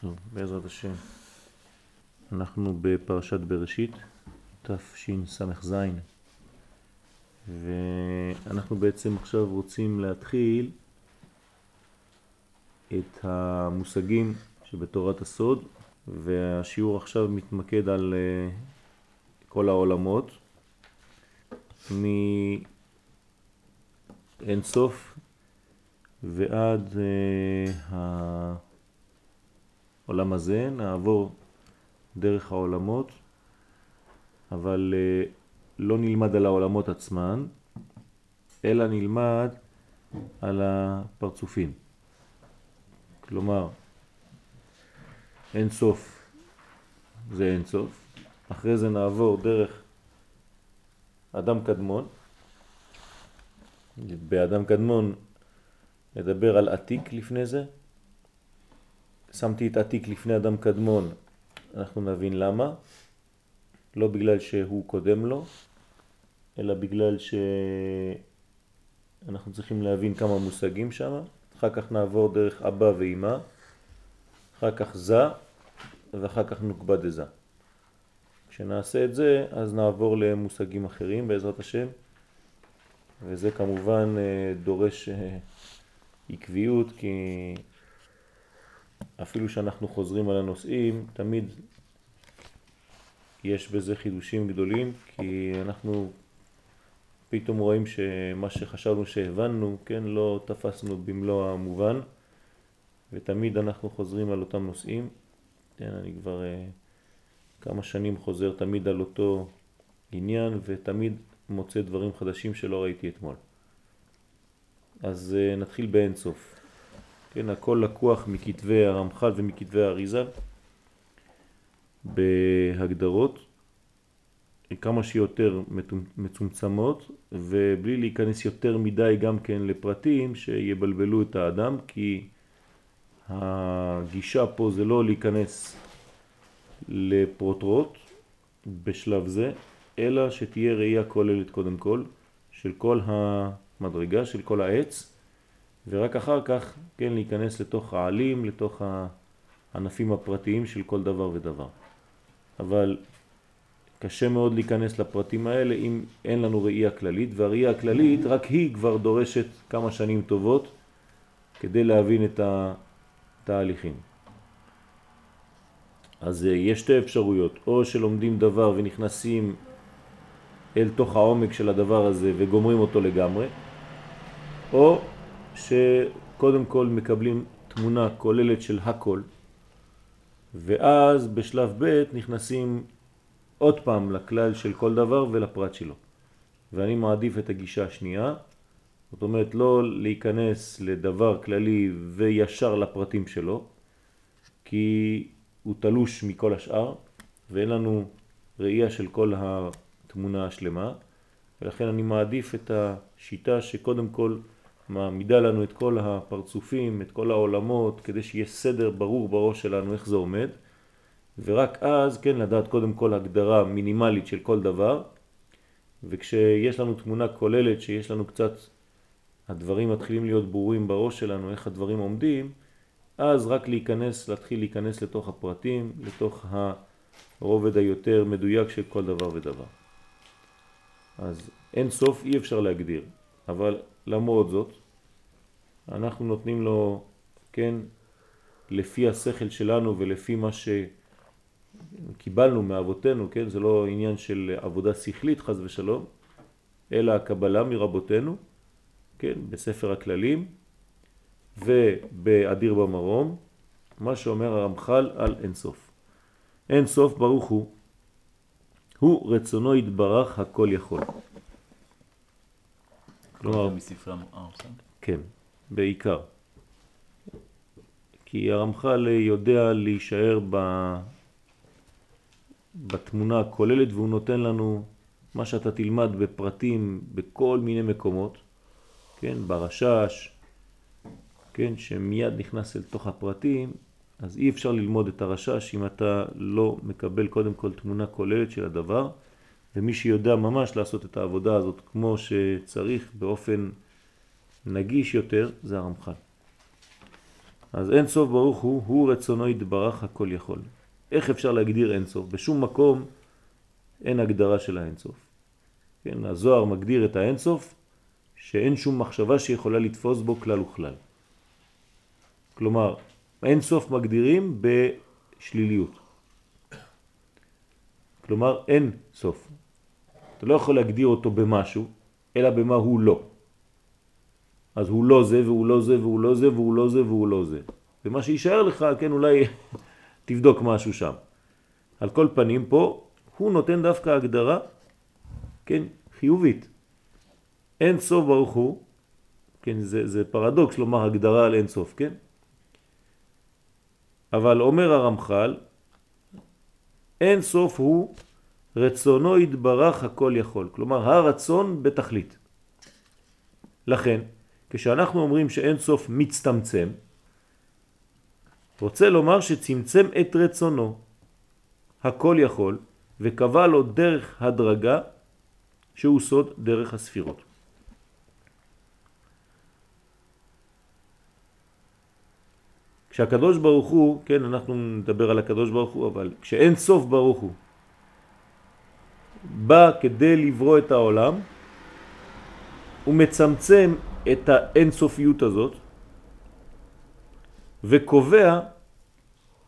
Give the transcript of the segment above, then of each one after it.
טוב, בעזרת השם. אנחנו בפרשת בראשית, תשס"ז, ואנחנו בעצם עכשיו רוצים להתחיל את המושגים שבתורת הסוד, והשיעור עכשיו מתמקד על אה, כל העולמות, מאין סוף ועד uh, העולם הזה, נעבור דרך העולמות, אבל uh, לא נלמד על העולמות עצמן, אלא נלמד על הפרצופים. כלומר, אין סוף זה אין סוף, אחרי זה נעבור דרך אדם קדמון, באדם קדמון נדבר על עתיק לפני זה. שמתי את עתיק לפני אדם קדמון, אנחנו נבין למה. לא בגלל שהוא קודם לו, אלא בגלל שאנחנו צריכים להבין כמה מושגים שם. אחר כך נעבור דרך אבא ואימא, אחר כך זה, ואחר כך נוקבה דזה. כשנעשה את זה, אז נעבור למושגים אחרים בעזרת השם, וזה כמובן אה, דורש אה, עקביות, כי אפילו שאנחנו חוזרים על הנושאים, תמיד יש בזה חידושים גדולים, כי אנחנו פתאום רואים שמה שחשבנו שהבנו, כן, לא תפסנו במלוא המובן, ותמיד אנחנו חוזרים על אותם נושאים. כן, אני כבר uh, כמה שנים חוזר תמיד על אותו עניין, ותמיד מוצא דברים חדשים שלא ראיתי אתמול. אז uh, נתחיל באין סוף. כן, הכל לקוח מכתבי הרמח"ל ומכתבי האריזה בהגדרות כמה שיותר מצומצמות ובלי להיכנס יותר מדי גם כן לפרטים שיבלבלו את האדם כי הגישה פה זה לא להיכנס לפרוטרוט בשלב זה אלא שתהיה ראייה כוללת קודם כל של כל המדרגה, של כל העץ ורק אחר כך כן להיכנס לתוך העלים, לתוך הענפים הפרטיים של כל דבר ודבר. אבל קשה מאוד להיכנס לפרטים האלה אם אין לנו ראייה כללית, והראייה הכללית רק היא כבר דורשת כמה שנים טובות כדי להבין את התהליכים. אז אה, יש שתי אפשרויות, או שלומדים דבר ונכנסים אל תוך העומק של הדבר הזה וגומרים אותו לגמרי, או שקודם כל מקבלים תמונה כוללת של הכל, ואז בשלב ב' נכנסים עוד פעם לכלל של כל דבר ולפרט שלו. ואני מעדיף את הגישה השנייה, זאת אומרת לא להיכנס לדבר כללי וישר לפרטים שלו, כי הוא תלוש מכל השאר, ואין לנו ראייה של כל התמונה השלמה, ולכן אני מעדיף את השיטה שקודם כל מעמידה לנו את כל הפרצופים, את כל העולמות, כדי שיהיה סדר ברור בראש שלנו איך זה עומד, ורק אז, כן, לדעת קודם כל הגדרה מינימלית של כל דבר, וכשיש לנו תמונה כוללת שיש לנו קצת, הדברים מתחילים להיות ברורים בראש שלנו, איך הדברים עומדים, אז רק להיכנס, להתחיל להיכנס לתוך הפרטים, לתוך הרובד היותר מדויק של כל דבר ודבר. אז אין סוף אי אפשר להגדיר, אבל למרות זאת, אנחנו נותנים לו, כן, לפי השכל שלנו ולפי מה שקיבלנו מאבותינו, כן, זה לא עניין של עבודה שכלית חז ושלום, אלא הקבלה מרבותינו, כן, בספר הכללים ובאדיר במרום, מה שאומר הרמח"ל על אין סוף. אין סוף ברוך הוא, הוא רצונו יתברך הכל יכול. כלומר, מספרי המארסן? כן, בעיקר. כי הרמח"ל יודע להישאר ב... בתמונה הכוללת והוא נותן לנו מה שאתה תלמד בפרטים בכל מיני מקומות, כן, ברשש, כן, שמיד נכנס אל תוך הפרטים, אז אי אפשר ללמוד את הרשש אם אתה לא מקבל קודם כל תמונה כוללת של הדבר, ומי שיודע ממש לעשות את העבודה הזאת כמו שצריך באופן נגיש יותר, זה הרמח"ל. אז אין סוף ברוך הוא, הוא רצונו יתברך הכל יכול. איך אפשר להגדיר אין סוף? בשום מקום אין הגדרה של האין סוף. כן, הזוהר מגדיר את האין סוף שאין שום מחשבה שיכולה לתפוס בו כלל וכלל. כלומר, אין סוף מגדירים בשליליות. כלומר, אין סוף. אתה לא יכול להגדיר אותו במשהו, אלא במה הוא לא. אז הוא לא זה והוא לא זה והוא לא זה והוא לא זה והוא לא זה. ומה שישאר לך, כן, אולי תבדוק משהו שם. על כל פנים פה, הוא נותן דווקא הגדרה, כן, חיובית. אין סוף ברוך הוא, כן, זה, זה פרדוקס לומר הגדרה על אין סוף, כן? אבל אומר הרמח"ל, אין סוף הוא רצונו יתברך הכל יכול. כלומר, הרצון בתכלית. לכן, כשאנחנו אומרים שאין סוף מצטמצם, רוצה לומר שצמצם את רצונו, הכל יכול, וקבע לו דרך הדרגה שהוא סוד דרך הספירות. כשהקדוש ברוך הוא, כן, אנחנו נדבר על הקדוש ברוך הוא, אבל כשאין סוף ברוך הוא בא כדי לברוא את העולם, הוא מצמצם את האינסופיות הזאת וקובע,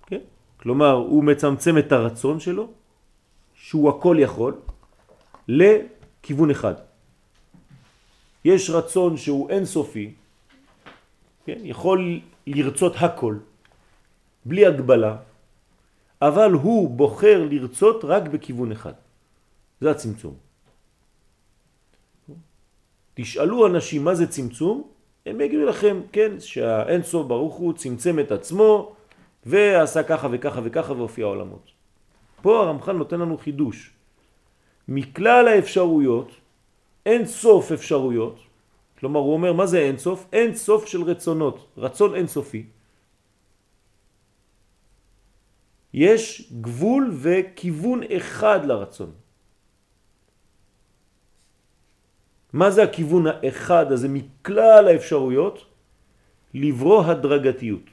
כן? כלומר הוא מצמצם את הרצון שלו, שהוא הכל יכול, לכיוון אחד. יש רצון שהוא אינסופי, כן? יכול לרצות הכל, בלי הגבלה, אבל הוא בוחר לרצות רק בכיוון אחד. זה הצמצום. תשאלו אנשים מה זה צמצום, הם יגידו לכם, כן, שהאין סוף ברוך הוא צמצם את עצמו ועשה ככה וככה וככה והופיע עולמות. פה הרמח"ל נותן לנו חידוש. מכלל האפשרויות, אין סוף אפשרויות, כלומר הוא אומר מה זה אין סוף? אין סוף של רצונות, רצון אין סופי. יש גבול וכיוון אחד לרצון. מה זה הכיוון האחד הזה מכלל האפשרויות? לברוא הדרגתיות.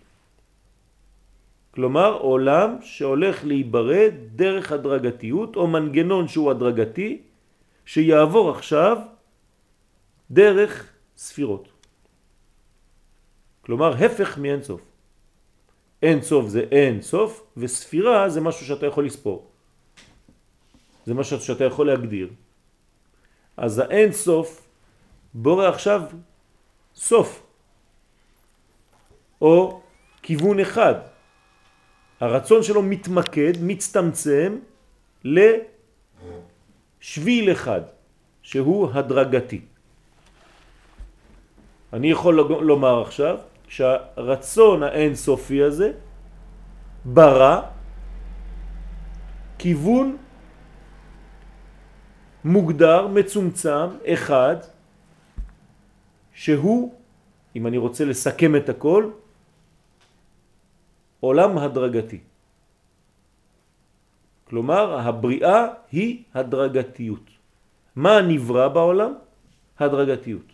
כלומר עולם שהולך להיברד דרך הדרגתיות או מנגנון שהוא הדרגתי שיעבור עכשיו דרך ספירות. כלומר הפך מאין סוף. אין סוף זה אין סוף וספירה זה משהו שאתה יכול לספור. זה משהו שאתה יכול להגדיר. אז האין סוף בורא עכשיו סוף או כיוון אחד. הרצון שלו מתמקד, מצטמצם לשביל אחד שהוא הדרגתי. אני יכול לומר עכשיו שהרצון האינסופי הזה ברא כיוון מוגדר, מצומצם, אחד, שהוא, אם אני רוצה לסכם את הכל, עולם הדרגתי. כלומר, הבריאה היא הדרגתיות. מה נברא בעולם? הדרגתיות.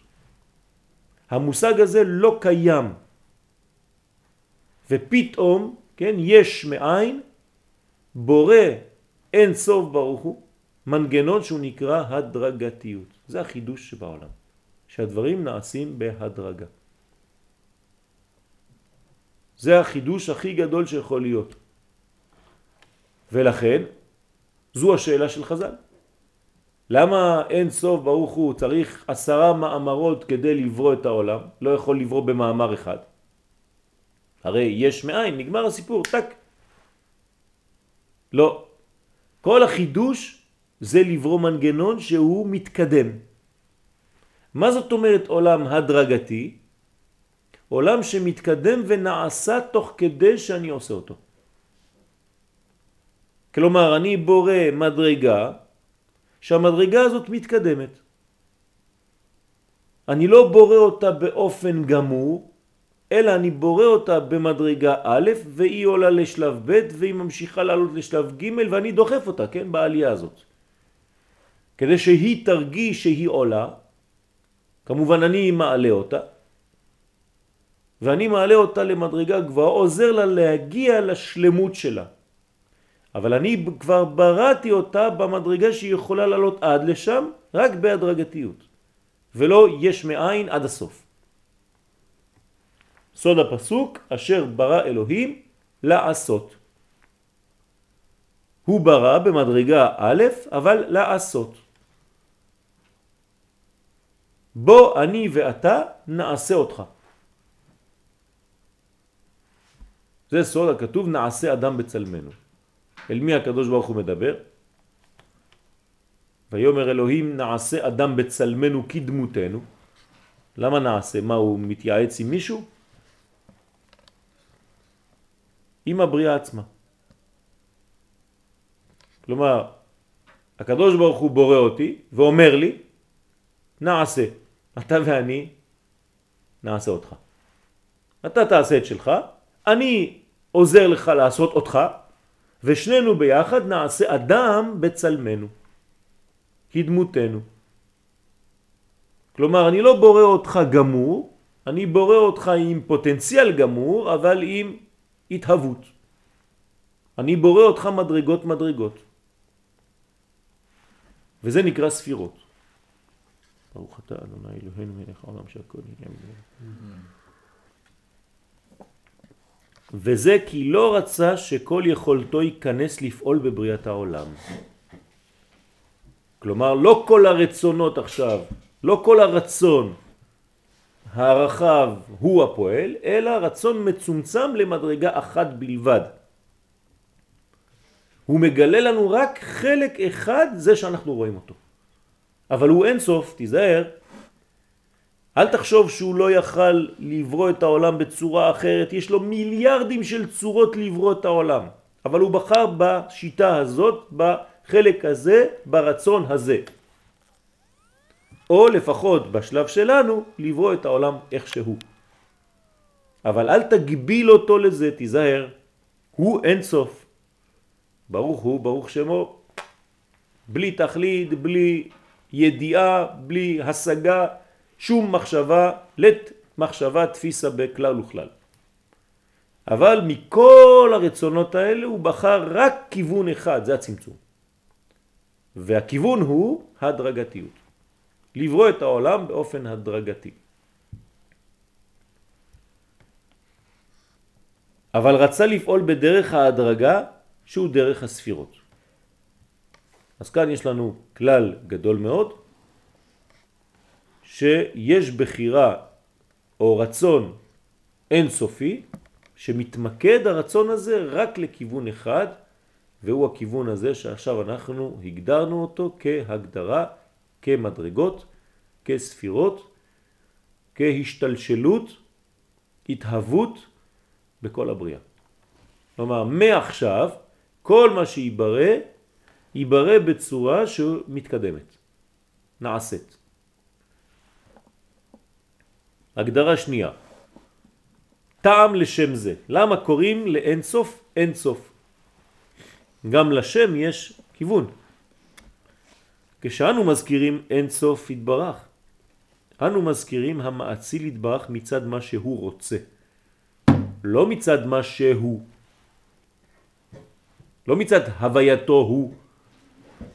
המושג הזה לא קיים. ופתאום, כן, יש מאין, בורא אין סוף ברוך הוא, מנגנון שהוא נקרא הדרגתיות. זה החידוש שבעולם, שהדברים נעשים בהדרגה. זה החידוש הכי גדול שיכול להיות. ולכן, זו השאלה של חז"ל. למה אין סוף ברוך הוא צריך עשרה מאמרות כדי לברוא את העולם? לא יכול לברוא במאמר אחד. הרי יש מאין, נגמר הסיפור, טק. לא. כל החידוש זה לברוא מנגנון שהוא מתקדם. מה זאת אומרת עולם הדרגתי? עולם שמתקדם ונעשה תוך כדי שאני עושה אותו. כלומר, אני בורא מדרגה, שהמדרגה הזאת מתקדמת. אני לא בורא אותה באופן גמור, אלא אני בורא אותה במדרגה א' והיא עולה לשלב ב' והיא ממשיכה לעלות לשלב ג' ואני דוחף אותה, כן, בעלייה הזאת. כדי שהיא תרגיש שהיא עולה, כמובן אני מעלה אותה, ואני מעלה אותה למדרגה גבוהה, עוזר לה להגיע לשלמות שלה. אבל אני כבר בראתי אותה במדרגה שהיא יכולה לעלות עד לשם, רק בהדרגתיות, ולא יש מאין עד הסוף. סוד הפסוק, אשר ברא אלוהים לעשות. הוא ברא במדרגה א', אבל לעשות. בוא אני ואתה נעשה אותך. זה סוד הכתוב נעשה אדם בצלמנו. אל מי הקדוש ברוך הוא מדבר? ויאמר אלוהים נעשה אדם בצלמנו כדמותנו. למה נעשה? מה הוא מתייעץ עם מישהו? עם הבריאה עצמה. כלומר, הקדוש ברוך הוא בורא אותי ואומר לי, נעשה. אתה ואני נעשה אותך. אתה תעשה את שלך, אני עוזר לך לעשות אותך, ושנינו ביחד נעשה אדם בצלמנו, כדמותנו. כלומר, אני לא בורא אותך גמור, אני בורא אותך עם פוטנציאל גמור, אבל עם התהוות. אני בורא אותך מדרגות מדרגות. וזה נקרא ספירות. ברוך אתה אדוני אלוהינו מלך העולם שהכל נהיה וזה כי לא רצה שכל יכולתו ייכנס לפעול בבריאת העולם. כלומר, לא כל הרצונות עכשיו, לא כל הרצון הרחב הוא הפועל, אלא רצון מצומצם למדרגה אחת בלבד. הוא מגלה לנו רק חלק אחד, זה שאנחנו רואים אותו. אבל הוא אין סוף, תיזהר. אל תחשוב שהוא לא יכל לברוא את העולם בצורה אחרת, יש לו מיליארדים של צורות לברוא את העולם. אבל הוא בחר בשיטה הזאת, בחלק הזה, ברצון הזה. או לפחות בשלב שלנו, לברוא את העולם איך שהוא. אבל אל תגביל אותו לזה, תיזהר. הוא אין סוף. ברוך הוא, ברוך שמו, בלי תכלית, בלי ידיעה, בלי השגה, שום מחשבה, לת מחשבה תפיסה בכלל וכלל. אבל מכל הרצונות האלה הוא בחר רק כיוון אחד, זה הצמצום. והכיוון הוא הדרגתיות. לברוא את העולם באופן הדרגתי. אבל רצה לפעול בדרך ההדרגה שהוא דרך הספירות. אז כאן יש לנו כלל גדול מאוד, שיש בחירה או רצון אינסופי, שמתמקד הרצון הזה רק לכיוון אחד, והוא הכיוון הזה שעכשיו אנחנו הגדרנו אותו כהגדרה, כמדרגות, כספירות, כהשתלשלות, התהוות בכל הבריאה. כלומר, מעכשיו כל מה שיברא ייברא בצורה שמתקדמת, נעשית. הגדרה שנייה, טעם לשם זה. למה קוראים לאין סוף אין סוף? גם לשם יש כיוון. כשאנו מזכירים אין סוף התברך, אנו מזכירים המעציל התברך מצד מה שהוא רוצה, לא מצד מה שהוא, לא מצד הווייתו הוא,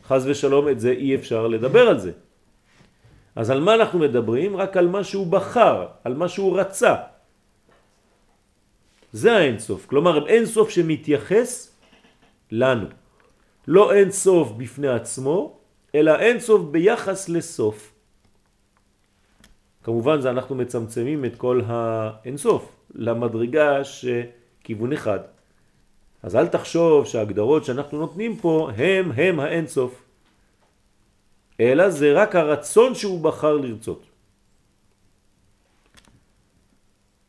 חז ושלום את זה אי אפשר לדבר על זה. אז על מה אנחנו מדברים? רק על מה שהוא בחר, על מה שהוא רצה. זה האינסוף, כלומר אינסוף שמתייחס לנו. לא אינסוף בפני עצמו, אלא אינסוף ביחס לסוף. כמובן זה אנחנו מצמצמים את כל האינסוף למדרגה שכיוון אחד. אז אל תחשוב שההגדרות שאנחנו נותנים פה הם הם האינסוף, אלא זה רק הרצון שהוא בחר לרצות.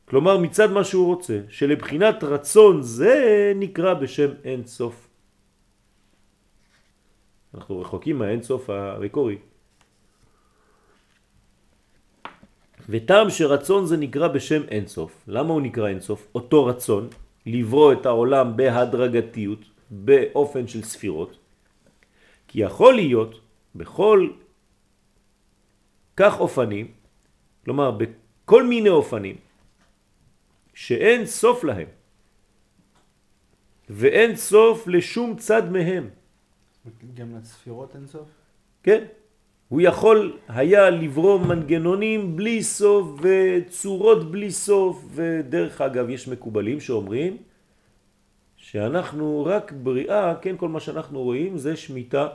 כלומר מצד מה שהוא רוצה, שלבחינת רצון זה נקרא בשם אינסוף. אנחנו רחוקים מהאינסוף המקורי. וטעם שרצון זה נקרא בשם אינסוף. למה הוא נקרא אינסוף? אותו רצון לברוא את העולם בהדרגתיות, באופן של ספירות. כי יכול להיות בכל כך אופנים, כלומר בכל מיני אופנים, שאין סוף להם, ואין סוף לשום צד מהם. גם לצפירות אין סוף? כן. הוא יכול היה לברוא מנגנונים בלי סוף וצורות בלי סוף, ודרך אגב יש מקובלים שאומרים שאנחנו רק בריאה, כן, כל מה שאנחנו רואים זה שמיטה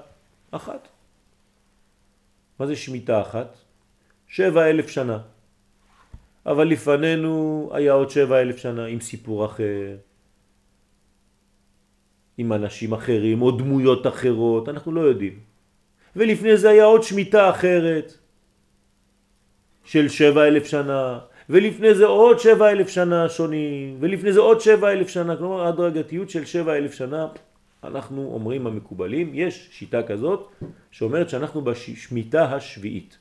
אחת. מה זה שמיטה אחת? שבע אלף שנה. אבל לפנינו היה עוד שבע אלף שנה עם סיפור אחר, עם אנשים אחרים או דמויות אחרות, אנחנו לא יודעים. ולפני זה היה עוד שמיטה אחרת של שבע אלף שנה, ולפני זה עוד שבע אלף שנה שונים, ולפני זה עוד שבע אלף שנה, כלומר הדרגתיות של שבע אלף שנה, אנחנו אומרים המקובלים, יש שיטה כזאת שאומרת שאנחנו בשמיטה השביעית.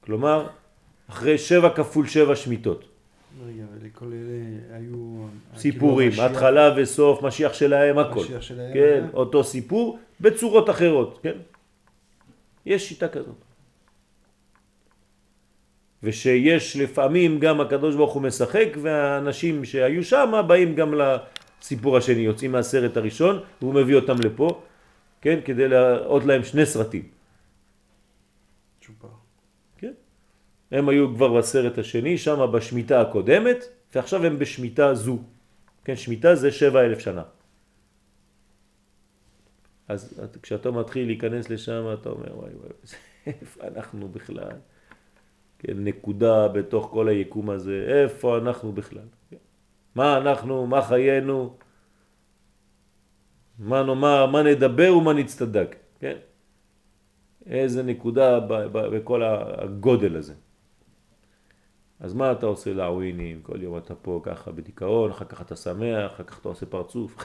כלומר, אחרי שבע כפול שבע שמיטות. רגע, ולכל אלה היו... סיפורים, כאילו התחלה וסוף, משיח שלהם, הכל. משיח שלהם, כן, אה? אותו סיפור בצורות אחרות, כן? יש שיטה כזאת. ושיש לפעמים גם הקדוש ברוך הוא משחק והאנשים שהיו שם באים גם לסיפור השני, יוצאים מהסרט הראשון והוא מביא אותם לפה, כן? כדי להראות להם שני סרטים. צ'ופר. כן? הם היו כבר בסרט השני, שם בשמיטה הקודמת, ועכשיו הם בשמיטה זו. כן, שמיטה זה שבע אלף שנה. אז את- כשאתה מתחיל להיכנס לשם, אתה אומר, וואי וואי, איפה אנחנו בכלל? כן, נקודה בתוך כל היקום הזה, איפה אנחנו בכלל? כן. מה אנחנו, מה חיינו, מה נאמר, מה נדבר ומה נצטדק, כן? איזה נקודה בכל הגודל הזה. אז מה אתה עושה לעווינים? כל יום אתה פה ככה בדיכאון, אחר כך אתה שמח, אחר כך אתה עושה פרצוף.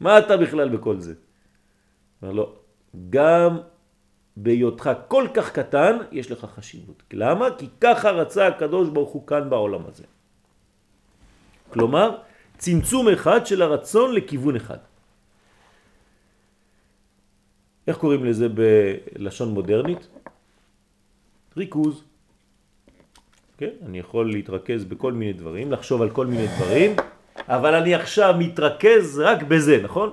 מה אתה בכלל בכל זה? אומר לו, גם בהיותך כל כך קטן, יש לך חשיבות. למה? כי ככה רצה הקדוש ברוך הוא כאן בעולם הזה. כלומר, צמצום אחד של הרצון לכיוון אחד. איך קוראים לזה בלשון מודרנית? ריכוז. כן, אני יכול להתרכז בכל מיני דברים, לחשוב על כל מיני דברים, אבל אני עכשיו מתרכז רק בזה, נכון?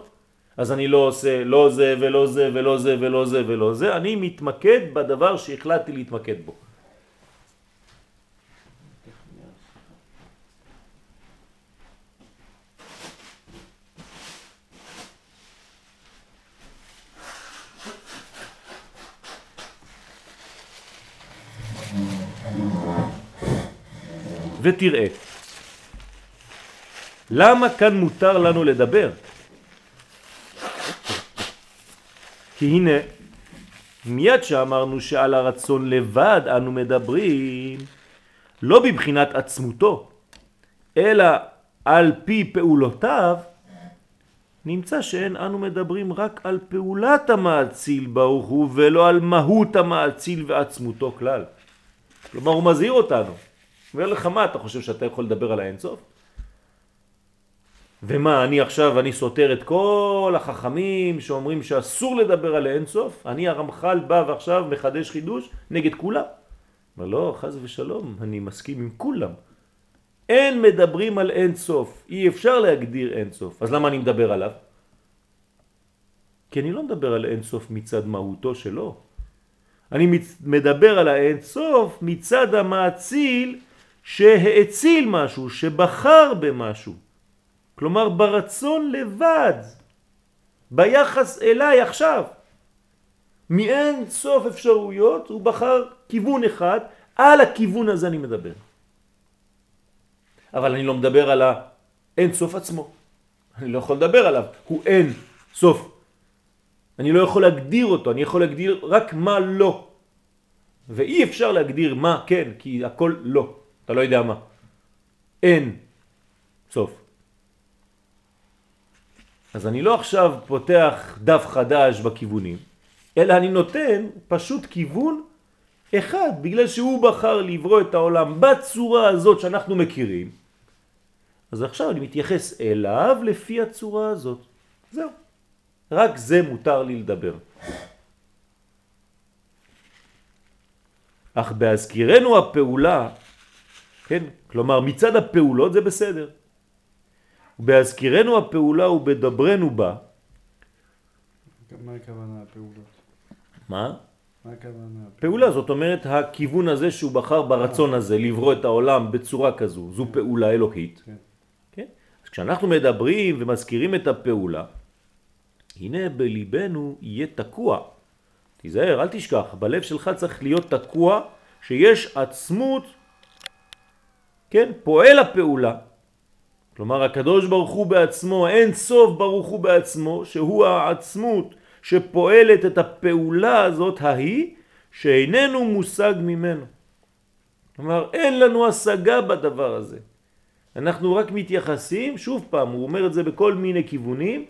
אז אני לא עושה לא זה ולא זה ולא זה ולא זה ולא זה, אני מתמקד בדבר שהחלטתי להתמקד בו. ותראה, למה כאן מותר לנו לדבר? כי הנה, מיד שאמרנו שעל הרצון לבד אנו מדברים, לא בבחינת עצמותו, אלא על פי פעולותיו, נמצא שאין אנו מדברים רק על פעולת המאציל ברוך הוא ולא על מהות המאציל ועצמותו כלל. כלומר הוא מזהיר אותנו. אומר לך מה אתה חושב שאתה יכול לדבר על האינסוף? ומה אני עכשיו אני סותר את כל החכמים שאומרים שאסור לדבר על האינסוף? אני הרמח"ל בא ועכשיו מחדש חידוש נגד כולם. אומר לא חז ושלום אני מסכים עם כולם. אין מדברים על אינסוף, אי אפשר להגדיר אינסוף, אז למה אני מדבר עליו? כי אני לא מדבר על אינסוף מצד מהותו שלו. אני מדבר על האינסוף מצד המאציל שהאציל משהו, שבחר במשהו. כלומר ברצון לבד, ביחס אליי עכשיו. מאין סוף אפשרויות הוא בחר כיוון אחד, על הכיוון הזה אני מדבר. אבל אני לא מדבר על האין סוף עצמו. אני לא יכול לדבר עליו, הוא אין סוף. אני לא יכול להגדיר אותו, אני יכול להגדיר רק מה לא. ואי אפשר להגדיר מה כן, כי הכל לא. אתה לא יודע מה. אין סוף. אז אני לא עכשיו פותח דף חדש בכיוונים, אלא אני נותן פשוט כיוון אחד, בגלל שהוא בחר לברוא את העולם בצורה הזאת שאנחנו מכירים. אז עכשיו אני מתייחס אליו לפי הצורה הזאת. זהו. רק זה מותר לי לדבר. אך בהזכירנו הפעולה, כן, כלומר מצד הפעולות זה בסדר. בהזכירנו הפעולה ובדברנו בה. מה הכוונה הפעולות? מה? מה הכוונה? פעולה זאת אומרת הכיוון הזה שהוא בחר ברצון הזה לברוא את העולם בצורה כזו, זו פעולה אלוקית. כן. כן? אז כשאנחנו מדברים ומזכירים את הפעולה, הנה בליבנו יהיה תקוע. תיזהר, אל תשכח, בלב שלך צריך להיות תקוע שיש עצמות, כן, פועל הפעולה. כלומר הקדוש ברוך הוא בעצמו, אין סוף ברוך הוא בעצמו, שהוא העצמות שפועלת את הפעולה הזאת ההיא, שאיננו מושג ממנו. כלומר, אין לנו השגה בדבר הזה. אנחנו רק מתייחסים, שוב פעם, הוא אומר את זה בכל מיני כיוונים,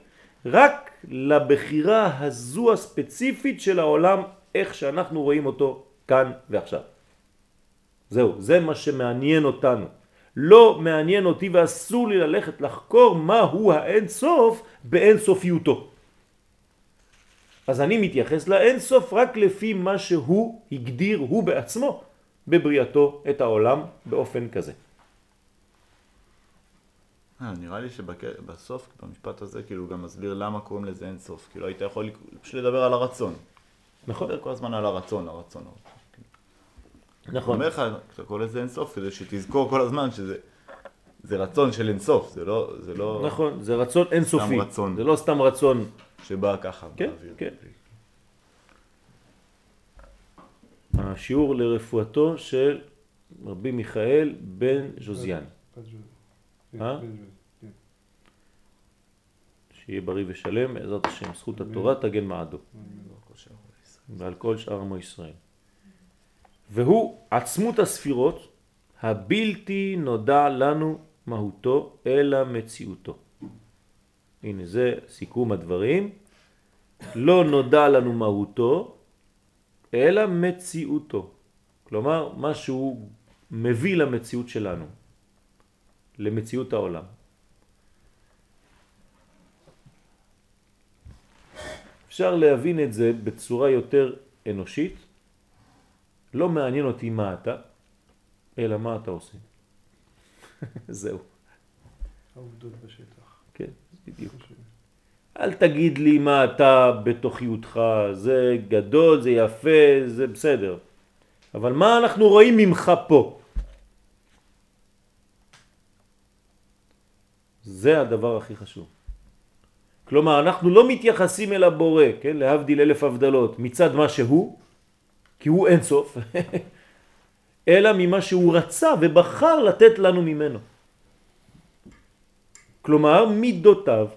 רק לבחירה הזו הספציפית של העולם, איך שאנחנו רואים אותו כאן ועכשיו. זהו, זה מה שמעניין אותנו. לא מעניין אותי ואסור לי ללכת לחקור מהו האין סוף באין סופיותו. אז אני מתייחס לאין סוף רק לפי מה שהוא הגדיר הוא בעצמו בבריאתו את העולם באופן כזה. אה, נראה לי שבסוף, במשפט הזה, כאילו הוא גם מסביר למה קוראים לזה אין סוף. כאילו היית יכול פשוט לדבר על הרצון. נכון. לדבר כל הזמן על הרצון, הרצון. נכון. הוא אומר לך, כשאתה קורא לזה אין סוף, כדי שתזכור כל הזמן שזה זה רצון של אין סוף, זה לא... זה לא נכון, זה רצון אינסופי. רצון. זה לא סתם רצון. שבא ככה כן, באוויר. כן. השיעור לרפואתו של רבי מיכאל בן ז'וזיאן. אה? כן. שיהיה בריא ושלם, בעזרת השם, זכות התורה תגן מעדו. אמן. ועל כל שאר עמו ישראל. והוא עצמות הספירות הבלתי נודע לנו מהותו אלא מציאותו. הנה זה סיכום הדברים. לא נודע לנו מהותו אלא מציאותו. כלומר, מה שהוא מביא למציאות שלנו, למציאות העולם. אפשר להבין את זה בצורה יותר אנושית. לא מעניין אותי מה אתה, אלא מה אתה עושה. זהו, העובדות בשטח. כן, בדיוק. אל תגיד לי מה אתה בתוכיותך, זה גדול, זה יפה, זה בסדר. אבל מה אנחנו רואים ממך פה? זה הדבר הכי חשוב. כלומר, אנחנו לא מתייחסים אל הבורא, כן? להבדיל אלף הבדלות, מצד מה שהוא, כי הוא אין סוף, אלא ממה שהוא רצה ובחר לתת לנו ממנו. כלומר, מידותיו.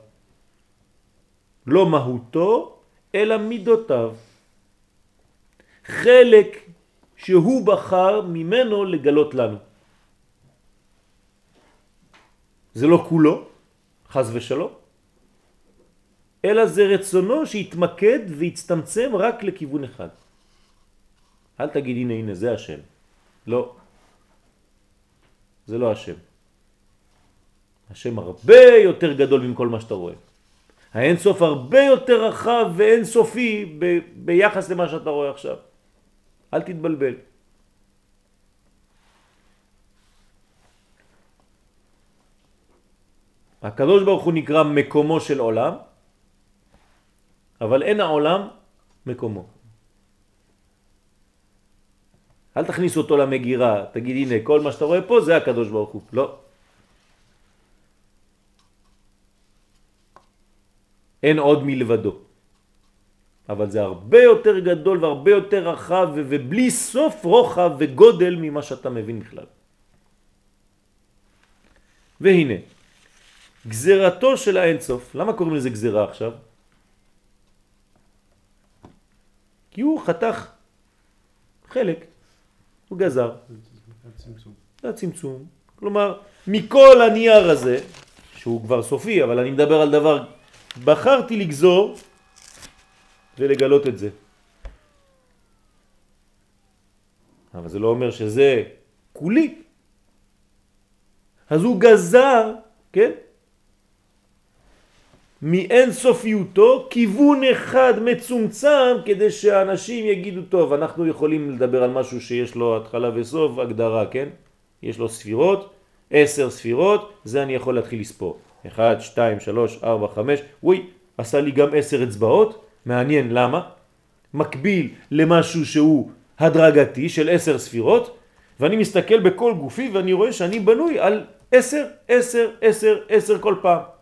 לא מהותו, אלא מידותיו. חלק שהוא בחר ממנו לגלות לנו. זה לא כולו, חז ושלום, אלא זה רצונו שהתמקד והצטמצם רק לכיוון אחד. אל תגיד הנה הנה זה השם. לא. זה לא השם. השם הרבה יותר גדול מכל מה שאתה רואה. האין סוף הרבה יותר רחב ואין סופי ב- ביחס למה שאתה רואה עכשיו. אל תתבלבל. הקדוש ברוך הוא נקרא מקומו של עולם, אבל אין העולם מקומו. אל תכניס אותו למגירה, תגיד הנה כל מה שאתה רואה פה זה הקדוש ברוך הוא. לא. אין עוד מלבדו. אבל זה הרבה יותר גדול והרבה יותר רחב ובלי סוף רוחב וגודל ממה שאתה מבין בכלל. והנה, גזרתו של האינסוף, למה קוראים לזה גזרה עכשיו? כי הוא חתך חלק, הוא גזר, זה הצמצום. כלומר, מכל הנייר הזה, שהוא כבר סופי, אבל אני מדבר על דבר, בחרתי לגזור ולגלות את זה. אבל זה לא אומר שזה כולי. אז הוא גזר, כן? מאין סופיותו כיוון אחד מצומצם כדי שאנשים יגידו טוב אנחנו יכולים לדבר על משהו שיש לו התחלה וסוף הגדרה כן? יש לו ספירות עשר ספירות זה אני יכול להתחיל לספור. 1, 2, 3, 4, 5 וואי עשה לי גם עשר אצבעות מעניין למה? מקביל למשהו שהוא הדרגתי של עשר ספירות ואני מסתכל בכל גופי ואני רואה שאני בנוי על עשר, עשר, עשר, עשר כל פעם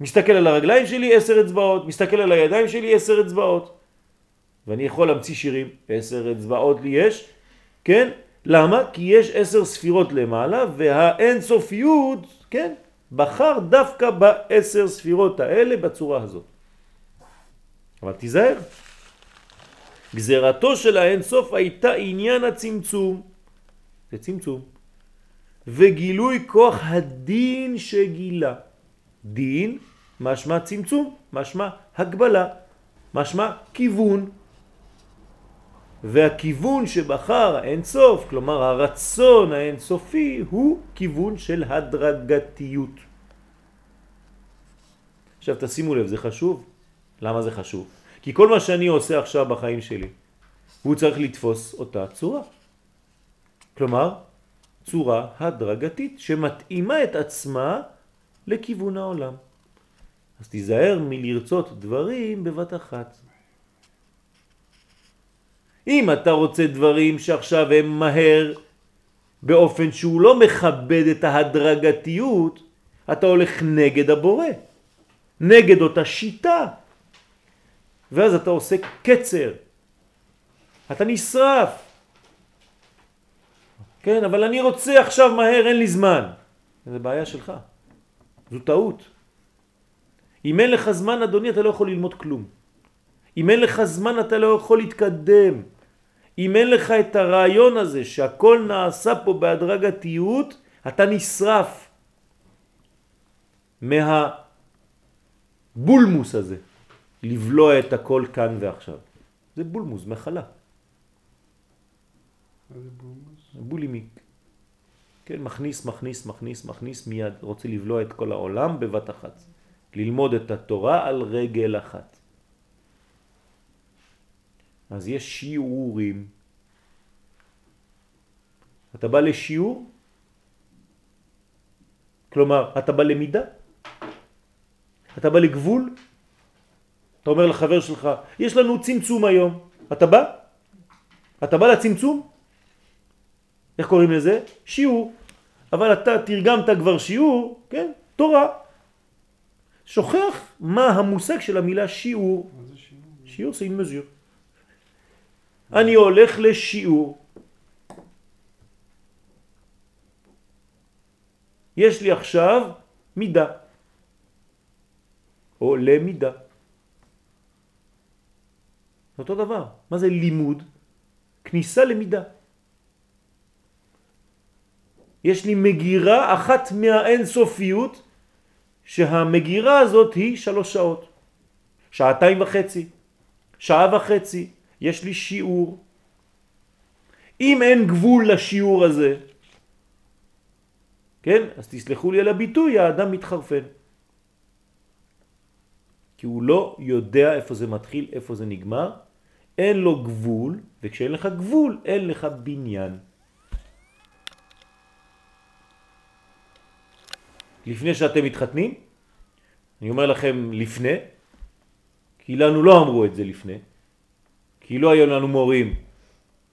מסתכל על הרגליים שלי עשר אצבעות, מסתכל על הידיים שלי עשר אצבעות. ואני יכול להמציא שירים, עשר אצבעות לי יש, כן? למה? כי יש עשר ספירות למעלה והאין סופיות, כן? בחר דווקא בעשר ספירות האלה בצורה הזאת. אבל תיזהר. גזרתו של האין סוף הייתה עניין הצמצום. זה צמצום. וגילוי כוח הדין שגילה. דין משמע צמצום, משמע הגבלה, משמע כיוון. והכיוון שבחר האינסוף, כלומר הרצון האינסופי, הוא כיוון של הדרגתיות. עכשיו תשימו לב, זה חשוב. למה זה חשוב? כי כל מה שאני עושה עכשיו בחיים שלי, הוא צריך לתפוס אותה צורה. כלומר, צורה הדרגתית שמתאימה את עצמה לכיוון העולם. אז תיזהר מלרצות דברים בבת אחת. אם אתה רוצה דברים שעכשיו הם מהר באופן שהוא לא מכבד את ההדרגתיות, אתה הולך נגד הבורא, נגד אותה שיטה. ואז אתה עושה קצר, אתה נשרף. כן, אבל אני רוצה עכשיו מהר, אין לי זמן. זה בעיה שלך, זו טעות. אם אין לך זמן, אדוני, אתה לא יכול ללמוד כלום. אם אין לך זמן, אתה לא יכול להתקדם. אם אין לך את הרעיון הזה שהכל נעשה פה בהדרגתיות, אתה נשרף מהבולמוס הזה, לבלוע את הכל כאן ועכשיו. זה בולמוס, מחלה. זה בולמוס? בולימיק. כן, מכניס, מכניס, מכניס, מכניס מיד, רוצה לבלוע את כל העולם בבת אחת. ללמוד את התורה על רגל אחת. אז יש שיעורים. אתה בא לשיעור, כלומר, אתה בא למידה, אתה בא לגבול, אתה אומר לחבר שלך, יש לנו צמצום היום, אתה בא? אתה בא לצמצום? איך קוראים לזה? שיעור. אבל אתה תרגמת כבר שיעור, כן? תורה. שוכח מה המושג של המילה שיעור. מה זה שיעור? שיעור זה une mesure. אני הולך לשיעור. יש לי עכשיו מידה, או למידה. אותו דבר. מה זה לימוד? כניסה למידה. יש לי מגירה אחת מהאינסופיות שהמגירה הזאת היא שלוש שעות, שעתיים וחצי, שעה וחצי, יש לי שיעור. אם אין גבול לשיעור הזה, כן, אז תסלחו לי על הביטוי, האדם מתחרפן. כי הוא לא יודע איפה זה מתחיל, איפה זה נגמר, אין לו גבול, וכשאין לך גבול, אין לך בניין. לפני שאתם מתחתנים, אני אומר לכם לפני, כי לנו לא אמרו את זה לפני, כי לא היו לנו מורים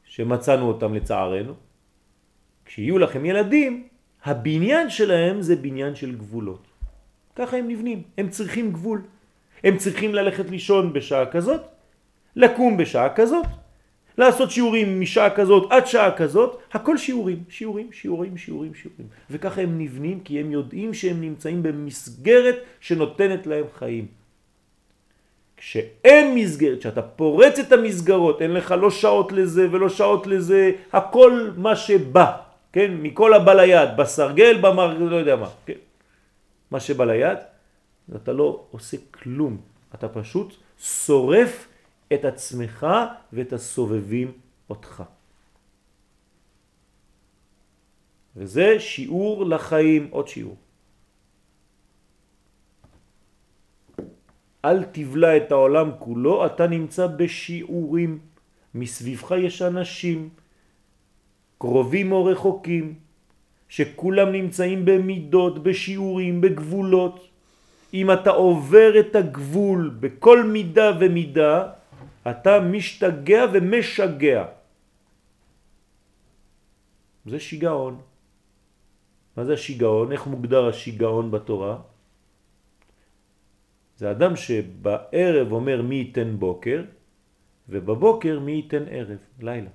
שמצאנו אותם לצערנו. כשיהיו לכם ילדים, הבניין שלהם זה בניין של גבולות. ככה הם נבנים, הם צריכים גבול. הם צריכים ללכת לישון בשעה כזאת, לקום בשעה כזאת, לעשות שיעורים משעה כזאת עד שעה כזאת, הכל שיעורים, שיעורים, שיעורים, שיעורים, שיעורים. וככה הם נבנים כי הם יודעים שהם נמצאים במסגרת שנותנת להם חיים. כשאין מסגרת, כשאתה פורץ את המסגרות, אין לך לא שעות לזה ולא שעות לזה, הכל מה שבא, כן? מכל הבא ליד, בסרגל, במר... לא יודע מה, כן? מה שבא ליד, אתה לא עושה כלום, אתה פשוט שורף את עצמך ואת הסובבים אותך. וזה שיעור לחיים, עוד שיעור. אל תבלע את העולם כולו, אתה נמצא בשיעורים. מסביבך יש אנשים, קרובים או רחוקים, שכולם נמצאים במידות, בשיעורים, בגבולות. אם אתה עובר את הגבול בכל מידה ומידה, אתה משתגע ומשגע. זה שיגעון. מה זה השיגעון? איך מוגדר השיגעון בתורה? זה אדם שבערב אומר מי ייתן בוקר, ובבוקר מי ייתן ערב, לילה.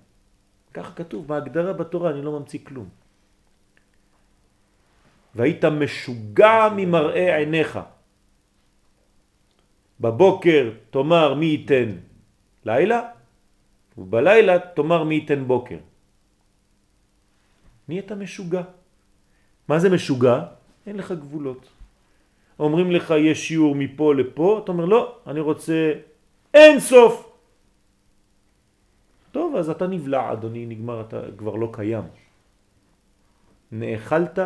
ככה כתוב, בהגדרה בתורה, אני לא ממציא כלום. והיית משוגע ממראה עיניך. בבוקר תאמר מי ייתן לילה, ובלילה תאמר מי ייתן בוקר. אתה משוגע. מה זה משוגע? אין לך גבולות. אומרים לך יש שיעור מפה לפה, אתה אומר לא, אני רוצה אין סוף. טוב, אז אתה נבלע אדוני, נגמר, אתה כבר לא קיים. נאכלת,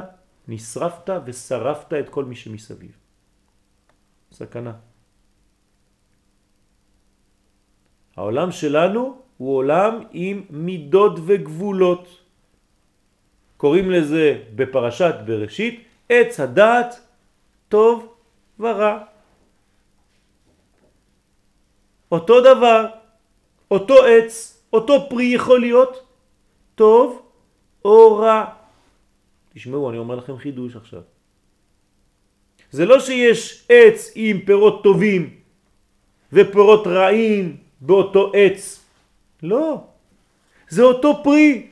נשרפת ושרפת את כל מי שמסביב. סכנה. העולם שלנו הוא עולם עם מידות וגבולות. קוראים לזה בפרשת בראשית עץ הדעת טוב ורע. אותו דבר, אותו עץ, אותו פרי יכול להיות טוב או רע. תשמעו, אני אומר לכם חידוש עכשיו. זה לא שיש עץ עם פירות טובים ופירות רעים באותו עץ. לא. זה אותו פרי.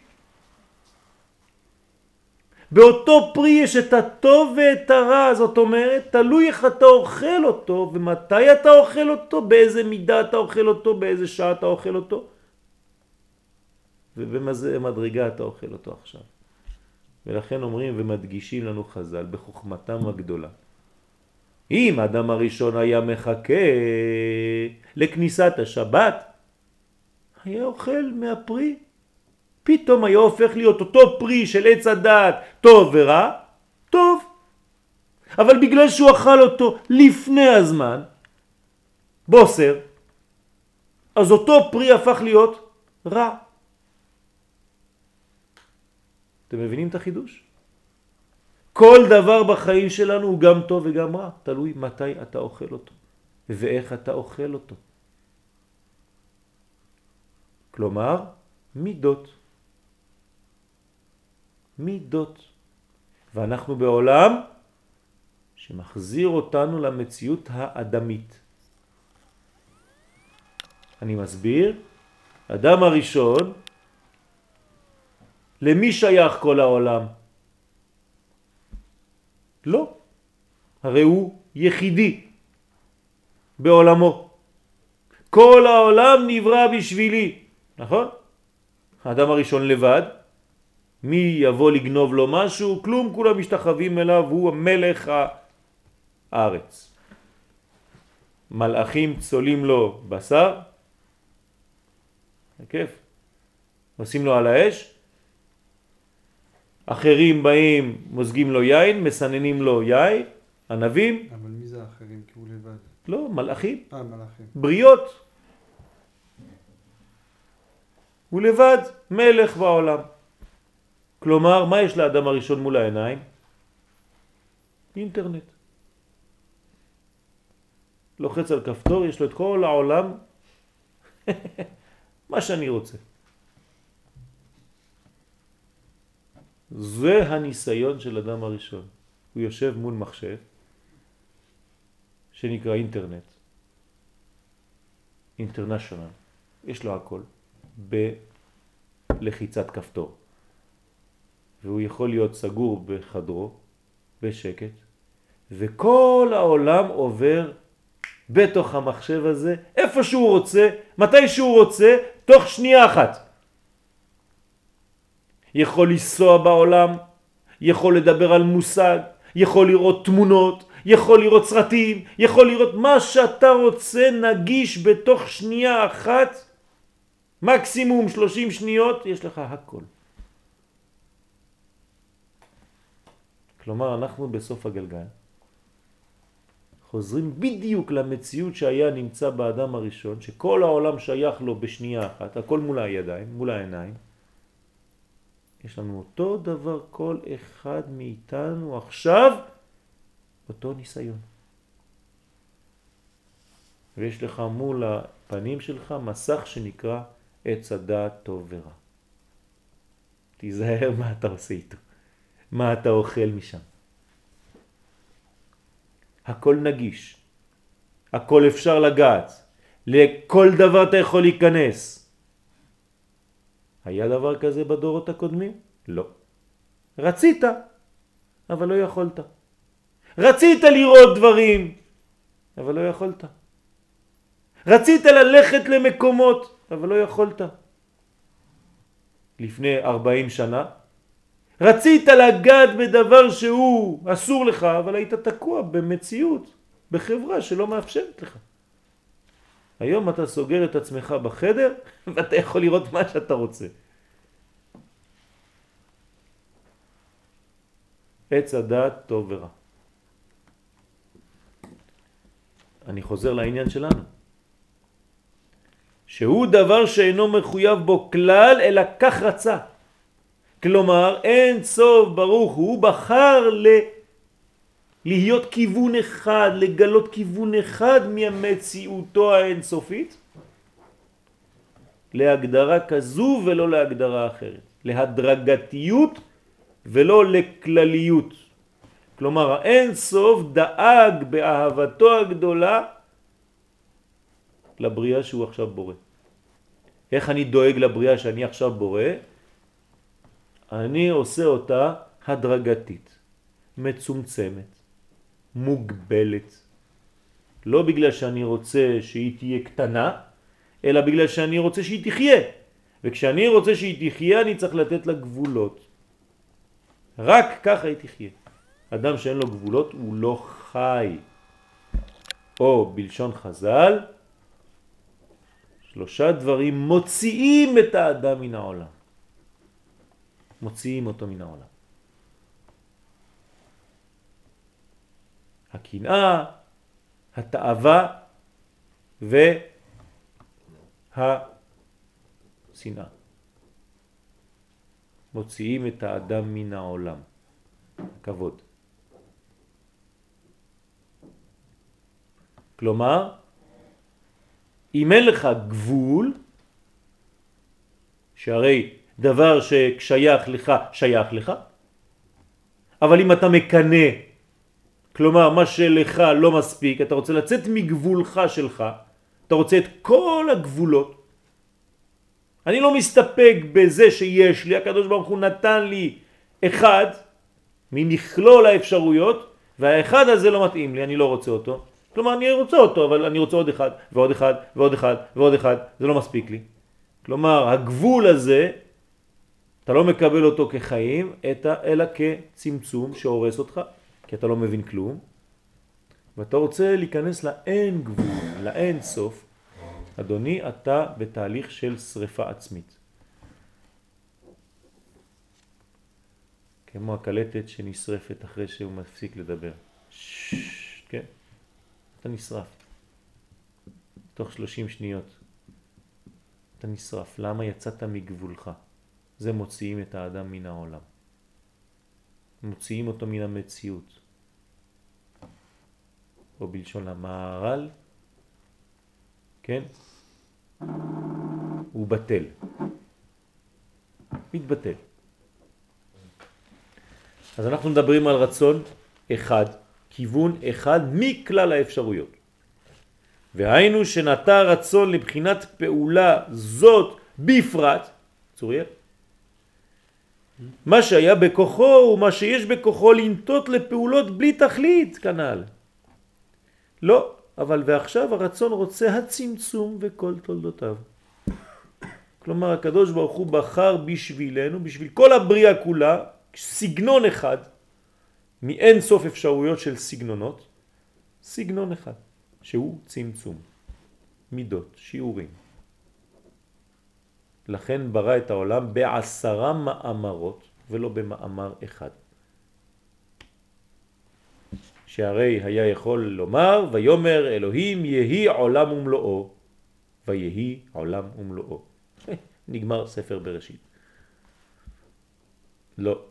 באותו פרי יש את הטוב ואת הרע, זאת אומרת, תלוי איך אתה אוכל אותו ומתי אתה אוכל אותו, באיזה מידה אתה אוכל אותו, באיזה שעה אתה אוכל אותו ובמזה מדרגה אתה אוכל אותו עכשיו. ולכן אומרים ומדגישים לנו חז"ל בחוכמתם הגדולה. אם האדם הראשון היה מחכה לכניסת השבת, היה אוכל מהפרי פתאום היה הופך להיות אותו פרי של עץ הדעת טוב ורע, טוב. אבל בגלל שהוא אכל אותו לפני הזמן, בוסר, אז אותו פרי הפך להיות רע. אתם מבינים את החידוש? כל דבר בחיים שלנו הוא גם טוב וגם רע, תלוי מתי אתה אוכל אותו ואיך אתה אוכל אותו. כלומר, מידות. מידות. ואנחנו בעולם שמחזיר אותנו למציאות האדמית. אני מסביר, אדם הראשון, למי שייך כל העולם? לא, הרי הוא יחידי בעולמו. כל העולם נברא בשבילי, נכון? האדם הראשון לבד, מי יבוא לגנוב לו משהו? כלום, כולם משתחווים אליו, הוא המלך הארץ. מלאכים צולים לו בשר, כיף, עושים לו על האש, אחרים באים, מוזגים לו יין, מסננים לו יין, ענבים. אבל מי זה האחרים? כי הוא לבד. לא, מלאכים. אה, מלאכים. בריות. הוא לבד, מלך בעולם. כלומר, מה יש לאדם הראשון מול העיניים? אינטרנט. לוחץ על כפתור, יש לו את כל העולם, מה שאני רוצה. זה הניסיון של אדם הראשון. הוא יושב מול מחשב שנקרא אינטרנט, אינטרנשיונל, יש לו הכל בלחיצת כפתור. והוא יכול להיות סגור בחדרו, בשקט, וכל העולם עובר בתוך המחשב הזה, איפה שהוא רוצה, מתי שהוא רוצה, תוך שנייה אחת. יכול לנסוע בעולם, יכול לדבר על מושג, יכול לראות תמונות, יכול לראות סרטים, יכול לראות מה שאתה רוצה נגיש בתוך שנייה אחת, מקסימום 30 שניות, יש לך הכל. כלומר אנחנו בסוף הגלגל, חוזרים בדיוק למציאות שהיה נמצא באדם הראשון, שכל העולם שייך לו בשנייה אחת, הכל מול הידיים, מול העיניים. יש לנו אותו דבר כל אחד מאיתנו עכשיו, אותו ניסיון. ויש לך מול הפנים שלך מסך שנקרא עץ הדעת טוב ורע. תיזהר מה אתה עושה איתו, מה אתה אוכל משם. הכל נגיש, הכל אפשר לגעת, לכל דבר אתה יכול להיכנס. היה דבר כזה בדורות הקודמים? לא. רצית, אבל לא יכולת. רצית לראות דברים, אבל לא יכולת. רצית ללכת למקומות, אבל לא יכולת. לפני 40 שנה, רצית לגעת בדבר שהוא אסור לך, אבל היית תקוע במציאות, בחברה שלא מאפשרת לך. היום אתה סוגר את עצמך בחדר ואתה יכול לראות מה שאתה רוצה. עץ הדעת טוב ורע. אני חוזר לעניין שלנו. שהוא דבר שאינו מחויב בו כלל, אלא כך רצה. כלומר, אין סוף ברוך הוא בחר ל... להיות כיוון אחד, לגלות כיוון אחד מהמציאותו האינסופית, להגדרה כזו ולא להגדרה אחרת, להדרגתיות ולא לכלליות. כלומר, האין סוף דאג באהבתו הגדולה לבריאה שהוא עכשיו בורא. איך אני דואג לבריאה שאני עכשיו בורא? אני עושה אותה הדרגתית, מצומצמת, מוגבלת. לא בגלל שאני רוצה שהיא תהיה קטנה, אלא בגלל שאני רוצה שהיא תחיה. וכשאני רוצה שהיא תחיה אני צריך לתת לה גבולות. רק ככה היא תחיה. אדם שאין לו גבולות הוא לא חי. או בלשון חז"ל, שלושה דברים מוציאים את האדם מן העולם. מוציאים אותו מן העולם. הקנאה, התאווה והשנאה. מוציאים את האדם מן העולם. כבוד. כלומר, אם אין לך גבול, שהרי דבר ששייך לך, שייך לך, אבל אם אתה מקנה, כלומר מה שלך לא מספיק, אתה רוצה לצאת מגבולך שלך, אתה רוצה את כל הגבולות, אני לא מסתפק בזה שיש לי, הקדוש ברוך הוא נתן לי אחד ממכלול האפשרויות, והאחד הזה לא מתאים לי, אני לא רוצה אותו. כלומר, אני רוצה אותו, אבל אני רוצה עוד אחד, ועוד אחד, ועוד אחד, ועוד אחד, זה לא מספיק לי. כלומר, הגבול הזה, אתה לא מקבל אותו כחיים, אלא כצמצום שהורס אותך, כי אתה לא מבין כלום, ואתה רוצה להיכנס לאין גבול, לאין סוף, אדוני, אתה בתהליך של שריפה עצמית. כמו הקלטת שנשרפת אחרי שהוא מפסיק לדבר. ששש, כן? אתה נשרף. תוך שלושים שניות. אתה נשרף. למה יצאת מגבולך? זה מוציאים את האדם מן העולם. מוציאים אותו מן המציאות. או בלשון המערל, כן? הוא בטל. מתבטל. אז אנחנו מדברים על רצון אחד, כיוון אחד מכלל האפשרויות. והיינו שנטע רצון לבחינת פעולה זאת בפרט, צוריאל, מה שהיה בכוחו ומה שיש בכוחו לנטות לפעולות בלי תכלית כנ"ל. לא, אבל ועכשיו הרצון רוצה הצמצום וכל תולדותיו. כלומר הקדוש ברוך הוא בחר בשבילנו, בשביל כל הבריאה כולה, סגנון אחד, מאין סוף אפשרויות של סגנונות, סגנון אחד, שהוא צמצום, מידות, שיעורים. לכן ברא את העולם בעשרה מאמרות ולא במאמר אחד. שהרי היה יכול לומר, ויאמר אלוהים יהי עולם ומלואו, ויהי עולם ומלואו. נגמר ספר בראשית. לא.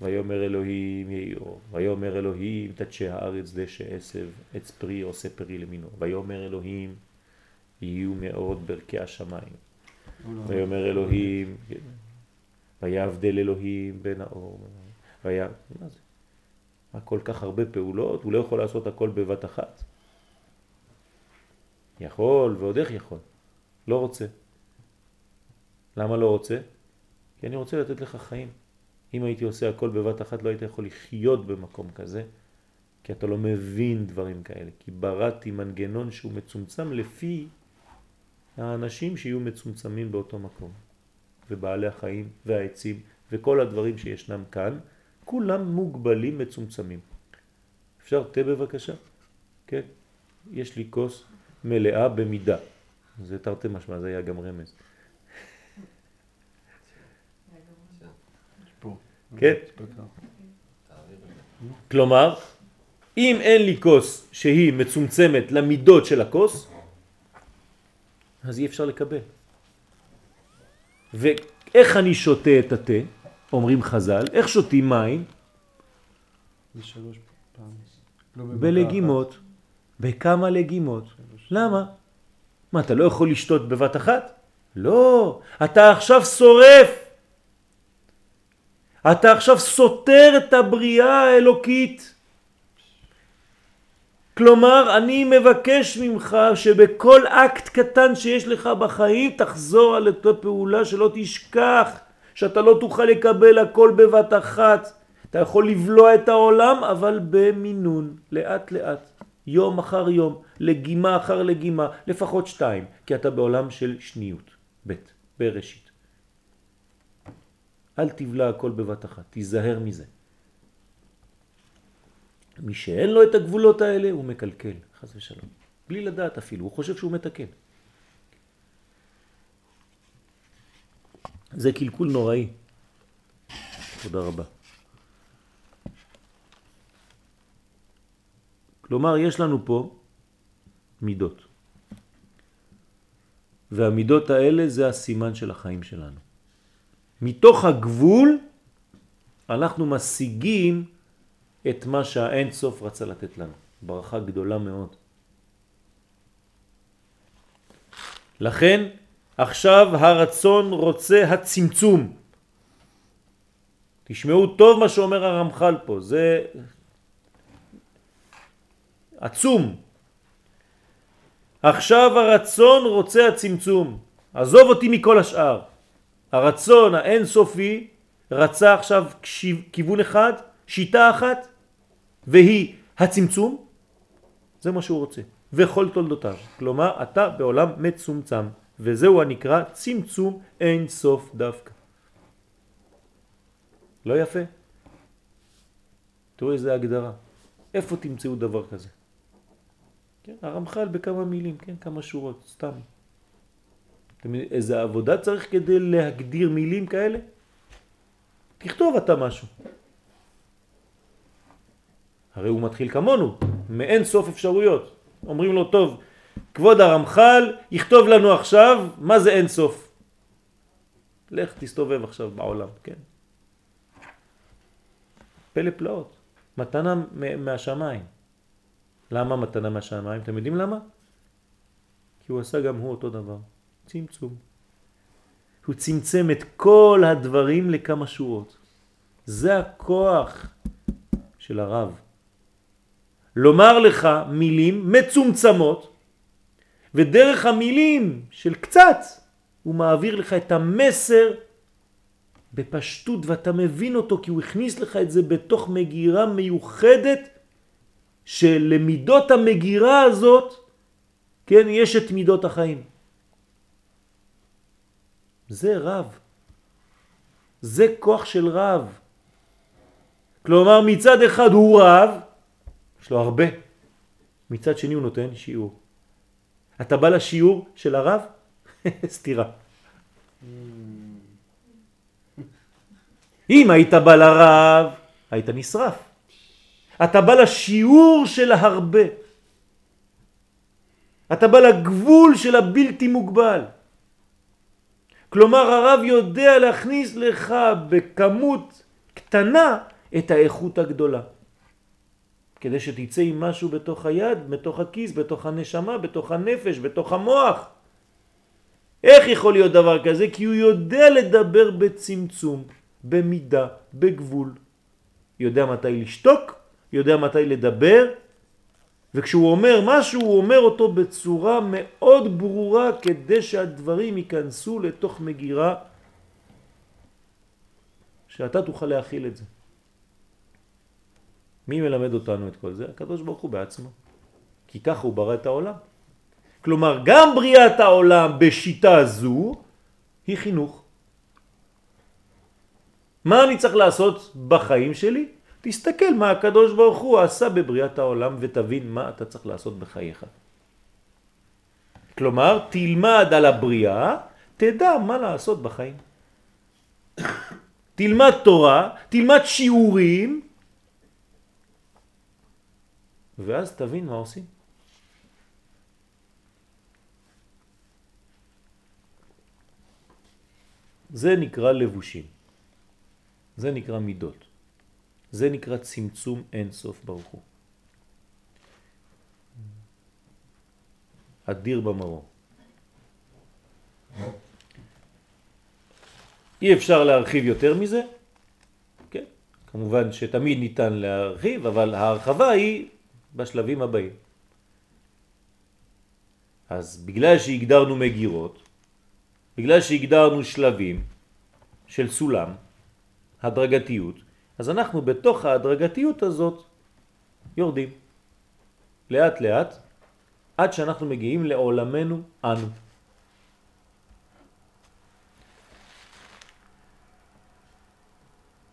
ויאמר אלוהים יהי ויאמר אלוהים תדשא הארץ דשא עשב, עץ פרי עושה פרי למינו, ויאמר אלוהים יהיו מאורות ברכי השמיים, ויאמר אלוהים, ויבדל אלוהים בין האור, ויה... מה זה? כל כך הרבה פעולות? הוא לא יכול לעשות הכל בבת אחת. יכול, ועוד איך יכול. לא רוצה. למה לא רוצה? כי אני רוצה לתת לך חיים. אם הייתי עושה הכל בבת אחת לא היית יכול לחיות במקום כזה, כי אתה לא מבין דברים כאלה. כי בראתי מנגנון שהוא מצומצם לפי האנשים שיהיו מצומצמים באותו מקום. ובעלי החיים והעצים וכל הדברים שישנם כאן, כולם מוגבלים מצומצמים. אפשר תה בבקשה? כן? יש לי כוס מלאה במידה. זה תרתי משמע, זה היה גם רמז. כן? כלומר, אם אין לי כוס שהיא מצומצמת למידות של הכוס, אז אי אפשר לקבל. ואיך אני שותה את התה? אומרים חז"ל, איך שותים מים? לא בלגימות. בכמה לגימות. למה? מה, אתה לא יכול לשתות בבת אחת? לא, אתה עכשיו שורף. אתה עכשיו סותר את הבריאה האלוקית. כלומר, אני מבקש ממך שבכל אקט קטן שיש לך בחיים תחזור על אותה פעולה שלא תשכח, שאתה לא תוכל לקבל הכל בבת אחת. אתה יכול לבלוע את העולם, אבל במינון, לאט לאט, יום אחר יום, לגימה אחר לגימה, לפחות שתיים, כי אתה בעולם של שניות, ב', בראשית. אל תבלע הכל בבת אחת, תיזהר מזה. מי שאין לו את הגבולות האלה הוא מקלקל, חס ושלום. בלי לדעת אפילו, הוא חושב שהוא מתקן. זה קלקול נוראי. תודה רבה. כלומר, יש לנו פה מידות. והמידות האלה זה הסימן של החיים שלנו. מתוך הגבול אנחנו משיגים את מה שהאין סוף רצה לתת לנו. ברכה גדולה מאוד. לכן עכשיו הרצון רוצה הצמצום. תשמעו טוב מה שאומר הרמח"ל פה, זה עצום. עכשיו הרצון רוצה הצמצום. עזוב אותי מכל השאר. הרצון האינסופי רצה עכשיו כיוון אחד, שיטה אחת, והיא הצמצום, זה מה שהוא רוצה, וכל תולדותיו. כלומר, אתה בעולם מצומצם, וזהו הנקרא צמצום אין סוף דווקא. לא יפה? תראו איזה הגדרה. איפה תמצאו דבר כזה? כן, הרמח"ל בכמה מילים, כן, כמה שורות, סתם. אתם איזה עבודה צריך כדי להגדיר מילים כאלה? תכתוב אתה משהו. הרי הוא מתחיל כמונו, מאין סוף אפשרויות. אומרים לו, טוב, כבוד הרמח"ל, יכתוב לנו עכשיו מה זה אין סוף. לך תסתובב עכשיו בעולם, כן. פלא פלאות, מתנה מהשמיים. למה מתנה מהשמיים? אתם יודעים למה? כי הוא עשה גם הוא אותו דבר. צמצום. הוא צמצם את כל הדברים לכמה שורות. זה הכוח של הרב. לומר לך מילים מצומצמות, ודרך המילים של קצת הוא מעביר לך את המסר בפשטות ואתה מבין אותו כי הוא הכניס לך את זה בתוך מגירה מיוחדת שלמידות המגירה הזאת, כן, יש את מידות החיים. זה רב. זה כוח של רב. כלומר מצד אחד הוא רב, יש לו הרבה, מצד שני הוא נותן שיעור. אתה בא לשיעור של הרב? סתירה. אם היית בא לרב, היית נשרף. אתה בא לשיעור של ההרבה. אתה בא לגבול של הבלתי מוגבל. כלומר הרב יודע להכניס לך בכמות קטנה את האיכות הגדולה. כדי שתצא עם משהו בתוך היד, בתוך הכיס, בתוך הנשמה, בתוך הנפש, בתוך המוח. איך יכול להיות דבר כזה? כי הוא יודע לדבר בצמצום, במידה, בגבול. יודע מתי לשתוק, יודע מתי לדבר, וכשהוא אומר משהו הוא אומר אותו בצורה מאוד ברורה כדי שהדברים ייכנסו לתוך מגירה שאתה תוכל להכיל את זה. מי מלמד אותנו את כל זה? הקדוש ברוך הוא בעצמו. כי ככה הוא ברא את העולם. כלומר, גם בריאת העולם בשיטה זו היא חינוך. מה אני צריך לעשות בחיים שלי? תסתכל מה הקדוש ברוך הוא עשה בבריאת העולם ותבין מה אתה צריך לעשות בחייך. כלומר, תלמד על הבריאה, תדע מה לעשות בחיים. תלמד תורה, תלמד שיעורים, ואז תבין מה עושים. זה נקרא לבושים. זה נקרא מידות. זה נקרא צמצום אין סוף ברוך הוא. אדיר במרום. אי אפשר להרחיב יותר מזה, כן, כמובן שתמיד ניתן להרחיב, אבל ההרחבה היא בשלבים הבאים. אז בגלל שהגדרנו מגירות, בגלל שהגדרנו שלבים של סולם, הדרגתיות, אז אנחנו בתוך ההדרגתיות הזאת יורדים לאט לאט עד שאנחנו מגיעים לעולמנו אנו.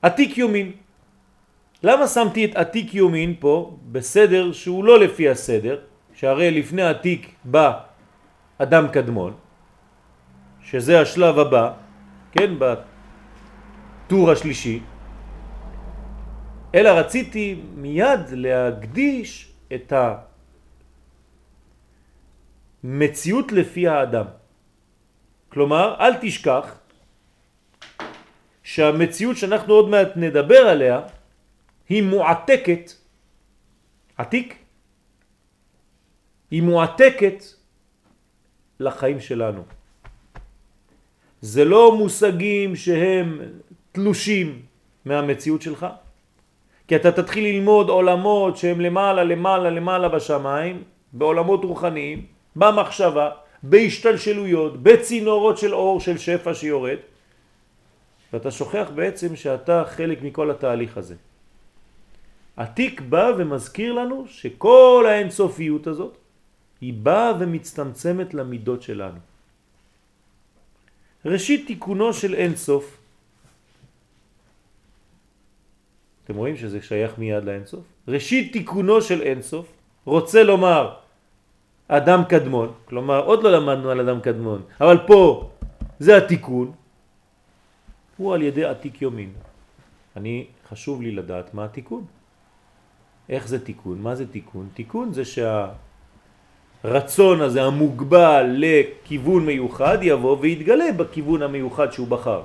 עתיק יומין. למה שמתי את עתיק יומין פה בסדר שהוא לא לפי הסדר, שהרי לפני עתיק בא אדם קדמון, שזה השלב הבא, כן, בטור השלישי, אלא רציתי מיד להקדיש את המציאות לפי האדם. כלומר, אל תשכח שהמציאות שאנחנו עוד מעט נדבר עליה היא מועתקת, עתיק, היא מועתקת לחיים שלנו. זה לא מושגים שהם תלושים מהמציאות שלך, כי אתה תתחיל ללמוד עולמות שהם למעלה, למעלה, למעלה בשמיים, בעולמות רוחניים, במחשבה, בהשתלשלויות, בצינורות של אור של שפע שיורד, ואתה שוכח בעצם שאתה חלק מכל התהליך הזה. עתיק בא ומזכיר לנו שכל האינסופיות הזאת היא באה ומצטמצמת למידות שלנו. ראשית תיקונו של אינסוף אתם רואים שזה שייך מיד לאינסוף? ראשית תיקונו של אינסוף רוצה לומר אדם קדמון, כלומר עוד לא למדנו על אדם קדמון, אבל פה זה התיקון, הוא על ידי עתיק יומין. אני, חשוב לי לדעת מה התיקון. איך זה תיקון? מה זה תיקון? תיקון זה שהרצון הזה המוגבל לכיוון מיוחד יבוא ויתגלה בכיוון המיוחד שהוא בחר.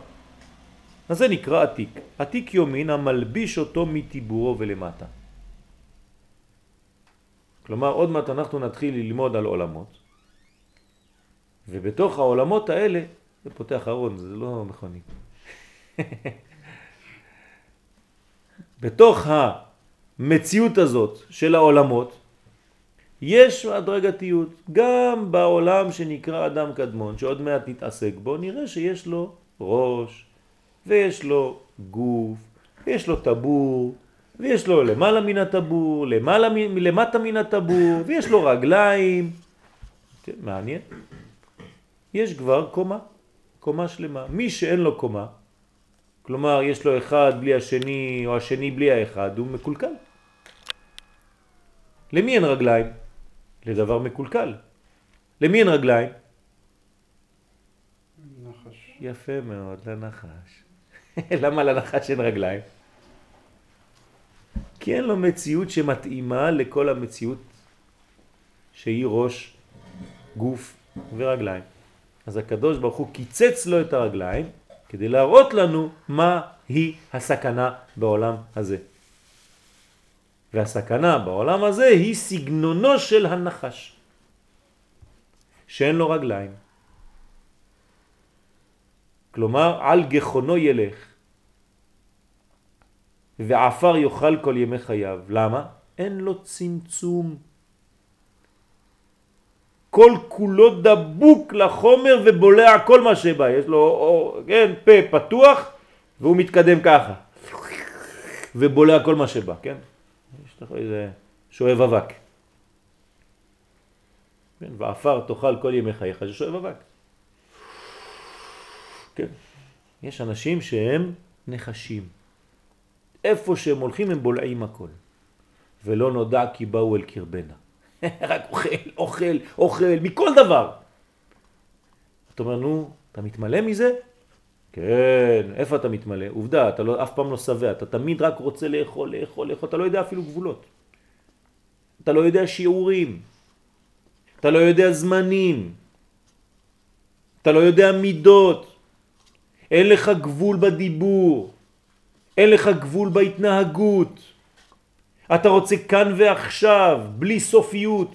אז זה נקרא עתיק. עתיק יומין המלביש אותו מטיבורו ולמטה. כלומר, עוד מעט אנחנו נתחיל ללמוד על עולמות, ובתוך העולמות האלה, זה פותח ארון, זה לא מכונית. בתוך המציאות הזאת של העולמות, יש הדרגתיות. גם בעולם שנקרא אדם קדמון, שעוד מעט נתעסק בו, נראה שיש לו ראש, ויש לו גוף, ויש לו טבור, ויש לו למעלה מן הטבור, למעלה, למטה מן הטבור, ויש לו רגליים. כן, מעניין. יש כבר קומה, קומה שלמה. מי שאין לו קומה, כלומר יש לו אחד בלי השני או השני בלי האחד, הוא מקולקל. למי אין רגליים? לדבר מקולקל. למי אין רגליים? נחש. יפה מאוד, לנחש. למה לנחש אין רגליים? כי אין לו מציאות שמתאימה לכל המציאות שהיא ראש, גוף ורגליים. אז הקדוש ברוך הוא קיצץ לו את הרגליים כדי להראות לנו מה היא הסכנה בעולם הזה. והסכנה בעולם הזה היא סגנונו של הנחש, שאין לו רגליים. כלומר, על גחונו ילך, ועפר יאכל כל ימי חייו. למה? אין לו צמצום. כל כולו דבוק לחומר ובולע כל מה שבא. יש לו, או, כן, פה פתוח והוא מתקדם ככה. ובולע כל מה שבא, כן? לך איזה שואב אבק. כן, ועפר תאכל כל ימי חייך, זה שואב אבק. כן. יש אנשים שהם נחשים. איפה שהם הולכים הם בולעים הכל. ולא נודע כי באו אל קרבנה. רק אוכל, אוכל, אוכל, מכל דבר. אתה אומר, נו, אתה מתמלא מזה? כן, איפה אתה מתמלא? עובדה, אתה לא, אף פעם לא שבע, אתה תמיד רק רוצה לאכול, לאכול, לאכול, אתה לא יודע אפילו גבולות. אתה לא יודע שיעורים. אתה לא יודע זמנים. אתה לא יודע מידות. אין לך גבול בדיבור. אין לך גבול בהתנהגות. אתה רוצה כאן ועכשיו, בלי סופיות.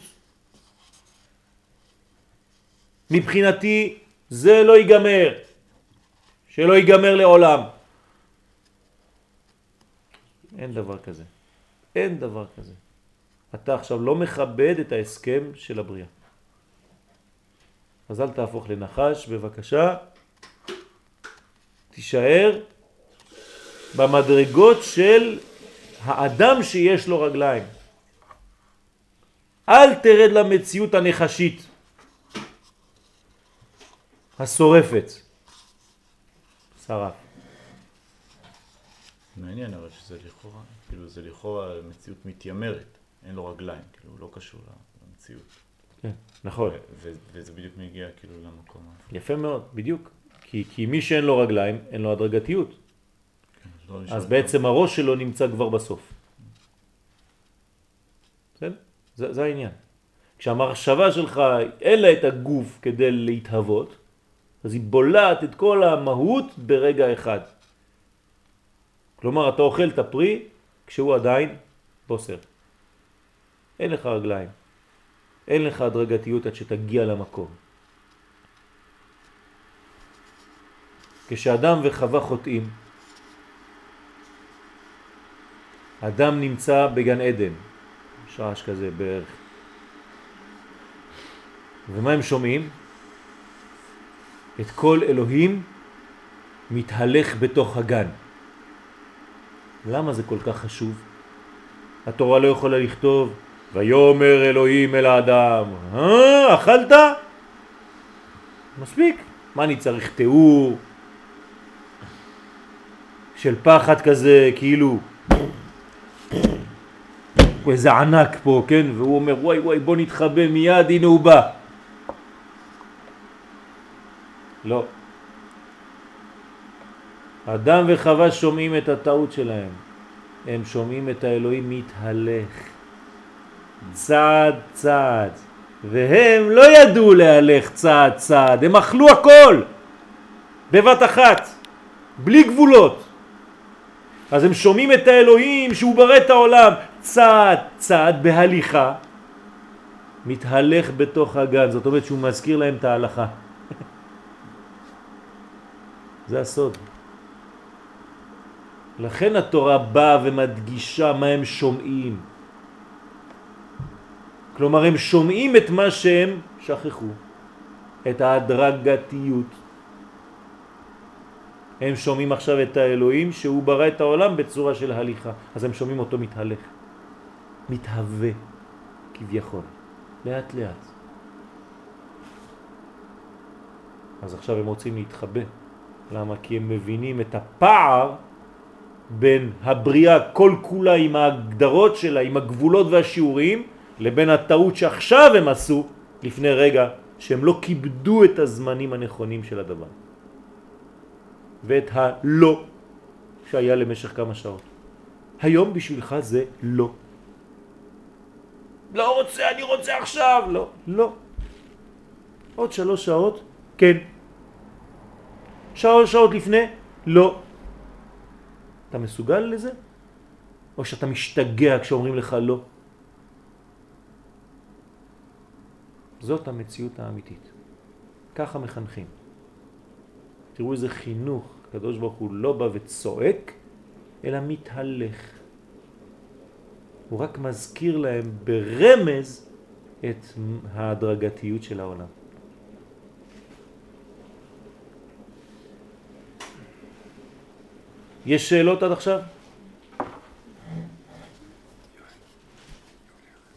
מבחינתי זה לא ייגמר, שלא ייגמר לעולם. אין דבר כזה. אין דבר כזה. אתה עכשיו לא מכבד את ההסכם של הבריאה. אז אל תהפוך לנחש, בבקשה. תישאר במדרגות של האדם שיש לו רגליים. אל תרד למציאות הנחשית, השורפת. שרף. מעניין אבל שזה לכאורה, כאילו זה לכאורה מציאות מתיימרת, אין לו רגליים, כאילו הוא לא קשור למציאות. כן, נכון. וזה בדיוק מגיע כאילו למקום הזה. יפה מאוד, בדיוק. כי, כי מי שאין לו רגליים, אין לו הדרגתיות. לא אז בעצם הראש שלו נמצא כבר בסוף. בסדר? זה, זה העניין. כשהמחשבה שלך אין לה את הגוף כדי להתהוות, אז היא בולעת את כל המהות ברגע אחד. כלומר, אתה אוכל את הפרי כשהוא עדיין בוסר. אין לך רגליים. אין לך הדרגתיות עד שתגיע למקום. כשאדם וחווה חוטאים, אדם נמצא בגן עדן, יש רעש כזה בערך. ומה הם שומעים? את כל אלוהים מתהלך בתוך הגן. למה זה כל כך חשוב? התורה לא יכולה לכתוב ויומר אלוהים אל האדם, אה, אכלת? מספיק. מה אני צריך תיאור של פחד כזה, כאילו איזה ענק פה, כן? והוא אומר וואי וואי בוא נתחבא מיד, הנה הוא בא. לא. אדם וחווה שומעים את הטעות שלהם. הם שומעים את האלוהים מתהלך. צעד צעד. והם לא ידעו להלך צעד צעד, הם אכלו הכל בבת אחת, בלי גבולות. אז הם שומעים את האלוהים שהוא ברא את העולם צעד צעד בהליכה, מתהלך בתוך הגן, זאת אומרת שהוא מזכיר להם את ההלכה. זה הסוד. לכן התורה באה ומדגישה מה הם שומעים. כלומר הם שומעים את מה שהם שכחו, את ההדרגתיות. הם שומעים עכשיו את האלוהים שהוא ברא את העולם בצורה של הליכה, אז הם שומעים אותו מתהלך, מתהווה כביכול, לאט לאט. אז עכשיו הם רוצים להתחבא. למה? כי הם מבינים את הפער בין הבריאה כל כולה עם ההגדרות שלה, עם הגבולות והשיעורים, לבין הטעות שעכשיו הם עשו לפני רגע, שהם לא כיבדו את הזמנים הנכונים של הדבר. ואת הלא שהיה למשך כמה שעות. היום בשבילך זה לא. לא רוצה, אני רוצה עכשיו. לא, לא. עוד שלוש שעות, כן. שלוש שעות לפני, לא. אתה מסוגל לזה? או שאתה משתגע כשאומרים לך לא? זאת המציאות האמיתית. ככה מחנכים. תראו איזה חינוך, הקדוש ברוך הוא לא בא וצועק, אלא מתהלך. הוא רק מזכיר להם ברמז את ההדרגתיות של העולם. יש שאלות עד עכשיו?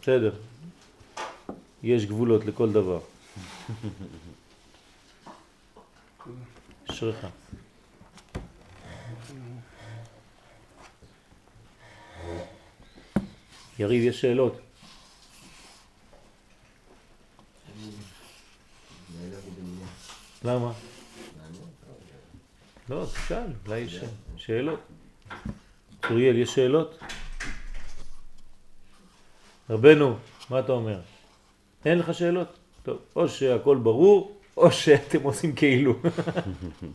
בסדר. יש גבולות לכל דבר. אשריך. יריב, יש שאלות? למה? לא, תשאל, אולי יש שאלות. צוריאל, יש שאלות? רבנו, מה אתה אומר? אין לך שאלות? טוב, או שהכל ברור, או שאתם עושים כאילו.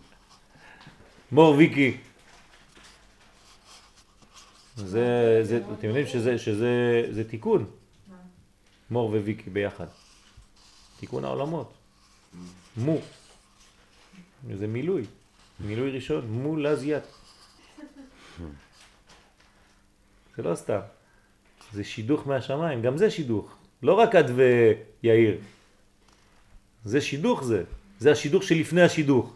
מור ויקי. זה, זה, אתם יודעים שזה, שזה זה תיקון. מור וויקי ביחד. תיקון העולמות. מו. זה מילוי. מילוי ראשון. מו לזיית. זה לא סתם. זה שידוך מהשמיים. גם זה שידוך. לא רק את ויאיר. זה שידוך זה. זה השידוך שלפני השידוך.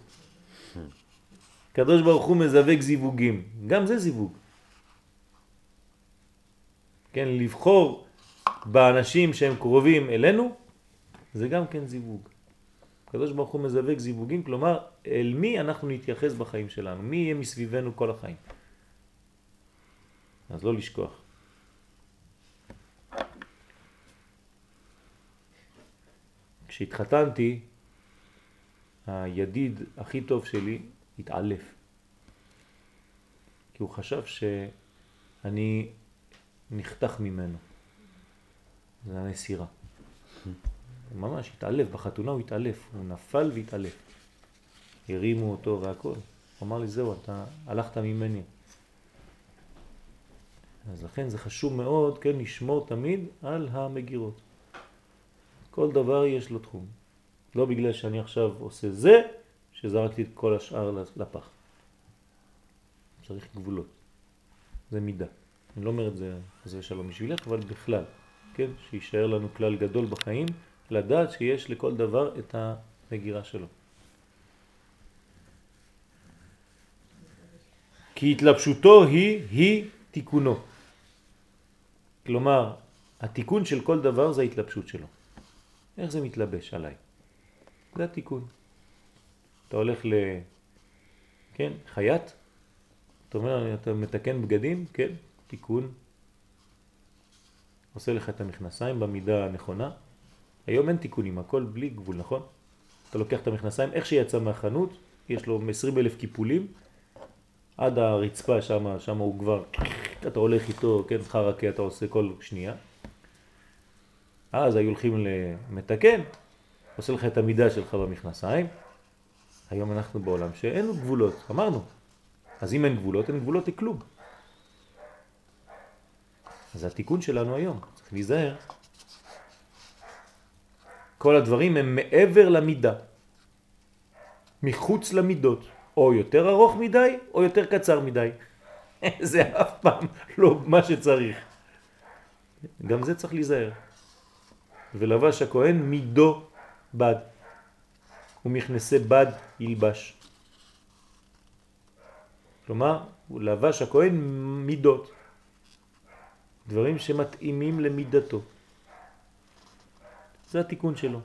קדוש ברוך הוא מזווג זיווגים. גם זה זיווג. כן, לבחור באנשים שהם קרובים אלינו, זה גם כן זיווג. הקדוש ברוך הוא מזווג זיווגים, כלומר, אל מי אנחנו נתייחס בחיים שלנו, מי יהיה מסביבנו כל החיים. אז לא לשכוח. כשהתחתנתי, הידיד הכי טוב שלי התעלף. כי הוא חשב שאני נחתך ממנו. זה הנסירה. ממש התעלף, בחתונה הוא התעלף, הוא נפל והתעלף. הרימו אותו והכל. הוא אמר לי, זהו, אתה הלכת ממני. אז לכן זה חשוב מאוד, כן, לשמור תמיד על המגירות. כל דבר יש לו תחום. לא בגלל שאני עכשיו עושה זה, שזרקתי את כל השאר לפח. צריך גבולות. זה מידה. אני לא אומר את זה, זה שלום בשבילך, אבל בכלל, כן? שישאר לנו כלל גדול בחיים, לדעת שיש לכל דבר את המגירה שלו. כי התלבשותו היא, היא תיקונו. כלומר, התיקון של כל דבר זה ההתלבשות שלו. איך זה מתלבש עליי? זה התיקון. אתה הולך ל... כן, חייט, אתה אומר, אתה מתקן בגדים, כן, תיקון, עושה לך את המכנסיים במידה הנכונה. היום אין תיקונים, הכל בלי גבול, נכון? אתה לוקח את המכנסיים, איך שיצא מהחנות, יש לו 20 אלף קיפולים, עד הרצפה שם, שם הוא כבר, אתה הולך איתו, כן, חרקה אתה עושה כל שנייה. אז היו הולכים למתקן, עושה לך את המידה שלך במכנסיים. היום אנחנו בעולם שאין לו גבולות, אמרנו. אז אם אין גבולות, אין גבולות לכלום. אז התיקון שלנו היום, צריך להיזהר. כל הדברים הם מעבר למידה, מחוץ למידות, או יותר ארוך מדי או יותר קצר מדי. זה אף פעם לא מה שצריך. גם זה צריך להיזהר. ולבש הכהן מידו בד, ומכנסי בד ילבש. כלומר, הוא לבש הכהן מידות. דברים שמתאימים למידתו. זה התיקון שלו.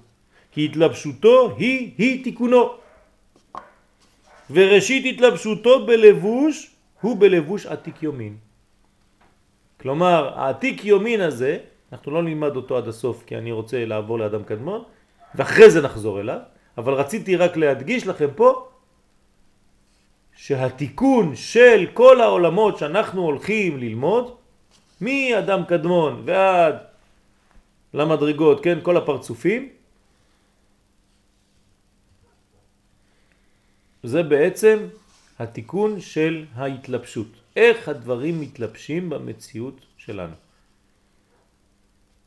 כי התלבשותו היא, היא תיקונו. וראשית התלבשותו בלבוש הוא בלבוש עתיק יומין. כלומר, העתיק יומין הזה, אנחנו לא נלמד אותו עד הסוף כי אני רוצה לעבור לאדם קדמון, ואחרי זה נחזור אליו, אבל רציתי רק להדגיש לכם פה שהתיקון של כל העולמות שאנחנו הולכים ללמוד, מאדם קדמון ועד למדרגות, כן, כל הפרצופים, זה בעצם התיקון של ההתלבשות. איך הדברים מתלבשים במציאות שלנו.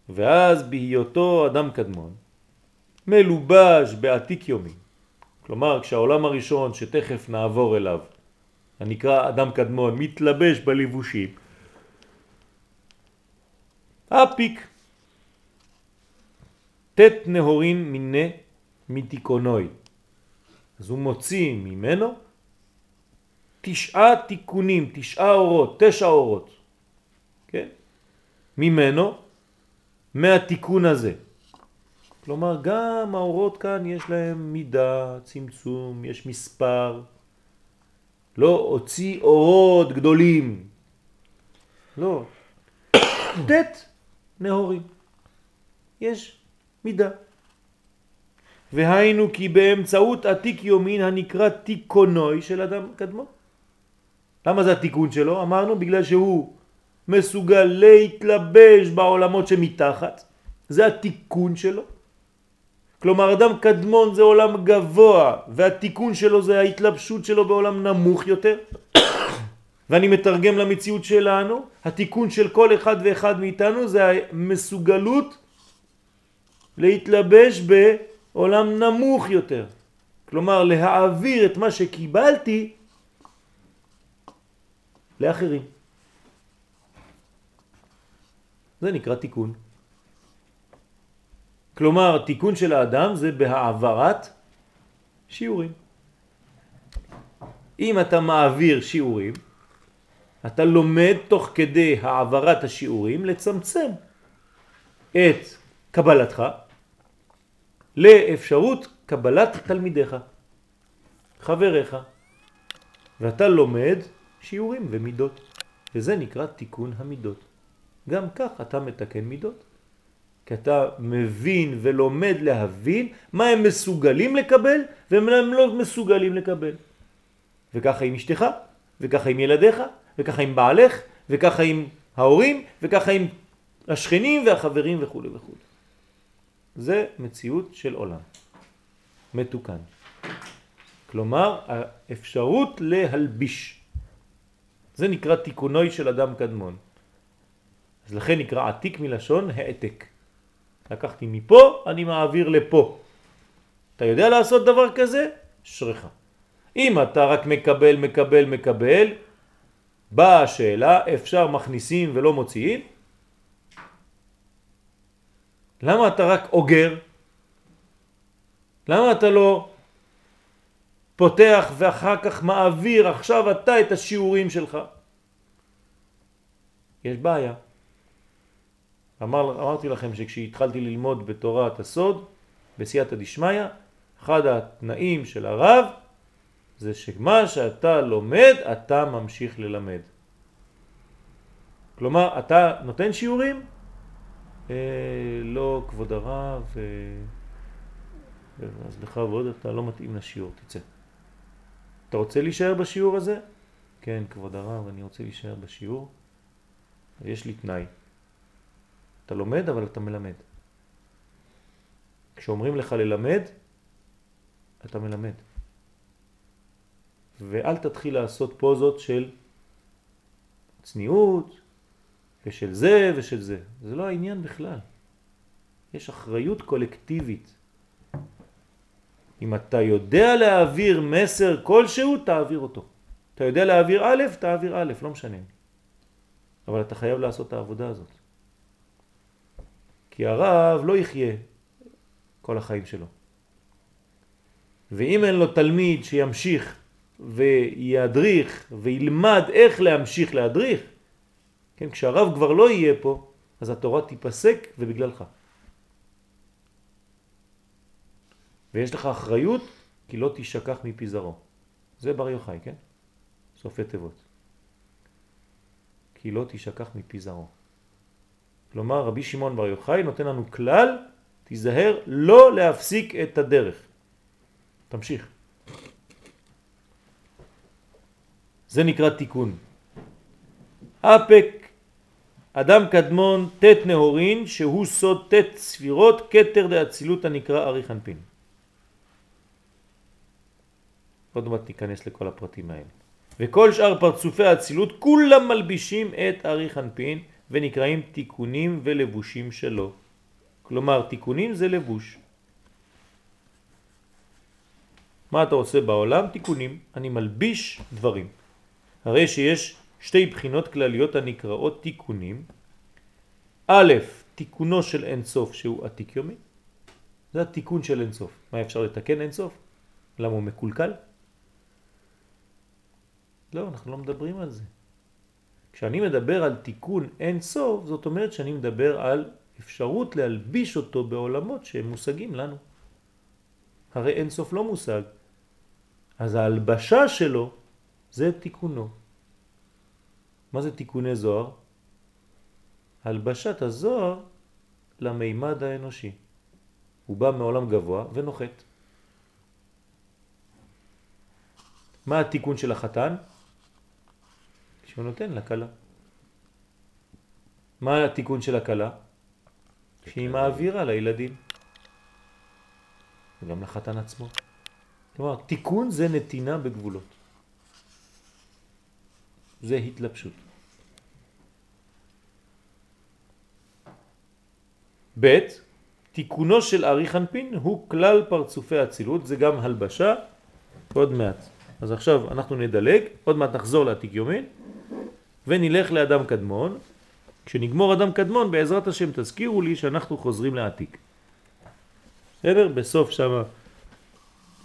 ואז בהיותו אדם קדמון, מלובש בעתיק יומי, כלומר כשהעולם הראשון שתכף נעבור אליו, הנקרא אדם קדמון, מתלבש בלבושים, אפיק תת נהורין מיני מתיקונוי. אז הוא מוציא ממנו תשעה תיקונים, תשעה אורות, תשע אורות, כן? ממנו, מהתיקון הזה. כלומר, גם האורות כאן יש להם מידה, צמצום, יש מספר. לא הוציא אורות גדולים. לא. ט' נהורים. יש מידה. והיינו כי באמצעות עתיק יומין הנקרא תיקונוי של אדם קדמו. למה זה התיקון שלו? אמרנו בגלל שהוא מסוגל להתלבש בעולמות שמתחת. זה התיקון שלו. כלומר אדם קדמון זה עולם גבוה והתיקון שלו זה ההתלבשות שלו בעולם נמוך יותר ואני מתרגם למציאות שלנו התיקון של כל אחד ואחד מאיתנו זה המסוגלות להתלבש בעולם נמוך יותר כלומר להעביר את מה שקיבלתי לאחרים. זה נקרא תיקון. כלומר, תיקון של האדם זה בהעברת שיעורים. אם אתה מעביר שיעורים, אתה לומד תוך כדי העברת השיעורים לצמצם את קבלתך לאפשרות קבלת תלמידיך, חבריך, ואתה לומד שיעורים ומידות, וזה נקרא תיקון המידות. גם כך אתה מתקן מידות. כי אתה מבין ולומד להבין מה הם מסוגלים לקבל ומה הם לא מסוגלים לקבל. וככה עם אשתך, וככה עם ילדיך, וככה עם בעלך, וככה עם ההורים, וככה עם השכנים והחברים וכו' וכו'. זה מציאות של עולם מתוקן. כלומר, האפשרות להלביש. זה נקרא תיקונוי של אדם קדמון. אז לכן נקרא עתיק מלשון העתק. לקחתי מפה, אני מעביר לפה. אתה יודע לעשות דבר כזה? שריך. אם אתה רק מקבל, מקבל, מקבל, באה השאלה, אפשר מכניסים ולא מוציאים? למה אתה רק אוגר? למה אתה לא פותח ואחר כך מעביר עכשיו אתה את השיעורים שלך? יש בעיה. אמר, אמרתי לכם שכשהתחלתי ללמוד בתורת הסוד, בסייעתא דשמיא, אחד התנאים של הרב זה שמה שאתה לומד, אתה ממשיך ללמד. כלומר, אתה נותן שיעורים? אה, לא, כבוד הרב, אה, אז ועוד אתה לא מתאים לשיעור, תצא. אתה רוצה להישאר בשיעור הזה? כן, כבוד הרב, אני רוצה להישאר בשיעור. יש לי תנאי. אתה לומד אבל אתה מלמד. כשאומרים לך ללמד, אתה מלמד. ואל תתחיל לעשות פוזות של צניעות ושל זה ושל זה. זה לא העניין בכלל. יש אחריות קולקטיבית. אם אתה יודע להעביר מסר כלשהו, תעביר אותו. אתה יודע להעביר א', תעביר א', לא משנה. אבל אתה חייב לעשות את העבודה הזאת. כי הרב לא יחיה כל החיים שלו. ואם אין לו תלמיד שימשיך וידריך וילמד איך להמשיך להדריך, כן, כשהרב כבר לא יהיה פה, אז התורה תיפסק ובגללך. ויש לך אחריות כי לא תשכח מפי זרעו. זה בר יוחאי, כן? סופי תיבות. כי לא תשכח מפי זרעו. כלומר רבי שמעון בר יוחאי נותן לנו כלל, תיזהר לא להפסיק את הדרך. תמשיך. זה נקרא תיקון. אפק, אדם קדמון, תת נהורין, שהוא סוד תת ספירות, כתר דאצילות הנקרא ארי חנפין. עוד מעט ניכנס לכל הפרטים האלה. וכל שאר פרצופי האצילות כולם מלבישים את ארי חנפין ונקראים תיקונים ולבושים שלו. כלומר, תיקונים זה לבוש. מה אתה עושה בעולם? תיקונים. אני מלביש דברים. הרי שיש שתי בחינות כלליות הנקראות תיקונים. א', תיקונו של אינסוף שהוא עתיק יומי. זה התיקון של אינסוף. מה אפשר לתקן אינסוף? למה הוא מקולקל? לא, אנחנו לא מדברים על זה. כשאני מדבר על תיקון אין סוף, זאת אומרת שאני מדבר על אפשרות להלביש אותו בעולמות שהם מושגים לנו. הרי אין סוף לא מושג. אז ההלבשה שלו זה תיקונו. מה זה תיקוני זוהר? הלבשת הזוהר למימד האנושי. הוא בא מעולם גבוה ונוחת. מה התיקון של החתן? שהוא נותן לקלה. מה התיקון של הקלה? שהיא מעבירה לילדים. וגם לחתן עצמו. כלומר, תיקון זה נתינה בגבולות. זה התלבשות. ב' תיקונו של ארי חנפין הוא כלל פרצופי הצילות, זה גם הלבשה, עוד מעט. אז עכשיו אנחנו נדלג, עוד מעט נחזור לעתיק יומין, ונלך לאדם קדמון. כשנגמור אדם קדמון, בעזרת השם תזכירו לי שאנחנו חוזרים לעתיק. בסדר? בסוף שם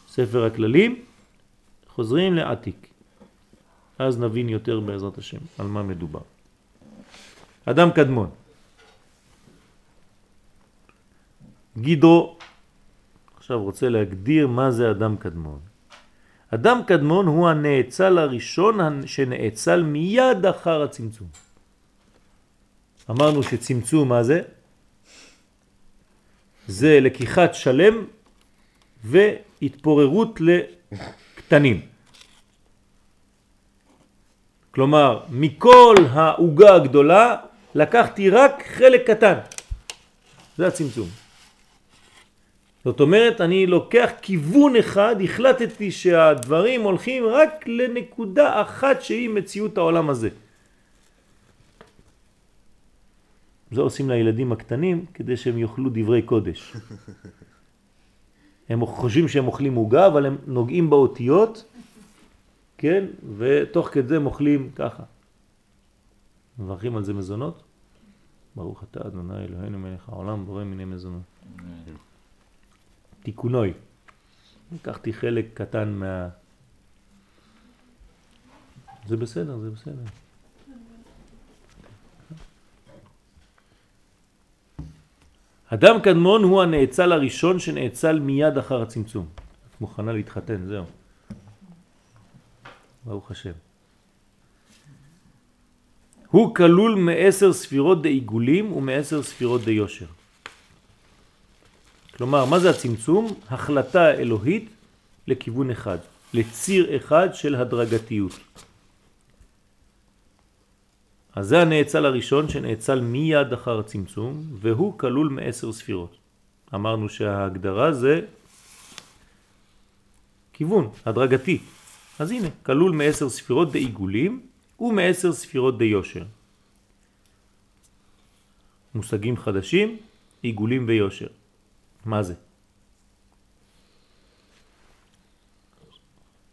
ספר הכללים, חוזרים לעתיק. אז נבין יותר בעזרת השם על מה מדובר. אדם קדמון. גידו, עכשיו רוצה להגדיר מה זה אדם קדמון. אדם קדמון הוא הנאצל הראשון שנאצל מיד אחר הצמצום. אמרנו שצמצום מה זה? זה לקיחת שלם והתפוררות לקטנים. כלומר, מכל העוגה הגדולה לקחתי רק חלק קטן. זה הצמצום. זאת אומרת, אני לוקח כיוון אחד, החלטתי שהדברים הולכים רק לנקודה אחת שהיא מציאות העולם הזה. זה עושים לילדים הקטנים כדי שהם יאכלו דברי קודש. הם חושבים שהם אוכלים עוגה, אבל הם נוגעים באותיות, כן? ותוך כדי הם אוכלים ככה. מברכים על זה מזונות? ברוך אתה אדוני אלוהינו מלך העולם בורא מיני מזונות. תיקונוי. לקחתי חלק קטן מה... זה בסדר, זה בסדר. אדם קדמון הוא הנאצל הראשון שנאצל מיד אחר הצמצום. את מוכנה להתחתן, זהו. ברוך השם. הוא כלול מעשר ספירות דעיגולים ומעשר ספירות דיושר. כלומר, מה זה הצמצום? החלטה אלוהית לכיוון אחד, לציר אחד של הדרגתיות. אז זה הנאצל הראשון שנאצל מיד אחר הצמצום, והוא כלול מעשר ספירות. אמרנו שההגדרה זה כיוון, הדרגתי. אז הנה, כלול מעשר ספירות בעיגולים ומעשר ספירות ביושר. מושגים חדשים, עיגולים ויושר. מה זה?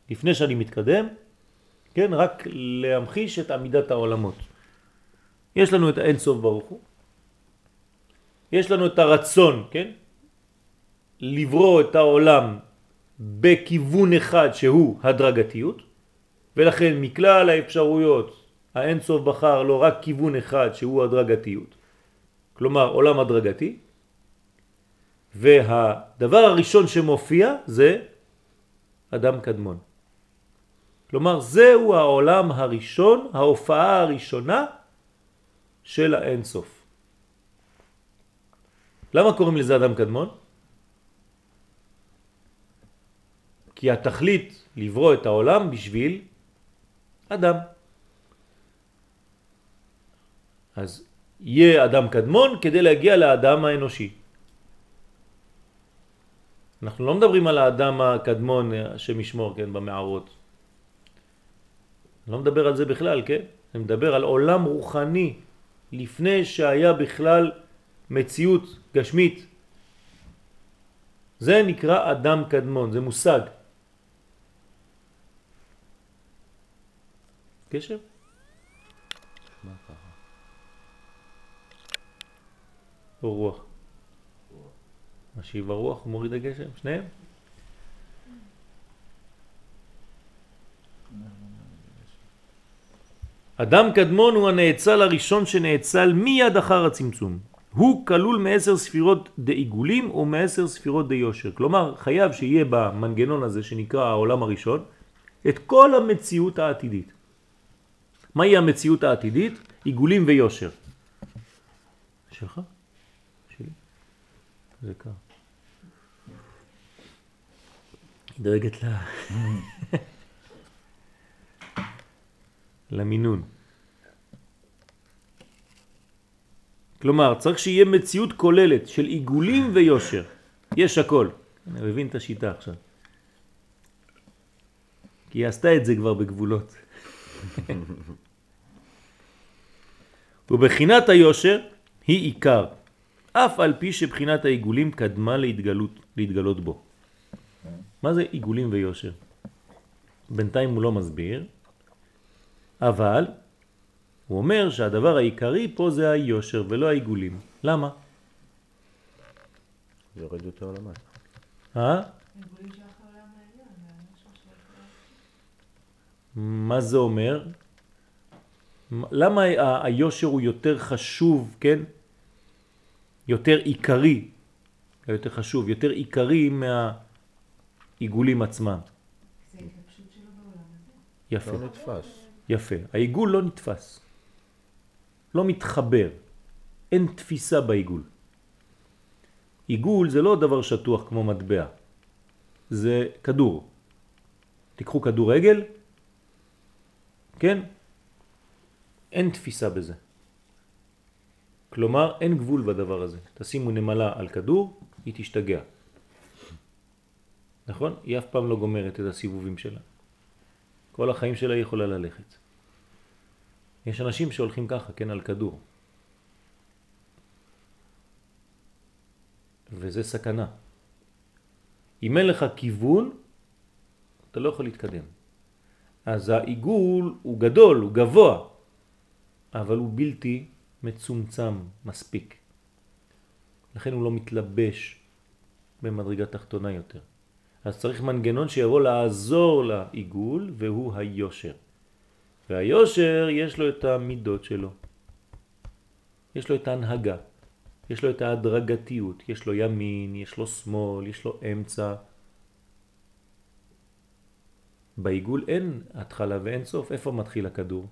לפני שאני מתקדם, כן, רק להמחיש את עמידת העולמות. יש לנו את האין סוף ברוך הוא, יש לנו את הרצון, כן, לברוא את העולם בכיוון אחד שהוא הדרגתיות, ולכן מכלל האפשרויות האין סוף בחר לא רק כיוון אחד שהוא הדרגתיות, כלומר עולם הדרגתי, והדבר הראשון שמופיע זה אדם קדמון. כלומר זהו העולם הראשון, ההופעה הראשונה של האין סוף. למה קוראים לזה אדם קדמון? כי התכלית לברוא את העולם בשביל אדם. אז יהיה אדם קדמון כדי להגיע לאדם האנושי. אנחנו לא מדברים על האדם הקדמון, השם ישמור, כן, במערות. לא מדבר על זה בכלל, כן? אני מדבר על עולם רוחני, לפני שהיה בכלל מציאות גשמית. זה נקרא אדם קדמון, זה מושג. קשר? או רוח? משיב הרוח ומוריד הגשם, שניהם? אדם קדמון הוא הנאצל הראשון שנאצל מיד אחר הצמצום. הוא כלול מעשר ספירות דעיגולים או מעשר ספירות דיושר. כלומר, חייב שיהיה במנגנון הזה שנקרא העולם הראשון את כל המציאות העתידית. מהי המציאות העתידית? עיגולים ויושר. שלך? שלי? זה קר. היא דואגת לה... למינון. כלומר, צריך שיהיה מציאות כוללת של עיגולים ויושר. יש הכל. אני מבין את השיטה עכשיו. כי היא עשתה את זה כבר בגבולות. ובחינת היושר היא עיקר, אף על פי שבחינת העיגולים קדמה להתגלות, להתגלות בו. מה זה עיגולים ויושר? בינתיים הוא לא מסביר, אבל הוא אומר שהדבר העיקרי פה זה היושר ולא העיגולים. למה? זה יורד יותר למטה. אה? מה זה אומר? למה היושר הוא יותר חשוב, כן? יותר עיקרי, לא יותר חשוב, יותר עיקרי מהעיגולים עצמם. זה ההתלבשות שלו בעולם הזה. יפה, לא נתפס. יפה. העיגול לא נתפס, לא מתחבר, אין תפיסה בעיגול. עיגול זה לא דבר שטוח כמו מטבע, זה כדור. תיקחו כדורגל, כן? אין תפיסה בזה. כלומר, אין גבול בדבר הזה. תשימו נמלה על כדור, היא תשתגע. נכון? היא אף פעם לא גומרת את הסיבובים שלה. כל החיים שלה היא יכולה ללכת. יש אנשים שהולכים ככה, כן, על כדור. וזה סכנה. אם אין לך כיוון, אתה לא יכול להתקדם. אז העיגול הוא גדול, הוא גבוה, אבל הוא בלתי מצומצם מספיק. לכן הוא לא מתלבש במדרגה תחתונה יותר. אז צריך מנגנון שיבוא לעזור לעיגול, והוא היושר. והיושר יש לו את המידות שלו. יש לו את ההנהגה, יש לו את ההדרגתיות, יש לו ימין, יש לו שמאל, יש לו אמצע. בעיגול אין התחלה ואין סוף. איפה מתחיל הכדור?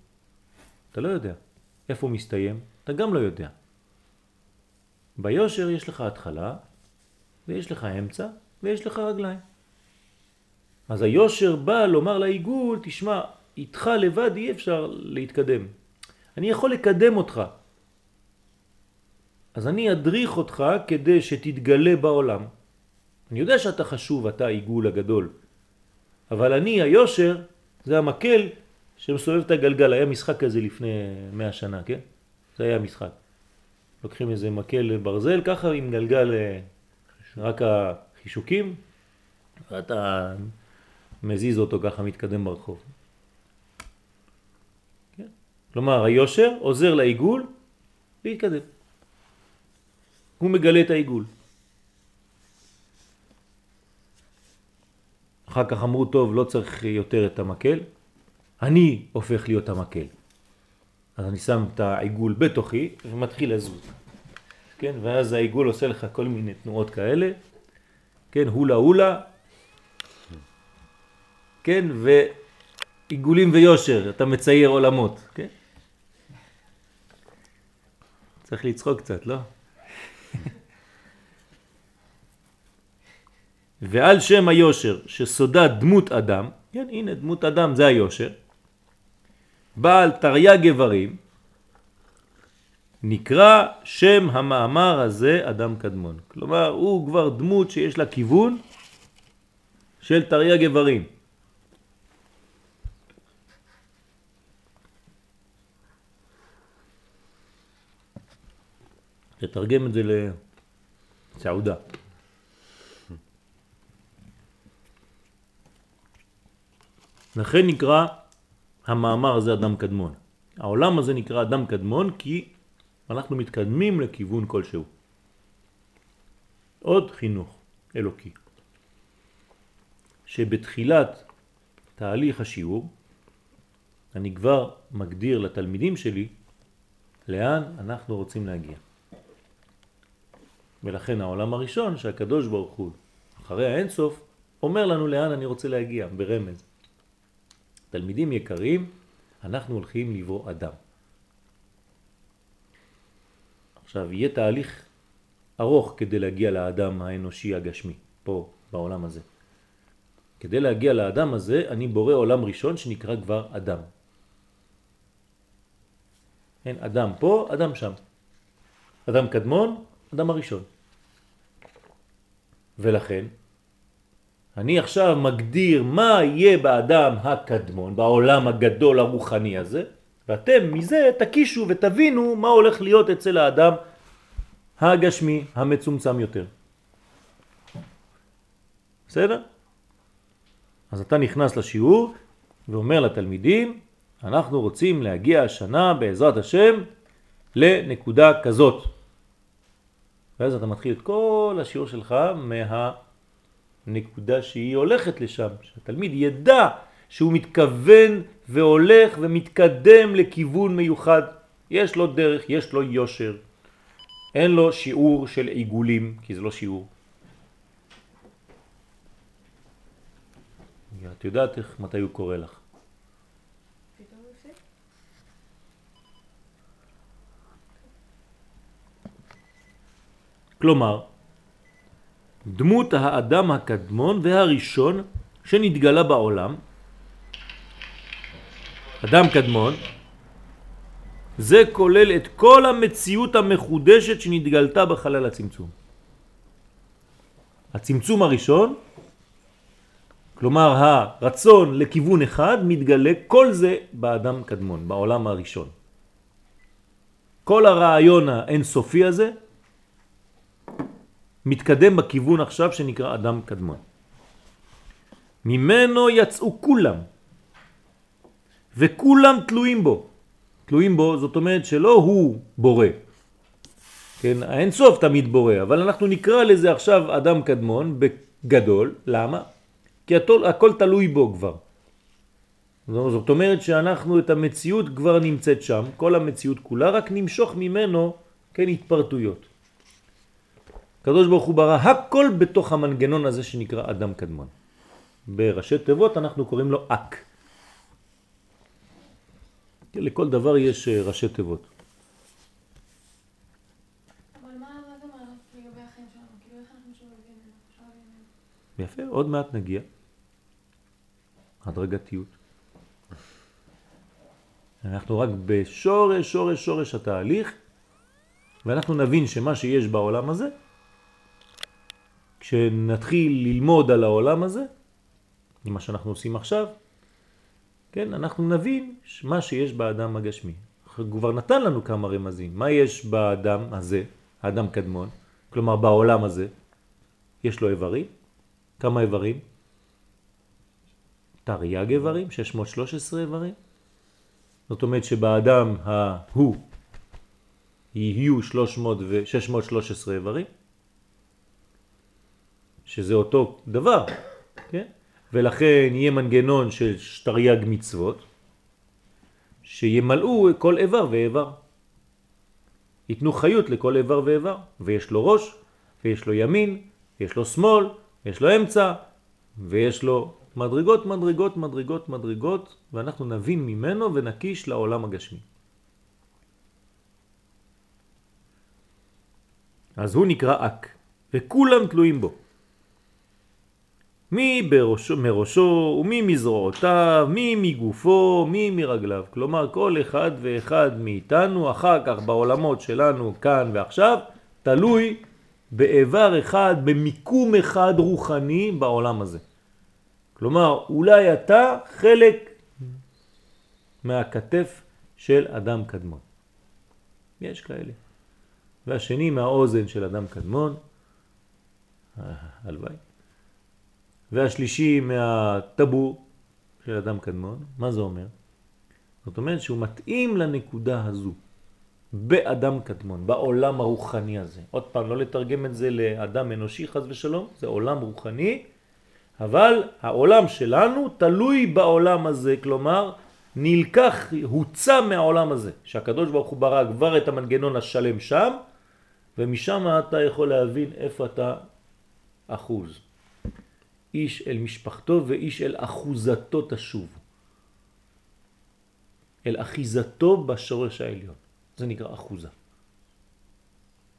אתה לא יודע. איפה הוא מסתיים? אתה גם לא יודע. ביושר יש לך התחלה, ויש לך אמצע, ויש לך רגליים. אז היושר בא לומר לעיגול, תשמע, איתך לבד אי אפשר להתקדם. אני יכול לקדם אותך. אז אני אדריך אותך כדי שתתגלה בעולם. אני יודע שאתה חשוב, אתה העיגול הגדול. אבל אני, היושר, זה המקל שמסובב את הגלגל. היה משחק כזה לפני מאה שנה, כן? זה היה משחק. לוקחים איזה מקל ברזל ככה עם גלגל אה, רק החישוקים, ואתה מזיז אותו ככה מתקדם ברחוב. כן? כלומר, היושר עוזר לעיגול להתקדם. הוא מגלה את העיגול. אחר כך אמרו, טוב, לא צריך יותר את המקל, אני הופך להיות המקל. אז אני שם את העיגול בתוכי ומתחיל לזוז. כן, ואז העיגול עושה לך כל מיני תנועות כאלה, כן, הולה הולה, כן, ועיגולים ויושר, אתה מצייר עולמות, כן? צריך לצחוק קצת, לא? ועל שם היושר שסודה דמות אדם, כן, הנה דמות אדם זה היושר, בעל תרי"ג איברים, נקרא שם המאמר הזה אדם קדמון. כלומר, הוא כבר דמות שיש לה כיוון של תרי"ג איברים. תתרגם את זה לסעודה. לכן נקרא המאמר הזה אדם קדמון. העולם הזה נקרא אדם קדמון כי אנחנו מתקדמים לכיוון כלשהו. עוד חינוך אלוקי, שבתחילת תהליך השיעור אני כבר מגדיר לתלמידים שלי לאן אנחנו רוצים להגיע. ולכן העולם הראשון שהקדוש ברוך הוא אחרי האינסוף אומר לנו לאן אני רוצה להגיע ברמז. תלמידים יקרים, אנחנו הולכים לברוא אדם. עכשיו, יהיה תהליך ארוך כדי להגיע לאדם האנושי הגשמי, פה, בעולם הזה. כדי להגיע לאדם הזה, אני בורא עולם ראשון שנקרא כבר אדם. אין אדם פה, אדם שם. אדם קדמון, אדם הראשון. ולכן, אני עכשיו מגדיר מה יהיה באדם הקדמון, בעולם הגדול הרוחני הזה, ואתם מזה תקישו ותבינו מה הולך להיות אצל האדם הגשמי המצומצם יותר. בסדר? אז אתה נכנס לשיעור ואומר לתלמידים, אנחנו רוצים להגיע השנה בעזרת השם לנקודה כזאת. ואז אתה מתחיל את כל השיעור שלך מהנקודה שהיא הולכת לשם, שהתלמיד ידע שהוא מתכוון והולך ומתקדם לכיוון מיוחד. יש לו דרך, יש לו יושר. אין לו שיעור של עיגולים, כי זה לא שיעור. את יודעת איך, מתי הוא קורא לך. כלומר, דמות האדם הקדמון והראשון שנתגלה בעולם, אדם קדמון, זה כולל את כל המציאות המחודשת שנתגלתה בחלל הצמצום. הצמצום הראשון, כלומר הרצון לכיוון אחד, מתגלה כל זה באדם קדמון, בעולם הראשון. כל הרעיון האינסופי הזה מתקדם בכיוון עכשיו שנקרא אדם קדמון. ממנו יצאו כולם, וכולם תלויים בו. תלויים בו, זאת אומרת שלא הוא בורא. כן, האינסוף תמיד בורא, אבל אנחנו נקרא לזה עכשיו אדם קדמון בגדול, למה? כי הכל, הכל תלוי בו כבר. זאת אומרת שאנחנו את המציאות כבר נמצאת שם, כל המציאות כולה, רק נמשוך ממנו, כן, התפרטויות. הקדוש ברוך הוא ברא הכל בתוך המנגנון הזה שנקרא אדם קדמון. בראשי תיבות אנחנו קוראים לו אק. כן, לכל דבר יש אה, ראשי תיבות. כאילו? יפה, עוד מעט נגיע. הדרגתיות. אנחנו רק בשורש, שורש, שורש התהליך, ואנחנו נבין שמה שיש בעולם הזה, כשנתחיל ללמוד על העולם הזה, עם מה שאנחנו עושים עכשיו, כן, אנחנו נבין מה שיש באדם הגשמי. כבר נתן לנו כמה רמזים. מה יש באדם הזה, האדם קדמון, כלומר בעולם הזה, יש לו איברים. כמה איברים? תרי"ג איברים, 613 איברים. זאת אומרת שבאדם ההוא יהיו 300 ו 613 איברים, שזה אותו דבר, כן? ולכן יהיה מנגנון של תרי"ג מצוות, שימלאו כל איבר ואיבר. ייתנו חיות לכל איבר ואיבר, ויש לו ראש, ויש לו ימין, יש לו שמאל, יש לו אמצע, ויש לו מדרגות, מדרגות, מדרגות, מדרגות, ואנחנו נבין ממנו ונקיש לעולם הגשמי. אז הוא נקרא אק, וכולם תלויים בו. מי בראשו, מראשו ומי מזרועותיו, מי מגופו, מי מרגליו. כלומר, כל אחד ואחד מאיתנו, אחר כך בעולמות שלנו, כאן ועכשיו, תלוי באיבר אחד, במיקום אחד רוחני בעולם הזה. כלומר, אולי אתה חלק מהכתף של אדם קדמון. יש כאלה. והשני מהאוזן של אדם קדמון, הלוואי. והשלישי מהטבור של אדם קדמון. מה זה אומר? זאת אומרת שהוא מתאים לנקודה הזו. באדם קדמון, בעולם הרוחני הזה. עוד פעם, לא לתרגם את זה לאדם אנושי חז ושלום, זה עולם רוחני, אבל העולם שלנו תלוי בעולם הזה, כלומר נלקח, הוצא מהעולם הזה, שהקדוש ברוך הוא ברא כבר את המנגנון השלם שם, ומשם אתה יכול להבין איפה אתה אחוז. איש אל משפחתו ואיש אל אחוזתו תשוב. אל אחיזתו בשורש העליון. זה נקרא אחוזה.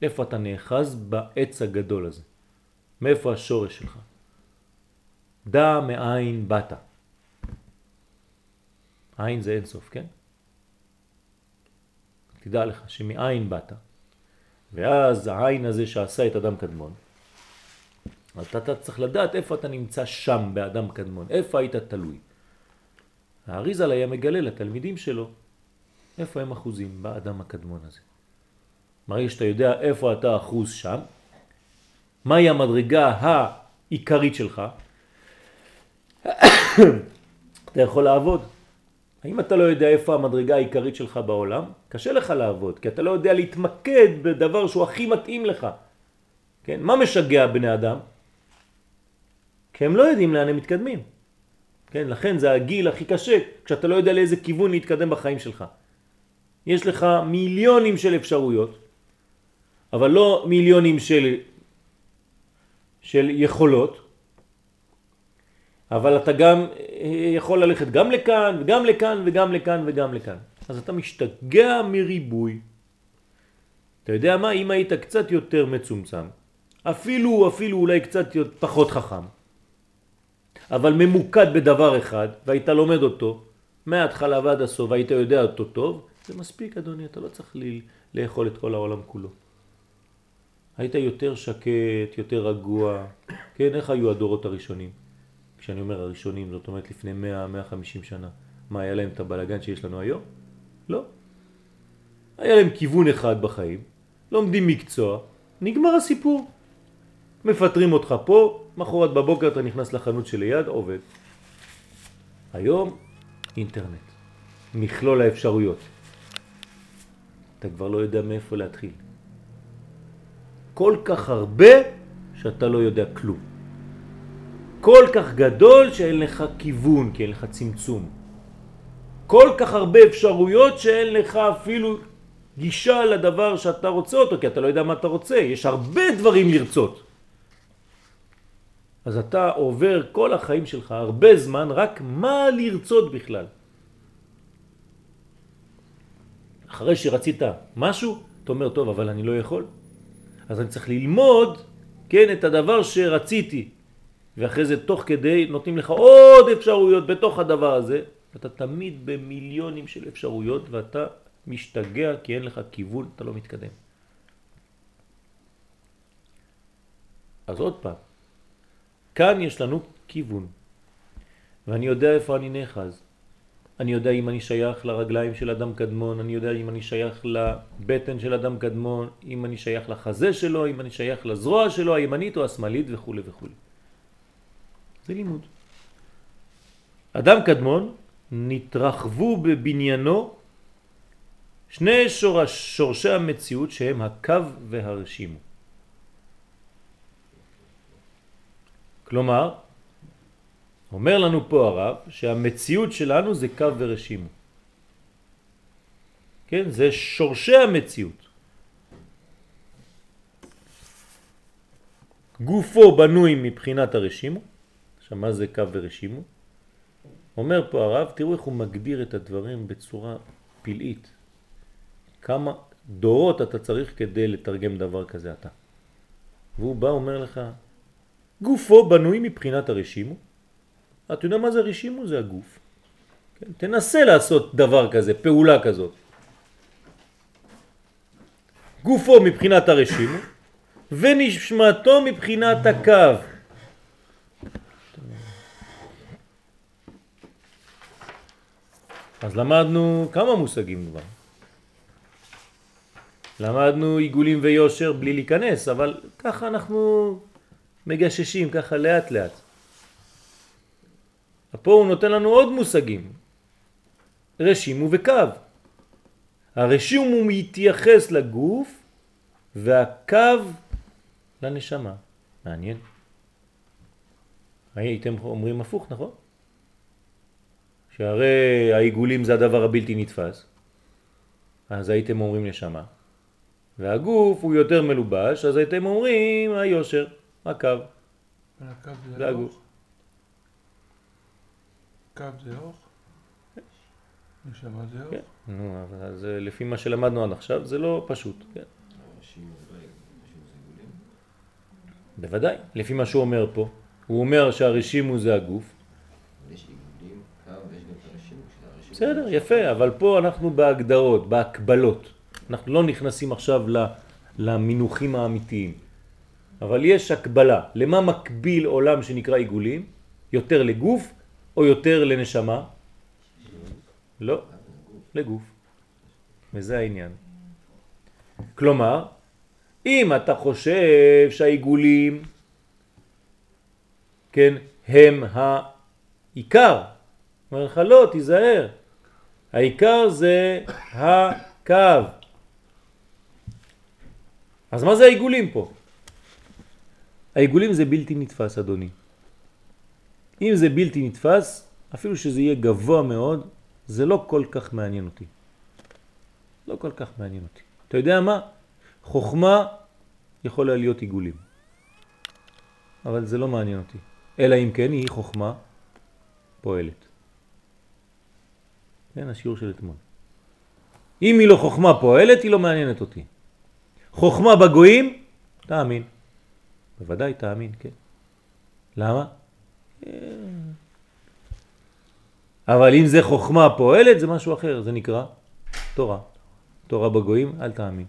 איפה אתה נאחז בעץ הגדול הזה? מאיפה השורש שלך? דע מאין באת. עין זה אינסוף, כן? תדע לך שמאין באת. ואז העין הזה שעשה את אדם קדמון, אתה, אתה צריך לדעת איפה אתה נמצא שם באדם קדמון, איפה היית תלוי. האריזל היה מגלה לתלמידים שלו איפה הם אחוזים באדם הקדמון הזה. מראה שאתה יודע איפה אתה אחוז שם, מהי המדרגה העיקרית שלך, אתה יכול לעבוד. האם אתה לא יודע איפה המדרגה העיקרית שלך בעולם? קשה לך לעבוד, כי אתה לא יודע להתמקד בדבר שהוא הכי מתאים לך. כן? מה משגע בני אדם? כי הם לא יודעים לאן הם מתקדמים. כן? לכן זה הגיל הכי קשה, כשאתה לא יודע לאיזה כיוון להתקדם בחיים שלך. יש לך מיליונים של אפשרויות, אבל לא מיליונים של, של יכולות, אבל אתה גם אה, יכול ללכת גם לכאן וגם לכאן וגם לכאן וגם לכאן. אז אתה משתגע מריבוי. אתה יודע מה? אם היית קצת יותר מצומצם, אפילו, אפילו אולי קצת פחות חכם, אבל ממוקד בדבר אחד, והיית לומד אותו, מההתחלה ועד הסוף, והיית יודע אותו טוב, זה מספיק אדוני, אתה לא צריך לי לאכול את כל העולם כולו. היית יותר שקט, יותר רגוע, כן, איך היו הדורות הראשונים? כשאני אומר הראשונים, זאת אומרת לפני 100-150 שנה. מה, היה להם את הבלגן שיש לנו היום? לא. היה להם כיוון אחד בחיים, לומדים מקצוע, נגמר הסיפור. מפטרים אותך פה, מחרת בבוקר אתה נכנס לחנות שליד, עובד. היום אינטרנט, מכלול האפשרויות. אתה כבר לא יודע מאיפה להתחיל. כל כך הרבה שאתה לא יודע כלום. כל כך גדול שאין לך כיוון, כי אין לך צמצום. כל כך הרבה אפשרויות שאין לך אפילו גישה לדבר שאתה רוצה אותו, כי אתה לא יודע מה אתה רוצה. יש הרבה דברים לרצות. אז אתה עובר כל החיים שלך הרבה זמן רק מה לרצות בכלל. אחרי שרצית משהו, אתה אומר, טוב, אבל אני לא יכול. אז אני צריך ללמוד, כן, את הדבר שרציתי. ואחרי זה תוך כדי נותנים לך עוד אפשרויות בתוך הדבר הזה. אתה תמיד במיליונים של אפשרויות ואתה משתגע כי אין לך כיוון, אתה לא מתקדם. אז עוד פעם, כאן יש לנו כיוון, ואני יודע איפה אני נאחז. אני יודע אם אני שייך לרגליים של אדם קדמון, אני יודע אם אני שייך לבטן של אדם קדמון, אם אני שייך לחזה שלו, אם אני שייך לזרוע שלו, הימנית או השמאלית וכו' וכו'. זה לימוד. אדם קדמון נתרחבו בבניינו שני שורש, שורשי המציאות שהם הקו והרשימו. כלומר, אומר לנו פה הרב שהמציאות שלנו זה קו ורשימו. כן? זה שורשי המציאות. גופו בנוי מבחינת הרשימו. עכשיו מה זה קו ורשימו? אומר פה הרב, תראו איך הוא מגדיר את הדברים בצורה פלאית. כמה דורות אתה צריך כדי לתרגם דבר כזה אתה. והוא בא אומר לך, גופו בנוי מבחינת הרשימו. אתה יודע מה זה רשימו? זה הגוף. כן? תנסה לעשות דבר כזה, פעולה כזאת. גופו מבחינת הרשימו ונשמתו מבחינת הקו. אז למדנו כמה מושגים כבר. למדנו עיגולים ויושר בלי להיכנס, אבל ככה אנחנו מגששים, ככה לאט לאט. פה הוא נותן לנו עוד מושגים, רשימו וקו. הרשימו מתייחס לגוף והקו לנשמה. מעניין. הייתם אומרים הפוך, נכון? שהרי העיגולים זה הדבר הבלתי נתפס, אז הייתם אומרים נשמה. והגוף הוא יותר מלובש, אז הייתם אומרים היושר, הקו, הקו זה זה הגוף. קו זה אוך. נשמה זה אוך. כן, נו, אבל אז אה, לפי מה שלמדנו עד עכשיו זה לא פשוט, כן. בוודאי, לפי מה שהוא אומר פה. הוא אומר שהרשימו זה הגוף. בסדר, יפה, אבל פה אנחנו בהגדרות, בהקבלות. אנחנו לא נכנסים עכשיו ל- למינוחים האמיתיים. אבל יש הקבלה. למה מקביל עולם שנקרא עיגולים? יותר לגוף או יותר לנשמה? לא, לגוף. וזה העניין. כלומר, אם אתה חושב שהעיגולים, כן, הם העיקר, אומר לך לא, תיזהר, העיקר זה הקו. אז מה זה העיגולים פה? העיגולים זה בלתי נתפס, אדוני. אם זה בלתי נתפס, אפילו שזה יהיה גבוה מאוד, זה לא כל כך מעניין אותי. לא כל כך מעניין אותי. אתה יודע מה? חוכמה יכולה להיות עיגולים. אבל זה לא מעניין אותי. אלא אם כן היא חוכמה פועלת. כן, השיעור של אתמול. אם היא לא חוכמה פועלת, היא לא מעניינת אותי. חוכמה בגויים, תאמין. בוודאי תאמין, כן. למה? אבל אם זה חוכמה פועלת, זה משהו אחר, זה נקרא תורה. תורה בגויים, אל תאמין.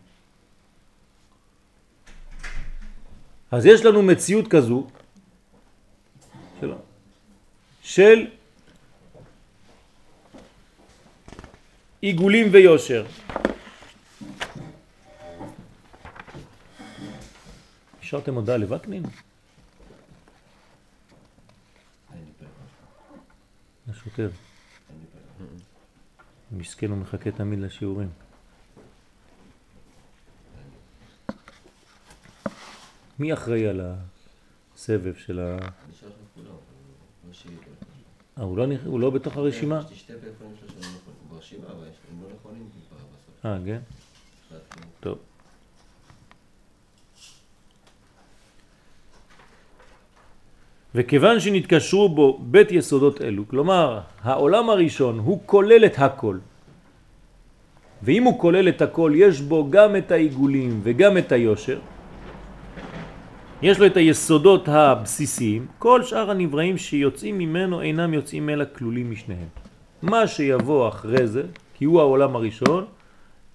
אז יש לנו מציאות כזו של, של עיגולים ויושר. השארתם הודעה לווקנין? לשוטר. מסכן הוא מחכה תמיד לשיעורים. מי אחראי על הסבב של ה... אה, הוא לא, נכ- הוא לא בתוך הרשימה? יש לי שתי טלפונים שלו שלא נכונים. הוא ברשימה, אבל יש- הם לא נכונים ב- בסוף. אה, כן? החלטתי. טוב. וכיוון שנתקשרו בו בית יסודות אלו, כלומר העולם הראשון הוא כולל את הכל, ואם הוא כולל את הכל יש בו גם את העיגולים וגם את היושר, יש לו את היסודות הבסיסיים, כל שאר הנבראים שיוצאים ממנו אינם יוצאים אלא כלולים משניהם. מה שיבוא אחרי זה, כי הוא העולם הראשון,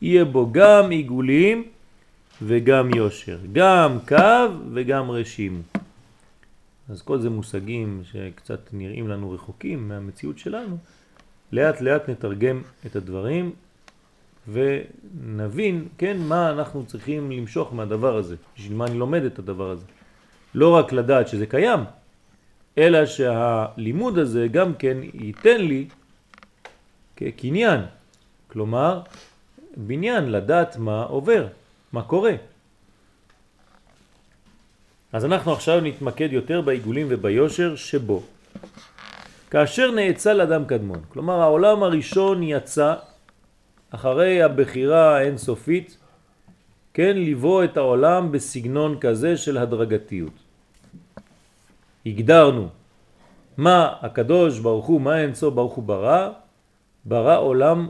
יהיה בו גם עיגולים וגם יושר, גם קו וגם רשימו. אז כל זה מושגים שקצת נראים לנו רחוקים מהמציאות שלנו. לאט לאט נתרגם את הדברים ונבין, כן, מה אנחנו צריכים למשוך מהדבר הזה, בשביל מה אני לומד את הדבר הזה. לא רק לדעת שזה קיים, אלא שהלימוד הזה גם כן ייתן לי כקניין, כלומר בניין לדעת מה עובר, מה קורה. אז אנחנו עכשיו נתמקד יותר בעיגולים וביושר שבו. כאשר נאצל אדם קדמון, כלומר העולם הראשון יצא אחרי הבחירה האינסופית, כן, לבוא את העולם בסגנון כזה של הדרגתיות. הגדרנו מה הקדוש ברוך הוא, מה אינסוף ברוך הוא ברא, ברא עולם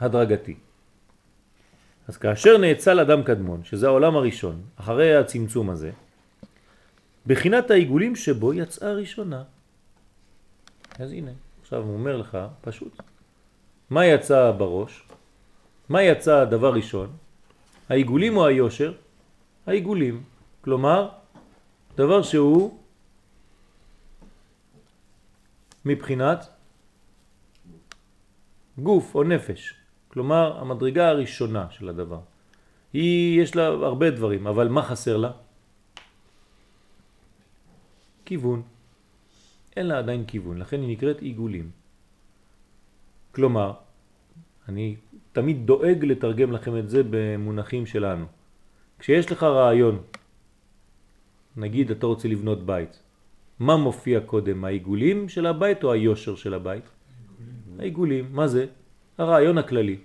הדרגתי. אז כאשר נאצל אדם קדמון, שזה העולם הראשון, אחרי הצמצום הזה, בחינת העיגולים שבו יצאה ראשונה. אז הנה, עכשיו הוא אומר לך, פשוט. מה יצא בראש? מה יצא הדבר ראשון? העיגולים או היושר? העיגולים. כלומר, דבר שהוא מבחינת גוף או נפש. כלומר, המדרגה הראשונה של הדבר. היא, יש לה הרבה דברים, אבל מה חסר לה? כיוון. אין לה עדיין כיוון, לכן היא נקראת עיגולים. כלומר, אני תמיד דואג לתרגם לכם את זה במונחים שלנו. כשיש לך רעיון, נגיד אתה רוצה לבנות בית, מה מופיע קודם, העיגולים של הבית או היושר של הבית? העיגולים, מה זה? הרעיון הכללי.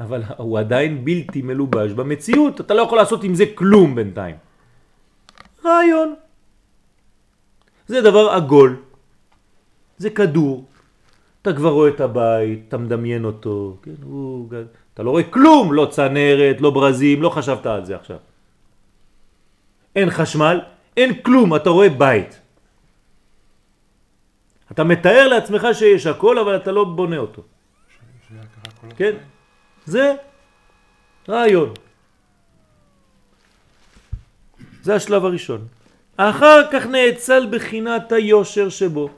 אבל הוא עדיין בלתי מלובש במציאות, אתה לא יכול לעשות עם זה כלום בינתיים. רעיון. זה דבר עגול, זה כדור. אתה כבר רואה את הבית, אתה מדמיין אותו, כן, הוא, אתה לא רואה כלום, לא צנרת, לא ברזים, לא חשבת על זה עכשיו. אין חשמל, אין כלום, אתה רואה בית. אתה מתאר לעצמך שיש הכל, אבל אתה לא בונה אותו. כן. זה רעיון. זה השלב הראשון. אחר כך נאצל בחינת היושר שבו.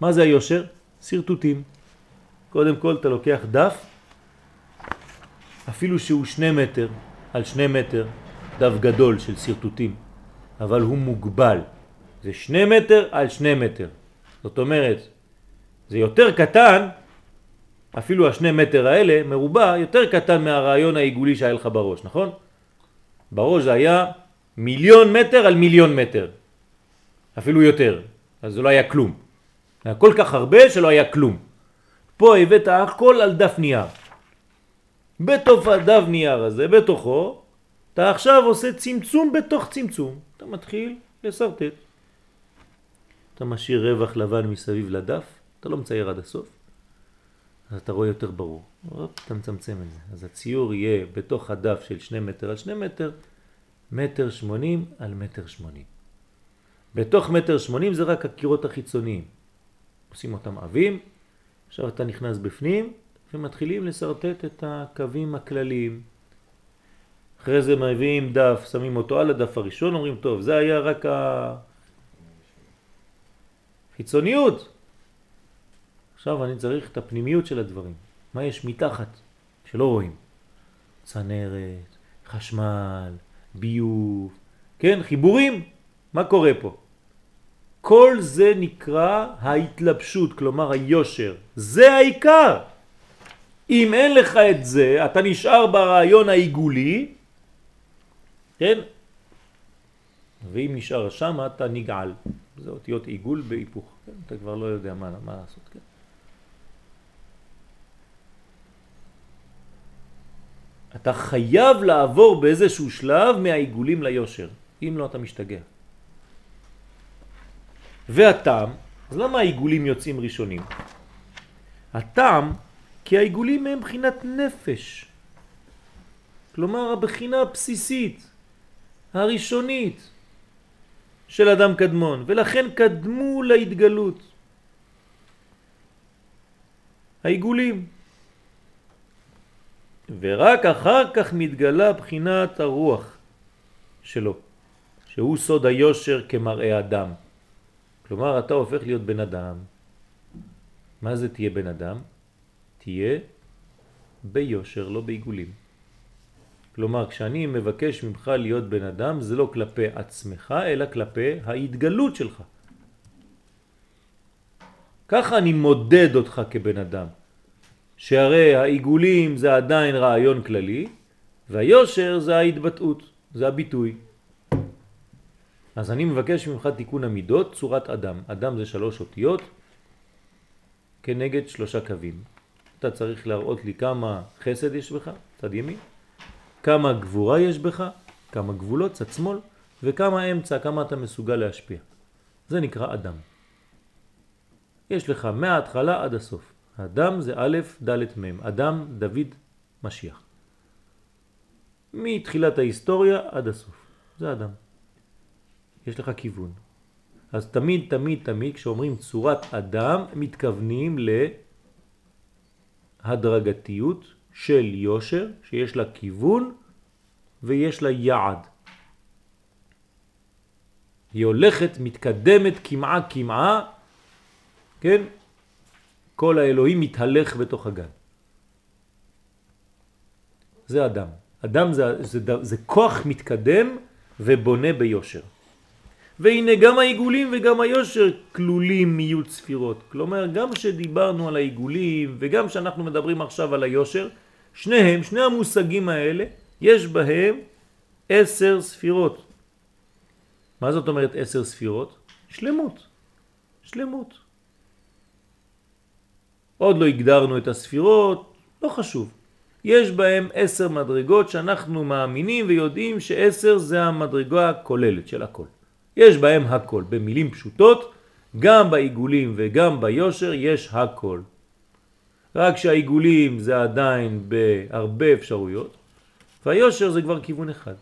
מה זה היושר? סרטוטים. קודם כל אתה לוקח דף, אפילו שהוא שני מטר על שני מטר, דף גדול של סרטוטים, אבל הוא מוגבל. זה שני מטר על שני מטר. זאת אומרת, זה יותר קטן, אפילו השני מטר האלה, מרובע, יותר קטן מהרעיון העיגולי שהיה לך בראש, נכון? בראש זה היה מיליון מטר על מיליון מטר, אפילו יותר, אז זה לא היה כלום. היה כל כך הרבה שלא היה כלום. פה הבאת הכל על דף נייר. בתוך הדף נייר הזה, בתוכו, אתה עכשיו עושה צמצום בתוך צמצום. אתה מתחיל לסרטט. אתה משאיר רווח לבן מסביב לדף, אתה לא מצייר עד הסוף, אז אתה רואה יותר ברור. הופ, אתה מצמצם את זה. אז הציור יהיה בתוך הדף של שני מטר על שני מטר, מטר שמונים על מטר שמונים. בתוך מטר שמונים זה רק הקירות החיצוניים. עושים אותם עבים, עכשיו אתה נכנס בפנים ומתחילים לסרטט את הקווים הכלליים. אחרי זה מביאים דף, שמים אותו על הדף הראשון, אומרים טוב, זה היה רק החיצוניות. עכשיו אני צריך את הפנימיות של הדברים. מה יש מתחת שלא רואים? צנרת, חשמל, ביוב, כן, חיבורים. מה קורה פה? כל זה נקרא ההתלבשות, כלומר היושר. זה העיקר. אם אין לך את זה, אתה נשאר ברעיון העיגולי, כן? ואם נשאר שם, אתה נגעל. זה אותיות עיגול בהיפוך. כן? אתה כבר לא יודע מה, מה לעשות. כן? אתה חייב לעבור באיזשהו שלב מהעיגולים ליושר. אם לא, אתה משתגע. והטעם, אז למה העיגולים יוצאים ראשונים? הטעם, כי העיגולים הם בחינת נפש. כלומר, הבחינה הבסיסית, הראשונית של אדם קדמון, ולכן קדמו להתגלות. העיגולים. ורק אחר כך מתגלה בחינת הרוח שלו, שהוא סוד היושר כמראה אדם. כלומר, אתה הופך להיות בן אדם. מה זה תהיה בן אדם? תהיה ביושר, לא בעיגולים. כלומר, כשאני מבקש ממך להיות בן אדם, זה לא כלפי עצמך, אלא כלפי ההתגלות שלך. ככה אני מודד אותך כבן אדם. שהרי העיגולים זה עדיין רעיון כללי, והיושר זה ההתבטאות, זה הביטוי. אז אני מבקש ממך תיקון המידות, צורת אדם. אדם זה שלוש אותיות כנגד שלושה קווים. אתה צריך להראות לי כמה חסד יש בך, צד ימין, כמה גבורה יש בך, כמה גבולות, צד שמאל, וכמה אמצע, כמה אתה מסוגל להשפיע. זה נקרא אדם. יש לך מההתחלה עד הסוף. אדם זה א', ד', מ', אדם, דוד, משיח. מתחילת ההיסטוריה עד הסוף. זה אדם. יש לך כיוון. אז תמיד, תמיד, תמיד, כשאומרים צורת אדם, מתכוונים להדרגתיות של יושר, שיש לה כיוון ויש לה יעד. היא הולכת, מתקדמת כמעה כמעה, כן? כל האלוהים מתהלך בתוך הגן. זה אדם. אדם זה, זה, זה, זה כוח מתקדם ובונה ביושר. והנה גם העיגולים וגם היושר כלולים מיעוט ספירות. כלומר, גם שדיברנו על העיגולים וגם שאנחנו מדברים עכשיו על היושר, שניהם, שני המושגים האלה, יש בהם עשר ספירות. מה זאת אומרת עשר ספירות? שלמות. שלמות. עוד לא הגדרנו את הספירות, לא חשוב. יש בהם עשר מדרגות שאנחנו מאמינים ויודעים שעשר זה המדרגה הכוללת של הכל. יש בהם הכל. במילים פשוטות, גם בעיגולים וגם ביושר יש הכל. רק שהעיגולים זה עדיין בהרבה אפשרויות, והיושר זה כבר כיוון אחד.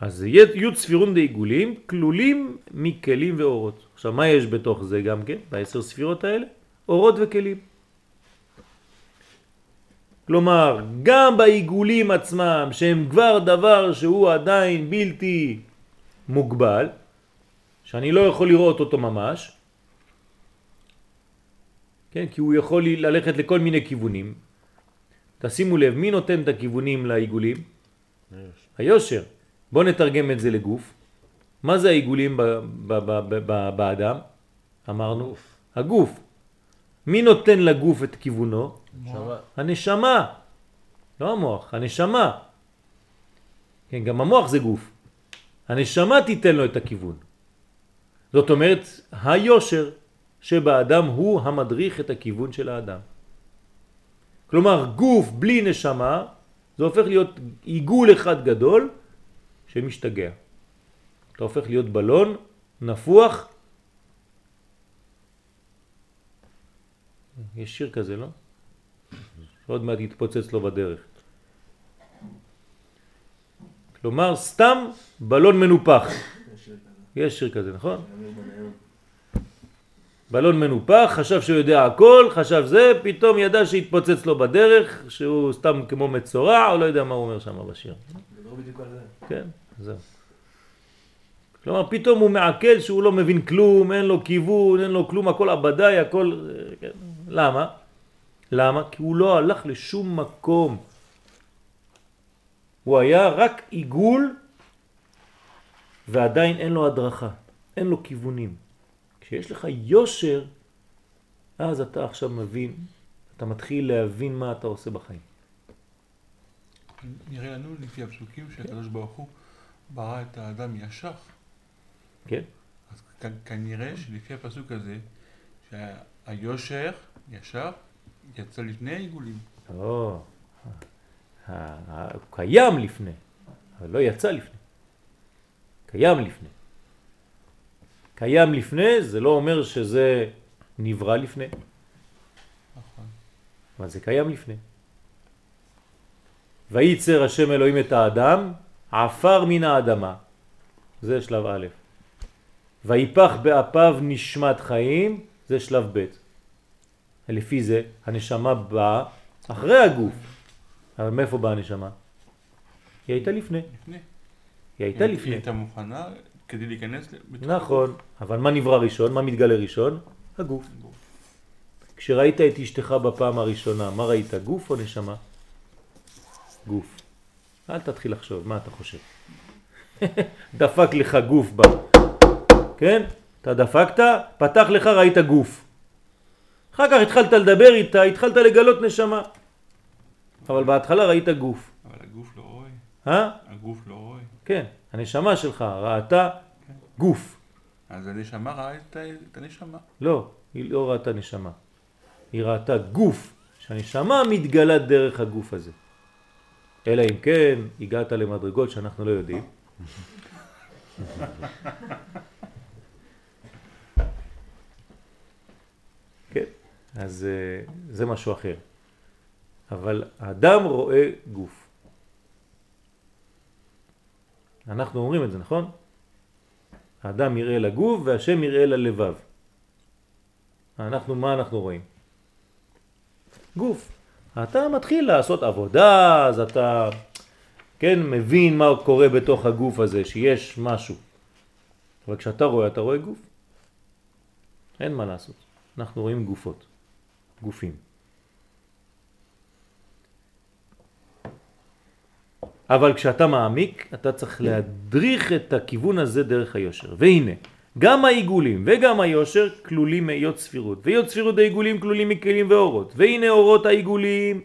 אז י' ספירון דעיגולים כלולים מכלים ואורות. עכשיו מה יש בתוך זה גם כן, בעשר ספירות האלה? אורות וכלים. כלומר, גם בעיגולים עצמם, שהם כבר דבר שהוא עדיין בלתי מוגבל, שאני לא יכול לראות אותו ממש, כן? כי הוא יכול ללכת לכל מיני כיוונים. תשימו לב, מי נותן את הכיוונים לעיגולים? היושר. בואו נתרגם את זה לגוף. מה זה העיגולים באדם? אמרנו? הגוף. מי נותן לגוף את כיוונו? הנשמה. לא המוח, הנשמה. כן, גם המוח זה גוף. הנשמה תיתן לו את הכיוון. זאת אומרת, היושר שבאדם הוא המדריך את הכיוון של האדם. כלומר, גוף בלי נשמה, זה הופך להיות עיגול אחד גדול שמשתגע. אתה הופך להיות בלון נפוח. יש שיר כזה, לא? עוד מעט יתפוצץ לו בדרך. כלומר, סתם בלון מנופח. יש שיר כזה, נכון? בלון מנופח, חשב שהוא יודע הכל, חשב זה, פתאום ידע שהתפוצץ לו בדרך, שהוא סתם כמו מצורע, או לא יודע מה הוא אומר שם בשיר. לא. כן, זהו. כלומר, פתאום הוא מעכל שהוא לא מבין כלום, אין לו כיוון, אין לו כלום, הכל עבדי, הכל... כן. למה? למה? כי הוא לא הלך לשום מקום. הוא היה רק עיגול ועדיין אין לו הדרכה, אין לו כיוונים. כשיש לך יושר, אז אתה עכשיו מבין, אתה מתחיל להבין מה אתה עושה בחיים. נראה לנו לפי הפסוקים שהקדוש ברוך הוא ברא את האדם ישר. כן? אז כנראה שלפי הפסוק הזה, שהיושר ישר יצא לפני העיגולים. או, הוא קיים לפני, אבל לא יצא לפני. קיים לפני. קיים לפני זה לא אומר שזה נברא לפני, נכון. אבל זה קיים לפני. וייצר השם אלוהים את האדם, עפר מן האדמה. זה שלב א'. ויפח באפיו נשמת חיים, זה שלב ב'. לפי זה הנשמה באה אחרי הגוף. אבל מאיפה באה הנשמה? היא הייתה לפני. לפני. היא הייתה היא לפני. הייתה מוכנה כדי להיכנס נכון, אבל מה נברא ראשון? מה מתגלה ראשון? הגוף. כשראית את אשתך בפעם הראשונה, מה ראית? גוף או נשמה? גוף. אל תתחיל לחשוב, מה אתה חושב? דפק לך גוף בה. כן? אתה דפקת, פתח לך, ראית גוף. אחר כך התחלת לדבר איתה, התחלת לגלות נשמה. אבל בהתחלה ראית גוף. אבל הגוף לא רואה. אה? הגוף לא רואה. כן, הנשמה שלך ראתה גוף. אז הנשמה ראה את הנשמה. לא, היא לא ראתה נשמה. היא ראתה גוף, שהנשמה מתגלה דרך הגוף הזה. אלא אם כן הגעת למדרגות שאנחנו לא יודעים. כן, אז אה, זה משהו אחר. אבל האדם רואה גוף. אנחנו אומרים את זה, נכון? האדם יראה לגוף והשם יראה ללבב. אנחנו, מה אנחנו רואים? גוף. אתה מתחיל לעשות עבודה, אז אתה, כן, מבין מה קורה בתוך הגוף הזה, שיש משהו. אבל כשאתה רואה, אתה רואה גוף. אין מה לעשות. אנחנו רואים גופות, גופים. אבל כשאתה מעמיק, אתה צריך להדריך את הכיוון הזה דרך היושר. והנה, גם העיגולים וגם היושר כלולים מהיות ספירות, והיות ספירות העיגולים כלולים מכלים ואורות, והנה אורות העיגולים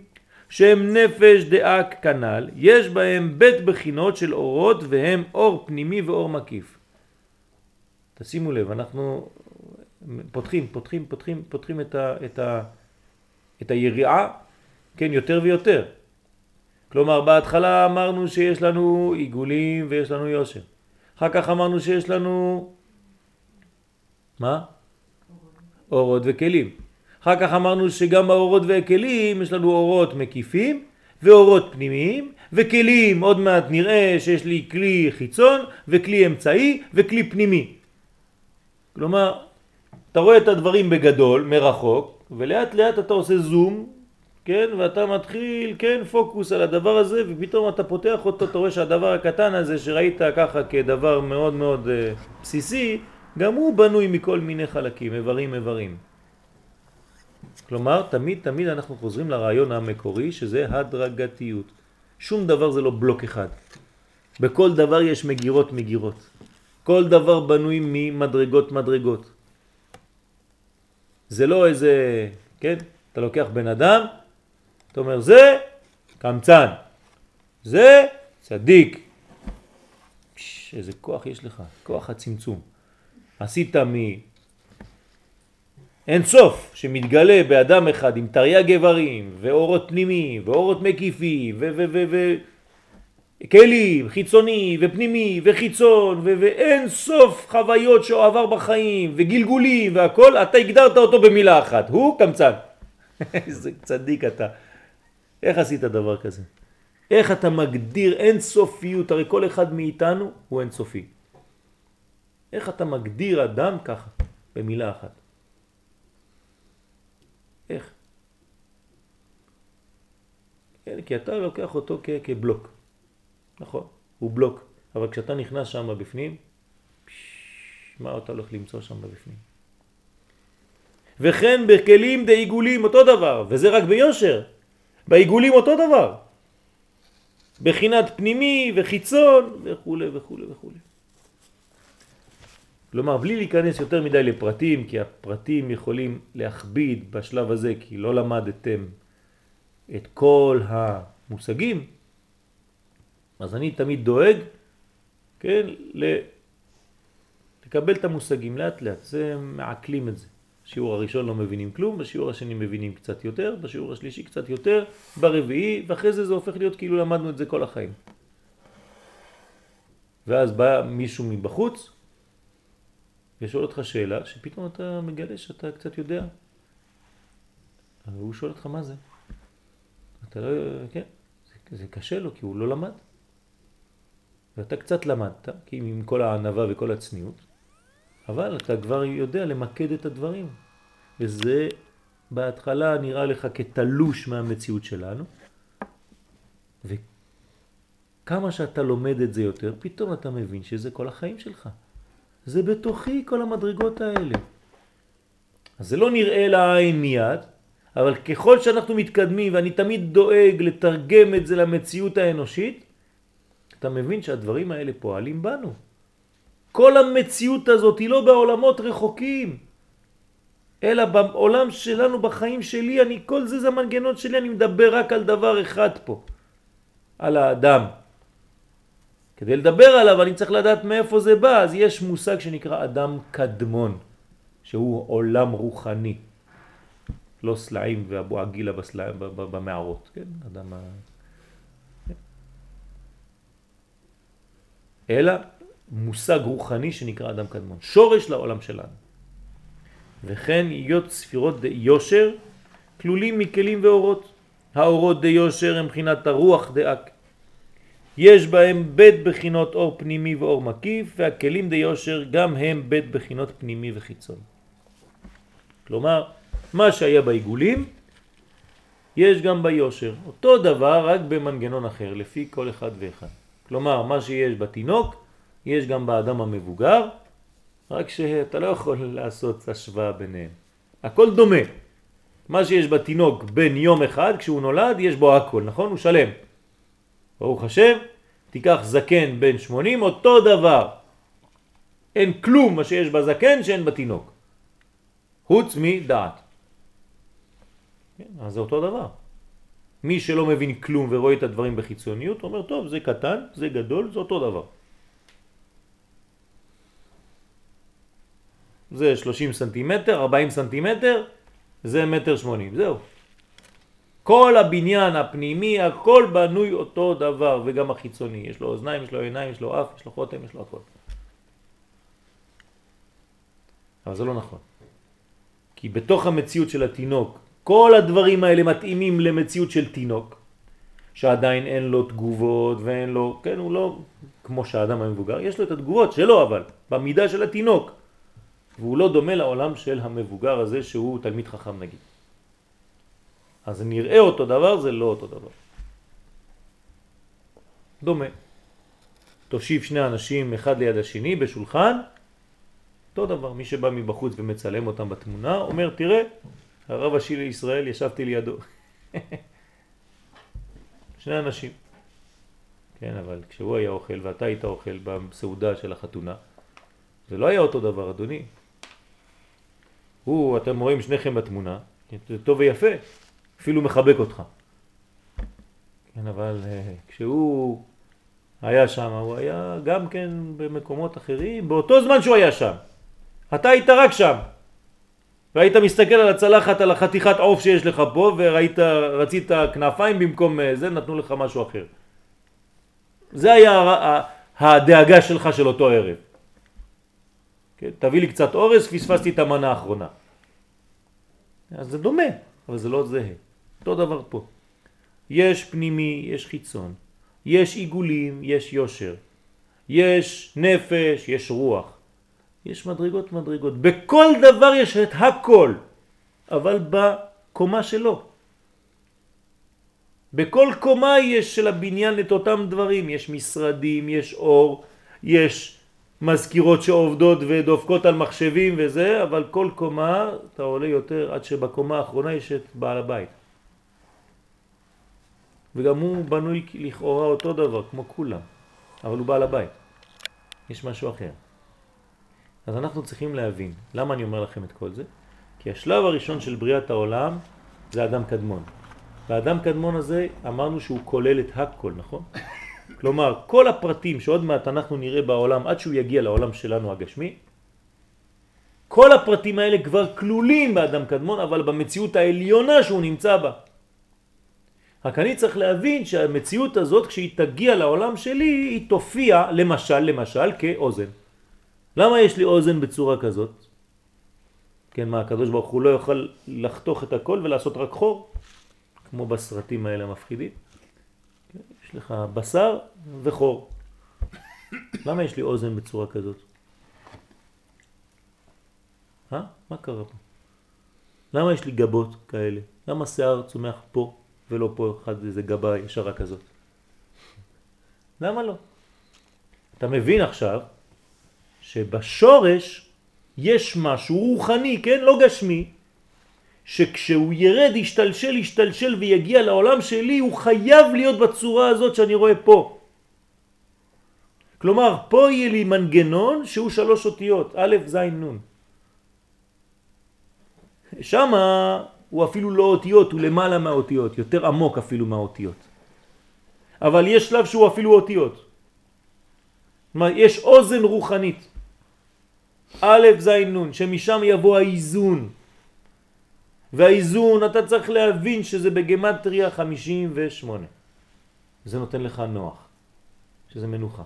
שהם נפש דאק כנל, יש בהם בית בחינות של אורות והם אור פנימי ואור מקיף. תשימו לב, אנחנו פותחים, פותחים, פותחים, פותחים את, ה, את, ה, את היריעה, כן, יותר ויותר. כלומר, בהתחלה אמרנו שיש לנו עיגולים ויש לנו יושר. אחר כך אמרנו שיש לנו... מה? אורות וכלים. אחר כך אמרנו שגם באורות והכלים יש לנו אורות מקיפים ואורות פנימיים וכלים, עוד מעט נראה שיש לי כלי חיצון וכלי אמצעי וכלי פנימי. כלומר, אתה רואה את הדברים בגדול, מרחוק, ולאט לאט אתה עושה זום כן, ואתה מתחיל, כן, פוקוס על הדבר הזה, ופתאום אתה פותח אותו, אתה רואה שהדבר הקטן הזה שראית ככה כדבר מאוד מאוד uh, בסיסי, גם הוא בנוי מכל מיני חלקים, איברים איברים. כלומר, תמיד תמיד אנחנו חוזרים לרעיון המקורי, שזה הדרגתיות. שום דבר זה לא בלוק אחד. בכל דבר יש מגירות מגירות. כל דבר בנוי ממדרגות מדרגות. זה לא איזה, כן? אתה לוקח בן אדם, אתה אומר זה קמצן, זה צדיק. פש, איזה כוח יש לך, כוח הצמצום. עשית מ... אין סוף שמתגלה באדם אחד עם תרי"ג איברים ואורות פנימיים ואורות מקיפים ו... ו... ו... ו... כלים, חיצוני ופנימי וחיצון ו- ואין סוף חוויות שהוא עבר בחיים וגלגולים והכל, אתה הגדרת אותו במילה אחת, הוא קמצן. איזה צדיק אתה. איך עשית דבר כזה? איך אתה מגדיר אין סופיות? הרי כל אחד מאיתנו הוא אין סופי. איך אתה מגדיר אדם ככה, במילה אחת? איך? כן, כי אתה לוקח אותו כ- כבלוק. נכון, הוא בלוק. אבל כשאתה נכנס שם בפנים, מה אתה הולך למצוא שם בפנים? וכן בכלים דעיגולים אותו דבר, וזה רק ביושר. בעיגולים אותו דבר. בחינת פנימי וחיצון וכו' וכו' וכו'. כלומר, בלי להיכנס יותר מדי לפרטים, כי הפרטים יכולים להכביד בשלב הזה, כי לא למדתם את כל המושגים, אז אני תמיד דואג, כן, לקבל את המושגים לאט לאט, זה מעכלים את זה. בשיעור הראשון לא מבינים כלום, בשיעור השני מבינים קצת יותר, בשיעור השלישי קצת יותר, ברביעי, ואחרי זה זה הופך להיות כאילו למדנו את זה כל החיים. ואז בא מישהו מבחוץ ושואל אותך שאלה שפתאום אתה מגלה שאתה קצת יודע. והוא שואל אותך מה זה. אתה לא, כן, זה, זה קשה לו כי הוא לא למד. ואתה קצת למדת, כי עם כל הענבה וכל הצניעות, אבל אתה כבר יודע למקד את הדברים. וזה בהתחלה נראה לך כתלוש מהמציאות שלנו, וכמה שאתה לומד את זה יותר, פתאום אתה מבין שזה כל החיים שלך. זה בתוכי כל המדרגות האלה. אז זה לא נראה לעין מיד, אבל ככל שאנחנו מתקדמים, ואני תמיד דואג לתרגם את זה למציאות האנושית, אתה מבין שהדברים האלה פועלים בנו. כל המציאות הזאת היא לא בעולמות רחוקים, אלא בעולם שלנו, בחיים שלי, אני, כל זה זה המנגנון שלי, אני מדבר רק על דבר אחד פה, על האדם. כדי לדבר עליו אני צריך לדעת מאיפה זה בא, אז יש מושג שנקרא אדם קדמון, שהוא עולם רוחני, לא סלעים ואבו עגילה במערות, כן? אדם... כן? אלא מושג רוחני שנקרא אדם קדמון, שורש לעולם שלנו. וכן היות ספירות די יושר כלולים מכלים ואורות. האורות די יושר הם מבחינת הרוח דאק. יש בהם בית בחינות אור פנימי ואור מקיף, והכלים די יושר גם הם בית בחינות פנימי וחיצון. כלומר, מה שהיה בעיגולים, יש גם ביושר. אותו דבר, רק במנגנון אחר, לפי כל אחד ואחד. כלומר, מה שיש בתינוק, יש גם באדם המבוגר, רק שאתה לא יכול לעשות השוואה ביניהם. הכל דומה. מה שיש בתינוק בין יום אחד, כשהוא נולד, יש בו הכל, נכון? הוא שלם. ברוך השם, תיקח זקן בן 80, אותו דבר. אין כלום מה שיש בזקן שאין בתינוק. חוץ מדעת. כן, אז זה אותו דבר. מי שלא מבין כלום ורואה את הדברים בחיצוניות, אומר, טוב, זה קטן, זה גדול, זה אותו דבר. זה 30 סנטימטר, 40 סנטימטר, זה מטר 80, זהו. כל הבניין הפנימי, הכל בנוי אותו דבר, וגם החיצוני. יש לו אוזניים, יש לו עיניים, יש לו אף, יש לו חותם, יש לו הכל. אבל זה לא נכון. כי בתוך המציאות של התינוק, כל הדברים האלה מתאימים למציאות של תינוק, שעדיין אין לו תגובות ואין לו, כן, הוא לא כמו שהאדם המבוגר, יש לו את התגובות שלו אבל, במידה של התינוק. והוא לא דומה לעולם של המבוגר הזה שהוא תלמיד חכם נגיד. אז נראה אותו דבר, זה לא אותו דבר. דומה. תושיב שני אנשים אחד ליד השני בשולחן, אותו דבר, מי שבא מבחוץ ומצלם אותם בתמונה, אומר תראה, הרב הראשי לישראל ישבתי לידו. שני אנשים. כן, אבל כשהוא היה אוכל ואתה היית אוכל בסעודה של החתונה, זה לא היה אותו דבר, אדוני. הוא, אתם רואים שניכם בתמונה, זה טוב ויפה, אפילו מחבק אותך. כן, אבל uh, כשהוא היה שם, הוא היה גם כן במקומות אחרים, באותו זמן שהוא היה שם. אתה היית רק שם. והיית מסתכל על הצלחת, על החתיכת עוף שיש לך פה, וראית, רצית כנפיים במקום אה, זה, נתנו לך משהו אחר. זה היה הדאגה שלך של אותו ערב. כן, תביא לי קצת אורס, פספסתי את המנה האחרונה. אז זה דומה, אבל זה לא זהה. אותו דבר פה. יש פנימי, יש חיצון. יש עיגולים, יש יושר. יש נפש, יש רוח. יש מדרגות מדרגות. בכל דבר יש את הכל, אבל בקומה שלו. בכל קומה יש של הבניין את אותם דברים. יש משרדים, יש אור, יש מזכירות שעובדות ודופקות על מחשבים וזה, אבל כל קומה אתה עולה יותר עד שבקומה האחרונה יש את בעל הבית. וגם הוא בנוי לכאורה אותו דבר, כמו כולם, אבל הוא בעל הבית. יש משהו אחר. אז אנחנו צריכים להבין. למה אני אומר לכם את כל זה? כי השלב הראשון של בריאת העולם זה אדם קדמון. והאדם קדמון הזה אמרנו שהוא כולל את הכל, נכון? כלומר, כל הפרטים שעוד מעט אנחנו נראה בעולם עד שהוא יגיע לעולם שלנו הגשמי, כל הפרטים האלה כבר כלולים באדם קדמון, אבל במציאות העליונה שהוא נמצא בה. רק אני צריך להבין שהמציאות הזאת, כשהיא תגיע לעולם שלי, היא תופיע למשל, למשל, כאוזן. למה יש לי אוזן בצורה כזאת? כן, מה, הקדוש ברוך הוא לא יוכל לחתוך את הכל ולעשות רק חור? כמו בסרטים האלה המפחידים. לך בשר וחור. למה יש לי אוזן בצורה כזאת? אה? מה קרה פה? למה יש לי גבות כאלה? למה שיער צומח פה ולא פה אחד איזה גבה ישרה כזאת? למה לא? אתה מבין עכשיו שבשורש יש משהו רוחני, כן? לא גשמי, שכשהוא ירד, ישתלשל, ישתלשל ויגיע לעולם שלי, הוא חייב להיות בצורה הזאת שאני רואה פה. כלומר, פה יהיה לי מנגנון שהוא שלוש אותיות, א', ז', נ'. שמה הוא אפילו לא אותיות, הוא למעלה מהאותיות, יותר עמוק אפילו מהאותיות. אבל יש שלב שהוא אפילו אותיות. כלומר, יש אוזן רוחנית. א', ז', נ', שמשם יבוא האיזון. והאיזון, אתה צריך להבין שזה בגמטריה 58. זה נותן לך נוח, שזה מנוחה.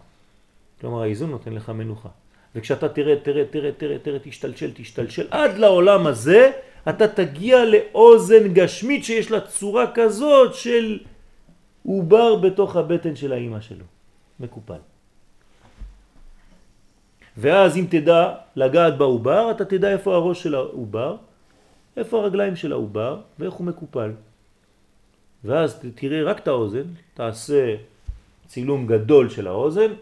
כלומר, האיזון נותן לך מנוחה. וכשאתה תראה, תראה, תראה, תראה, תראה, תשתלשל, תשתלשל, עד לעולם הזה, אתה תגיע לאוזן גשמית שיש לה צורה כזאת של עובר בתוך הבטן של האימא שלו. מקופל. ואז אם תדע לגעת בעובר, אתה תדע איפה הראש של העובר, איפה הרגליים של העובר ואיך הוא מקופל. ואז תראה רק את האוזן, תעשה צילום גדול של האוזן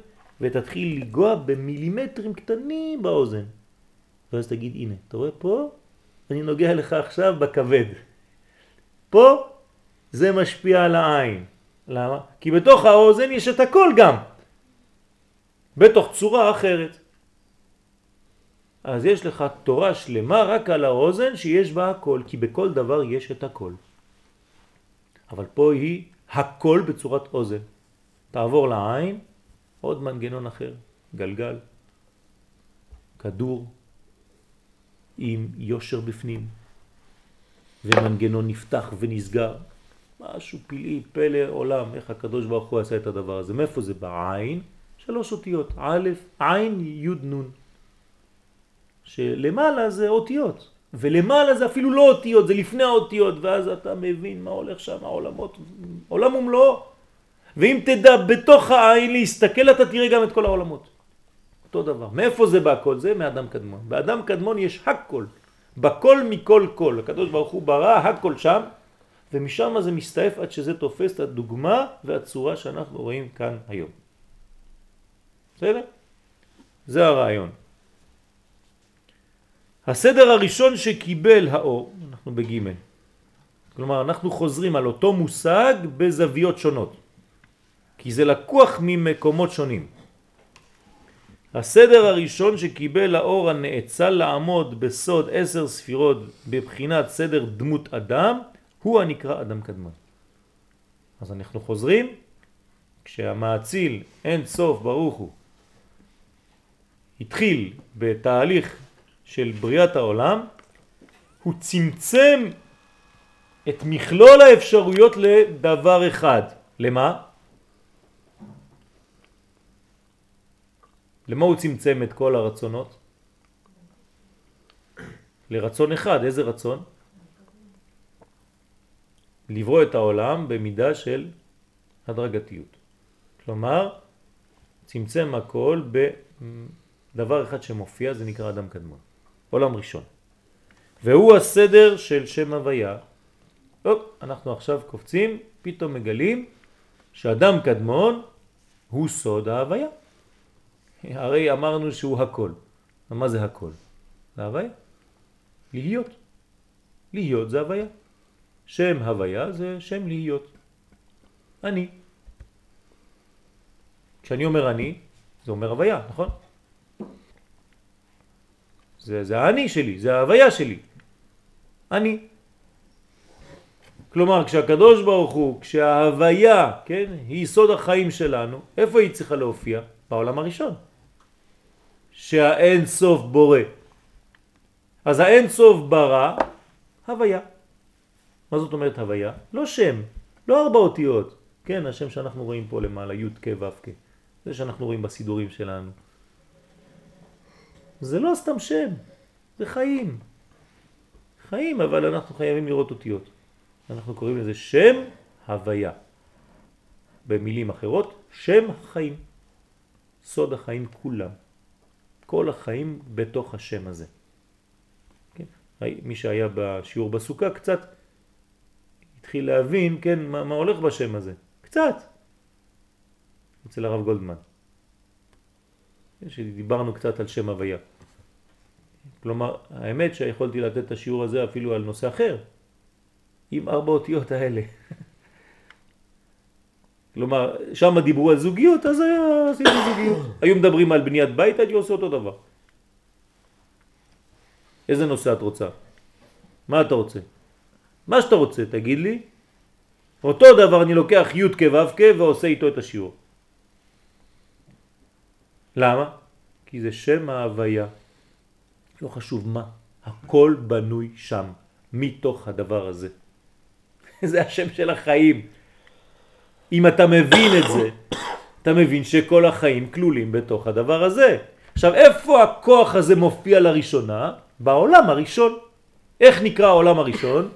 ותתחיל לגוע במילימטרים קטנים באוזן. ואז תגיד, הנה, אתה רואה פה? אני נוגע לך עכשיו בכבד. פה זה משפיע על העין. למה? כי בתוך האוזן יש את הכל גם, בתוך צורה אחרת. אז יש לך תורה שלמה רק על האוזן שיש בה הכל, כי בכל דבר יש את הכל. אבל פה היא הכל בצורת אוזן. תעבור לעין, עוד מנגנון אחר, גלגל, כדור עם יושר בפנים, ומנגנון נפתח ונסגר. משהו פלאי, פלא עולם, איך הקדוש ברוך הוא עשה את הדבר הזה. מאיפה זה? בעין, שלוש אותיות, א', עין, י', נ'. שלמעלה זה אותיות, ולמעלה זה אפילו לא אותיות, זה לפני האותיות, ואז אתה מבין מה הולך שם, העולמות, עולם ומלואו. ואם תדע בתוך העין להסתכל, אתה תראה גם את כל העולמות. אותו דבר. מאיפה זה בא כל זה? מאדם קדמון. באדם קדמון יש הכל. בכל מכל כל. הקדוש ברוך הוא ברא הכל שם, ומשם זה מסתעף עד שזה תופס את הדוגמה והצורה שאנחנו רואים כאן היום. בסדר? זה הרעיון. הסדר הראשון שקיבל האור, אנחנו בגימל, כלומר אנחנו חוזרים על אותו מושג בזוויות שונות, כי זה לקוח ממקומות שונים. הסדר הראשון שקיבל האור הנאצל לעמוד בסוד עשר ספירות בבחינת סדר דמות אדם הוא הנקרא אדם קדמון. אז אנחנו חוזרים, כשהמאציל אין סוף ברוך הוא התחיל בתהליך של בריאת העולם, הוא צמצם את מכלול האפשרויות לדבר אחד. למה? למה הוא צמצם את כל הרצונות? לרצון אחד. איזה רצון? לברוא את העולם במידה של הדרגתיות. כלומר, צמצם הכל בדבר אחד שמופיע, זה נקרא אדם קדמון. עולם ראשון. והוא הסדר של שם הוויה. טוב, אנחנו עכשיו קופצים, פתאום מגלים שאדם קדמון הוא סוד ההוויה. הרי אמרנו שהוא הכל. מה זה הכל? זה הוויה. להיות. להיות זה הוויה. שם הוויה זה שם להיות. אני. כשאני אומר אני, זה אומר הוויה, נכון? זה, זה האני שלי, זה ההוויה שלי. אני. כלומר, כשהקדוש ברוך הוא, כשההוויה, כן, היא סוד החיים שלנו, איפה היא צריכה להופיע? בעולם הראשון. שהאין סוף בורא. אז האין סוף ברא, הוויה. מה זאת אומרת הוויה? לא שם, לא ארבע אותיות. כן, השם שאנחנו רואים פה למעלה, י' כ' ו' כ'. זה שאנחנו רואים בסידורים שלנו. זה לא סתם שם, זה חיים. חיים, אבל אנחנו חייבים לראות אותיות. אנחנו קוראים לזה שם הוויה. במילים אחרות, שם חיים. סוד החיים כולם. כל החיים בתוך השם הזה. כן? מי שהיה בשיעור בסוכה קצת התחיל להבין, כן, מה, מה הולך בשם הזה. קצת. אצל הרב גולדמן. שדיברנו קצת על שם הוויה. כלומר, האמת שיכולתי לתת את השיעור הזה אפילו על נושא אחר, עם ארבע אותיות האלה. כלומר, שם דיברו על זוגיות, אז היה, עשיתי זוגיות. היו מדברים על בניית בית, הייתי עושה אותו דבר. איזה נושא את רוצה? מה אתה רוצה? מה שאתה רוצה, תגיד לי. אותו דבר אני לוקח י' כו' כ' ועושה איתו את השיעור. למה? כי זה שם ההוויה. לא חשוב מה, הכל בנוי שם, מתוך הדבר הזה. זה השם של החיים. אם אתה מבין את זה, אתה מבין שכל החיים כלולים בתוך הדבר הזה. עכשיו, איפה הכוח הזה מופיע לראשונה? בעולם הראשון. איך נקרא העולם הראשון?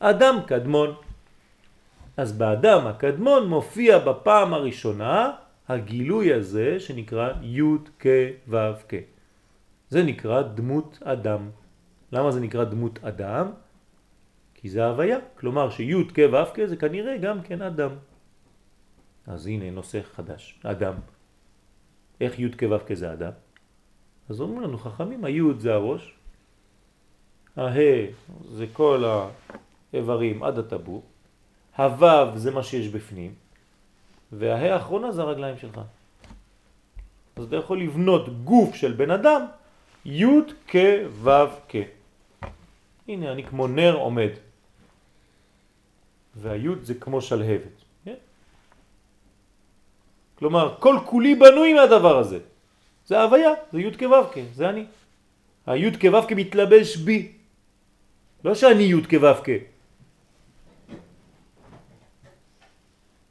אדם קדמון. אז באדם הקדמון מופיע בפעם הראשונה הגילוי הזה שנקרא י' כ' ו' כ'. זה נקרא דמות אדם. למה זה נקרא דמות אדם? כי זה הוויה, כלומר שי' כ' ו' כ' זה כנראה גם כן אדם. אז הנה נושא חדש, אדם. איך י' כ' ו' כ' זה אדם? אז אומרים לנו חכמים, הי' זה הראש, הה זה כל האיברים עד הטבור, הו' זה מה שיש בפנים, והה האחרונה זה הרגליים שלך. אז אתה יכול לבנות גוף של בן אדם, י' כ' ו' כ'. הנה אני כמו נר עומד, והי' זה כמו שלהבת. כן? כלומר, כל כולי בנוי מהדבר הזה. זה הוויה, זה י' כ' ו' כ', זה אני. הי' כ' ו' כ' מתלבש בי. לא שאני י' כ' ו' כ'.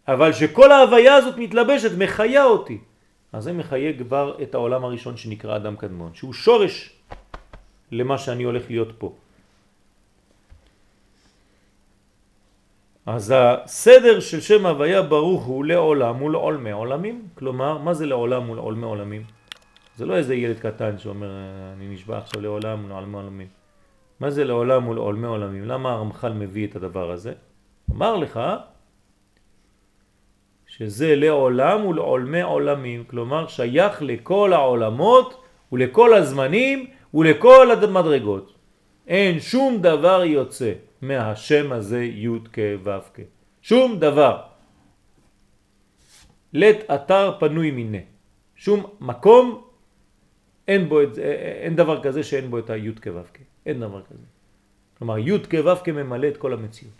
אבל שכל ההוויה הזאת מתלבשת, מחיה אותי. אז זה מחיה כבר את העולם הראשון שנקרא אדם קדמון, שהוא שורש למה שאני הולך להיות פה. אז הסדר של שם הוויה ברוך הוא לעולם ולעולמי עולמים. כלומר, מה זה לעולם ולעולמי עולמים? זה לא איזה ילד קטן שאומר, אני נשבע עכשיו לעולם ולעולמי עולמים. מה זה לעולם ולעולמי עולמים? למה הרמח"ל מביא את הדבר הזה? אמר לך שזה לעולם ולעולמי עולמים, כלומר שייך לכל העולמות ולכל הזמנים ולכל המדרגות. אין שום דבר יוצא מהשם הזה י' כ'. שום דבר. לית אתר פנוי מיני. שום מקום אין, בו את, אין דבר כזה שאין בו את הי' כ'. אין דבר כזה. כלומר י' כ' כ' ממלא את כל המציאות.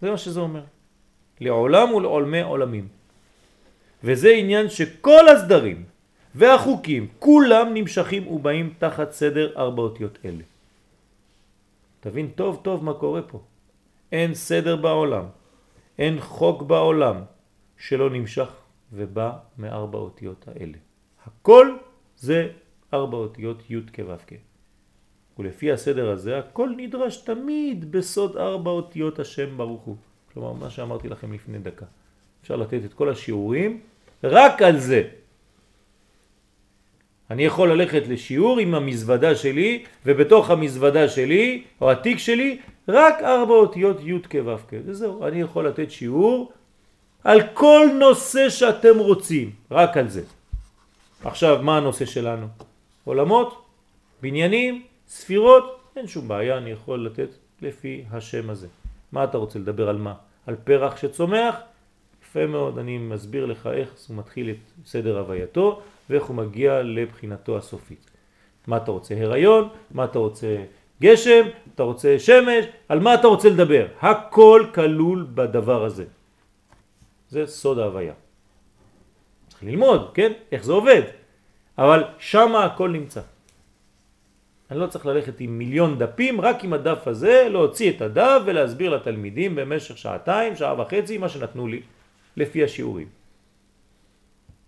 זה מה שזה אומר. לעולם ולעולמי עולמים. וזה עניין שכל הסדרים והחוקים כולם נמשכים ובאים תחת סדר ארבע אותיות אלה. תבין טוב טוב מה קורה פה. אין סדר בעולם, אין חוק בעולם שלא נמשך ובא מארבע אותיות האלה. הכל זה ארבע אותיות י' כו'. ולפי הסדר הזה הכל נדרש תמיד בסוד ארבע אותיות השם ברוך הוא. כלומר מה שאמרתי לכם לפני דקה. אפשר לתת את כל השיעורים רק על זה. אני יכול ללכת לשיעור עם המזוודה שלי, ובתוך המזוודה שלי, או התיק שלי, רק ארבע אותיות י' כ' ו' כ'. וזהו, אני יכול לתת שיעור על כל נושא שאתם רוצים, רק על זה. עכשיו, מה הנושא שלנו? עולמות, בניינים, ספירות, אין שום בעיה, אני יכול לתת לפי השם הזה. מה אתה רוצה לדבר על מה? על פרח שצומח? יפה מאוד, אני מסביר לך איך הוא מתחיל את סדר הווייתו ואיך הוא מגיע לבחינתו הסופית. מה אתה רוצה? הריון? מה אתה רוצה? גשם? אתה רוצה שמש? על מה אתה רוצה לדבר? הכל כלול בדבר הזה. זה סוד ההוויה. צריך ללמוד, כן? איך זה עובד. אבל שמה הכל נמצא. אני לא צריך ללכת עם מיליון דפים, רק עם הדף הזה, להוציא את הדף ולהסביר לתלמידים במשך שעתיים, שעה וחצי, מה שנתנו לי, לפי השיעורים.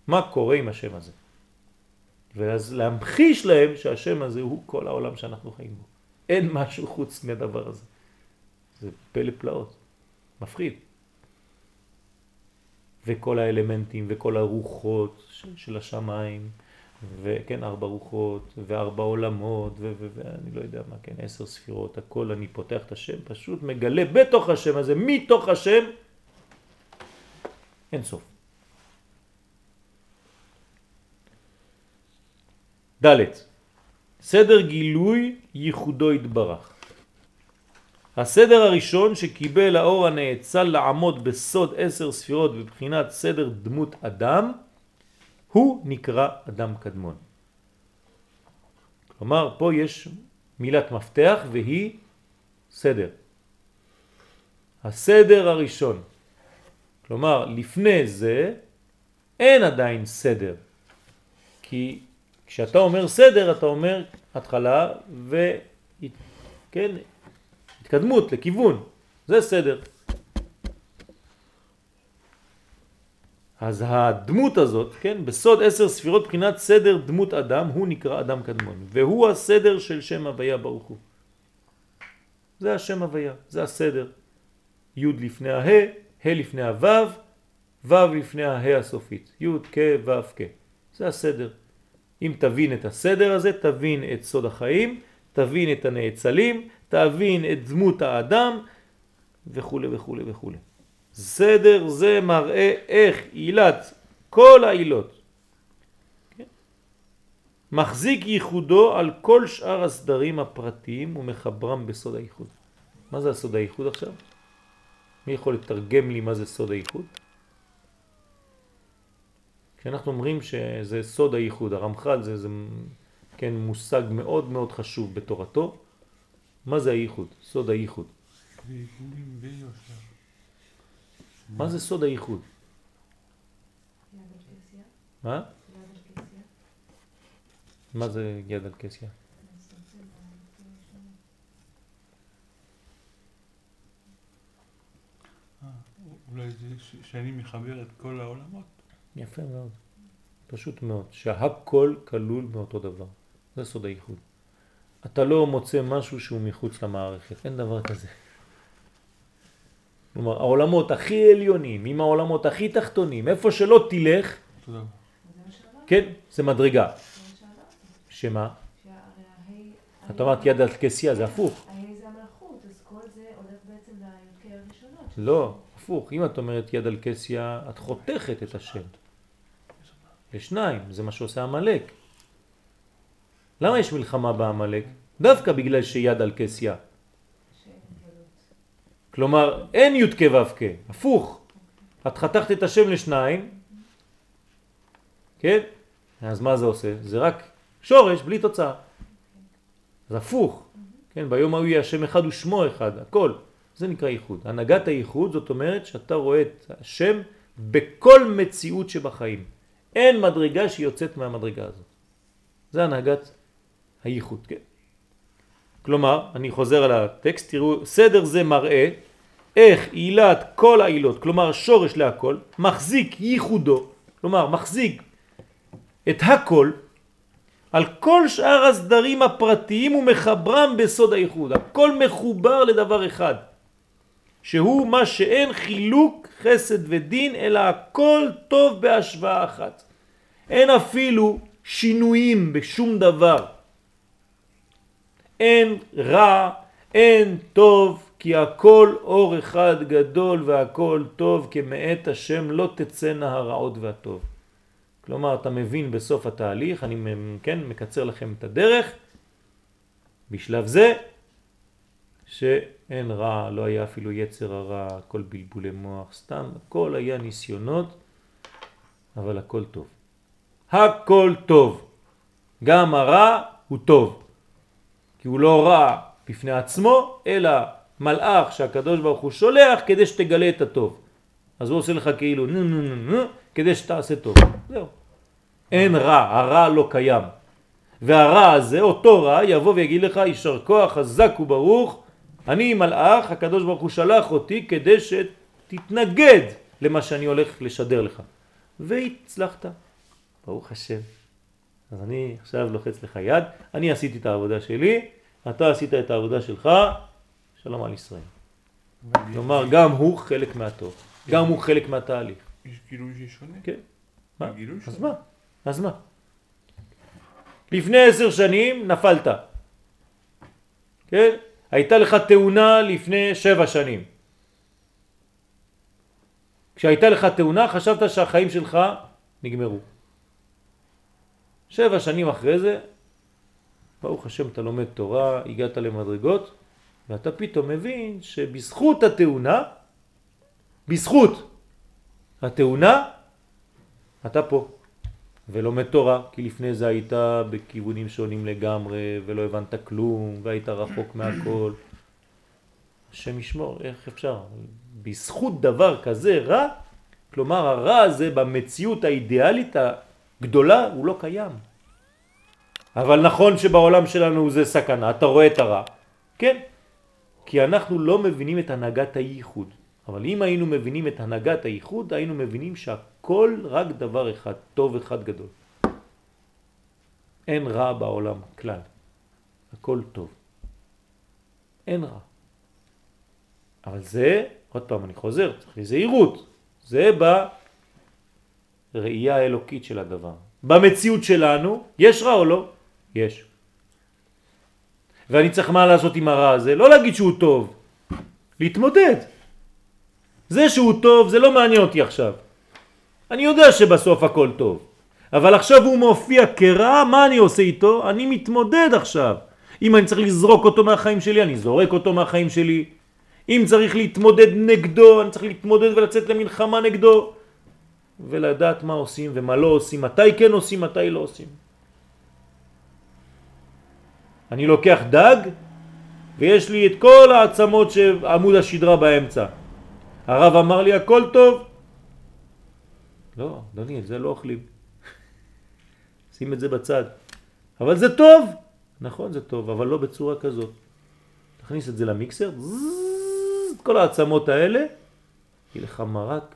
מה קורה עם השם הזה? ואז להמחיש להם שהשם הזה הוא כל העולם שאנחנו חיים בו. אין משהו חוץ מהדבר הזה. זה פלא פלאות, מפחיד. וכל האלמנטים וכל הרוחות של השמיים, וכן, ארבע רוחות, וארבע עולמות, ואני לא יודע מה, כן, עשר ספירות, הכל, אני פותח את השם, פשוט מגלה בתוך השם הזה, מתוך השם, אין סוף. ד' סדר גילוי ייחודו התברך. הסדר הראשון שקיבל האור הנאצל לעמוד בסוד עשר ספירות בבחינת סדר דמות אדם, הוא נקרא אדם קדמון. כלומר, פה יש מילת מפתח והיא סדר. הסדר הראשון. כלומר, לפני זה אין עדיין סדר. כי כשאתה אומר סדר, אתה אומר התחלה וכן, התקדמות לכיוון. זה סדר. אז הדמות הזאת, כן, בסוד עשר ספירות בחינת סדר דמות אדם, הוא נקרא אדם קדמון, והוא הסדר של שם הוויה ברוך הוא. זה השם הוויה, זה הסדר. י' לפני הה, ה' לפני הו', ו' לפני ההא הסופית, י' כ' ו' כ'. זה הסדר. אם תבין את הסדר הזה, תבין את סוד החיים, תבין את הנאצלים, תבין את דמות האדם וכו' וכו' וכו'. סדר זה מראה איך עילת כל העילות? מחזיק ייחודו על כל שאר הסדרים הפרטיים ומחברם בסוד הייחוד. מה זה הסוד הייחוד עכשיו? מי יכול לתרגם לי מה זה סוד הייחוד? כשאנחנו אומרים שזה סוד הייחוד, הרמח"ל זה, זה כן, מושג מאוד מאוד חשוב בתורתו. מה זה הייחוד? סוד הייחוד. ועיגולים ויושר. מה זה סוד הייחוד? מה? מה זה יד על ב- אה, אולי זה שאני מחבר את כל העולמות. יפה מאוד. פשוט מאוד. שהכל כלול מאותו דבר. זה סוד הייחוד. אתה לא מוצא משהו שהוא מחוץ למערכת. אין דבר כזה. כלומר, העולמות הכי עליונים, עם העולמות הכי תחתונים, איפה שלא תלך, כן, זה מדרגה. שמה? את אמרת יד על כסייה, זה הפוך. ההי זה המלכות, אז כל זה הולך בעצם לי"ק הראשונות. לא, הפוך. אם את אומרת יד על כסיה, את חותכת את השם. לשניים, זה מה שעושה המלאק. למה יש מלחמה בעמלק? דווקא בגלל שיד על גלות. כלומר, אין י' כ' ו' כ', הפוך. את חתכת את השם לשניים, כן? אז מה זה עושה? זה רק שורש בלי תוצאה. זה הפוך. כן, ביום ההוא יהיה השם אחד ושמו אחד, הכל. זה נקרא ייחוד. הנהגת הייחוד זאת אומרת שאתה רואה את השם בכל מציאות שבחיים. אין מדרגה שיוצאת מהמדרגה הזאת. זה הנהגת הייחוד, כן? כלומר, אני חוזר על הטקסט, תראו, סדר זה מראה איך עילת כל העילות, כלומר שורש להכל, מחזיק ייחודו, כלומר מחזיק את הכל, על כל שאר הסדרים הפרטיים ומחברם בסוד הייחוד. הכל מחובר לדבר אחד, שהוא מה שאין חילוק חסד ודין, אלא הכל טוב בהשוואה אחת. אין אפילו שינויים בשום דבר. אין רע, אין טוב, כי הכל אור אחד גדול והכל טוב, כמאת השם לא תצאנה הרעות והטוב. כלומר, אתה מבין בסוף התהליך, אני כן, מקצר לכם את הדרך, בשלב זה, שאין רע, לא היה אפילו יצר הרע, הכל בלבולי מוח, סתם, הכל היה ניסיונות, אבל הכל טוב. הכל טוב. גם הרע הוא טוב. כי הוא לא רע בפני עצמו, אלא מלאך שהקדוש ברוך הוא שולח כדי שתגלה את הטוב. אז הוא עושה לך כאילו נו נו נו נו כדי שתעשה טוב. זהו. אין רע, הרע לא קיים. והרע הזה, אותו רע, יבוא ויגיד לך יישר כוח חזק וברוך, אני מלאך, הקדוש ברוך הוא שלח אותי כדי שתתנגד למה שאני הולך לשדר לך. והצלחת. ברוך השם. אז אני עכשיו לוחץ לך יד, אני עשיתי את העבודה שלי, אתה עשית את העבודה שלך, שלום על ישראל. כלומר, גם הוא חלק מהטוב, גם הוא חלק מהתהליך. יש גילוי ששונה. כן. מה? אז. מה? אז מה? לפני עשר שנים נפלת. כן? הייתה לך תאונה לפני שבע שנים. כשהייתה לך תאונה חשבת שהחיים שלך נגמרו. שבע שנים אחרי זה, ברוך השם אתה לומד תורה, הגעת למדרגות, ואתה פתאום מבין שבזכות התאונה, בזכות התאונה, אתה פה ולומד תורה, כי לפני זה היית בכיוונים שונים לגמרי ולא הבנת כלום והיית רחוק מהכל. השם ישמור, איך אפשר? בזכות דבר כזה רע, כלומר הרע הזה במציאות האידיאלית הגדולה הוא לא קיים. אבל נכון שבעולם שלנו זה סכנה, אתה רואה את הרע, כן, כי אנחנו לא מבינים את הנהגת הייחוד. אבל אם היינו מבינים את הנהגת הייחוד, היינו מבינים שהכל רק דבר אחד, טוב אחד גדול. אין רע בעולם כלל, הכל טוב. אין רע. אבל זה, עוד פעם אני חוזר, צריך לזהירות, זה ראייה אלוקית של הדבר. במציאות שלנו, יש רע או לא? יש. ואני צריך מה לעשות עם הרע הזה? לא להגיד שהוא טוב, להתמודד. זה שהוא טוב זה לא מעניין אותי עכשיו. אני יודע שבסוף הכל טוב. אבל עכשיו הוא מופיע כרע, מה אני עושה איתו? אני מתמודד עכשיו. אם אני צריך לזרוק אותו מהחיים שלי, אני זורק אותו מהחיים שלי. אם צריך להתמודד נגדו, אני צריך להתמודד ולצאת למלחמה נגדו. ולדעת מה עושים ומה לא עושים, מתי כן עושים, מתי לא עושים. אני לוקח דג ויש לי את כל העצמות שעמוד השדרה באמצע. הרב אמר לי הכל טוב. לא, אדוני, את זה לא אוכלים. שים את זה בצד. אבל זה טוב. נכון, זה טוב, אבל לא בצורה כזאת. תכניס את זה למיקסר, זזז, כל העצמות האלה, יהיה לך מרק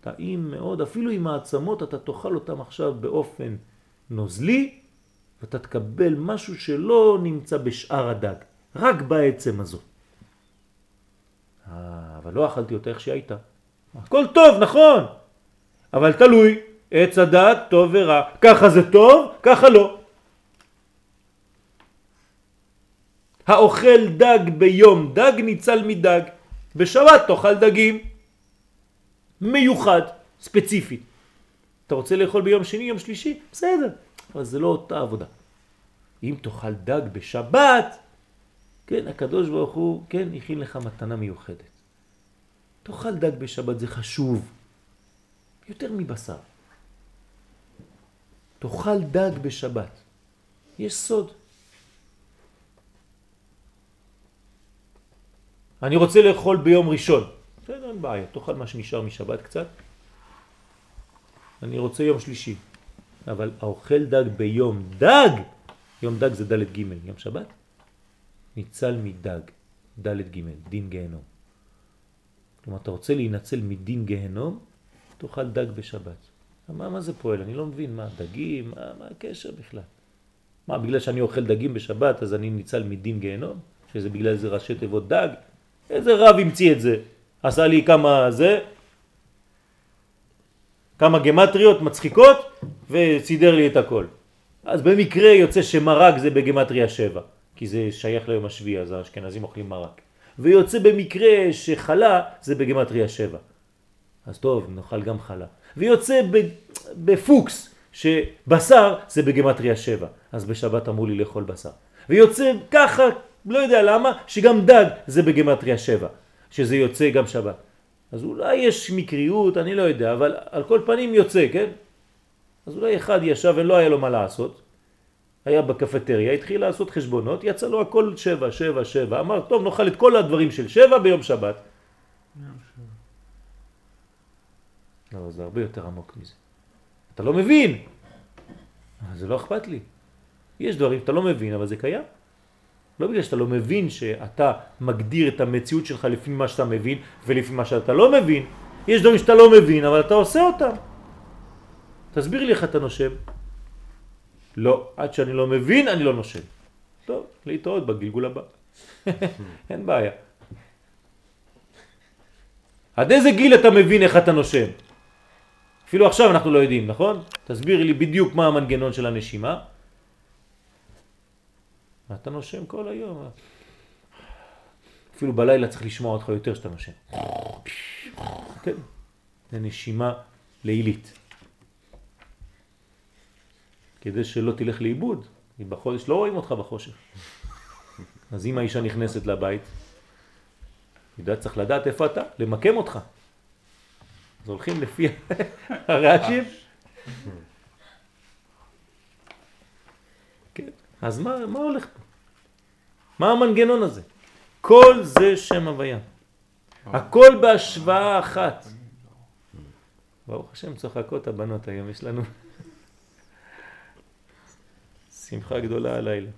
טעים מאוד, אפילו עם העצמות אתה תאכל אותם עכשיו באופן נוזלי, ואתה תקבל משהו שלא נמצא בשאר הדג, רק בעצם הזאת. אה, אבל לא אכלתי אותה איך שהייתה. הכל טוב, נכון, אבל תלוי, עץ הדעת טוב ורע, ככה זה טוב, ככה לא. האוכל דג ביום דג ניצל מדג, בשבת תאכל דגים. מיוחד, ספציפי. אתה רוצה לאכול ביום שני, יום שלישי? בסדר, אבל זה לא אותה עבודה. אם תאכל דג בשבת, כן, הקדוש ברוך הוא, כן, הכין לך מתנה מיוחדת. תאכל דג בשבת, זה חשוב. יותר מבשר. תאכל דג בשבת. יש סוד. אני רוצה לאכול ביום ראשון. בסדר, אין בעיה, תאכל מה שנשאר משבת קצת. אני רוצה יום שלישי, אבל האוכל דג ביום דג, יום דג זה ד' ג', יום שבת, ניצל מדג, ד' ג', דין גהנום. כלומר, אתה רוצה להינצל מדין גהנום, תאכל דג בשבת. מה, מה זה פועל? אני לא מבין, מה, דגים? מה, מה הקשר בכלל? מה, בגלל שאני אוכל דגים בשבת אז אני ניצל מדין גהנום? שזה בגלל זה ראשי תיבות דג? איזה רב המציא את זה? עשה לי כמה זה, כמה גמטריות מצחיקות וסידר לי את הכל. אז במקרה יוצא שמרק זה בגמטריה 7, כי זה שייך ליום השביעי, אז האשכנזים אוכלים מרק. ויוצא במקרה שחלה זה בגמטריה 7. אז טוב, נאכל גם חלה. ויוצא בפוקס שבשר זה בגמטריה 7, אז בשבת אמרו לי לאכול בשר. ויוצא ככה, לא יודע למה, שגם דג זה בגמטריה 7. שזה יוצא גם שבת. אז אולי יש מקריות, אני לא יודע, אבל על כל פנים יוצא, כן? אז אולי אחד ישב ולא היה לו מה לעשות, היה בקפטריה, התחיל לעשות חשבונות, יצא לו הכל שבע, שבע, שבע, אמר, טוב, נאכל את כל הדברים של שבע ביום שבת. לא, זה הרבה יותר עמוק מזה. אתה לא מבין, זה לא אכפת לי. יש דברים שאתה לא מבין, אבל זה קיים. לא בגלל שאתה לא מבין שאתה מגדיר את המציאות שלך לפי מה שאתה מבין ולפי מה שאתה לא מבין. יש דברים שאתה לא מבין, אבל אתה עושה אותם. תסביר לי איך אתה נושם. לא, עד שאני לא מבין, אני לא נושם. טוב, להתראות בגלגול הבא. אין בעיה. עד איזה גיל אתה מבין איך אתה נושם? אפילו עכשיו אנחנו לא יודעים, נכון? תסביר לי בדיוק מה המנגנון של הנשימה. אתה נושם כל היום. אפילו בלילה צריך לשמוע אותך יותר שאתה נושם. כן, זה נשימה לילית. כדי שלא תלך לאיבוד, בחודש לא רואים אותך בחושך. אז אם האישה נכנסת לבית, יודעת, צריך לדעת איפה אתה, למקם אותך. אז הולכים לפי הרעשים. כן, אז מה, מה הולך פה? מה המנגנון הזה? כל זה שם הוויה. הכל בהשוואה אחת. ברוך השם צוחקות הבנות היום, יש לנו שמחה גדולה הלילה.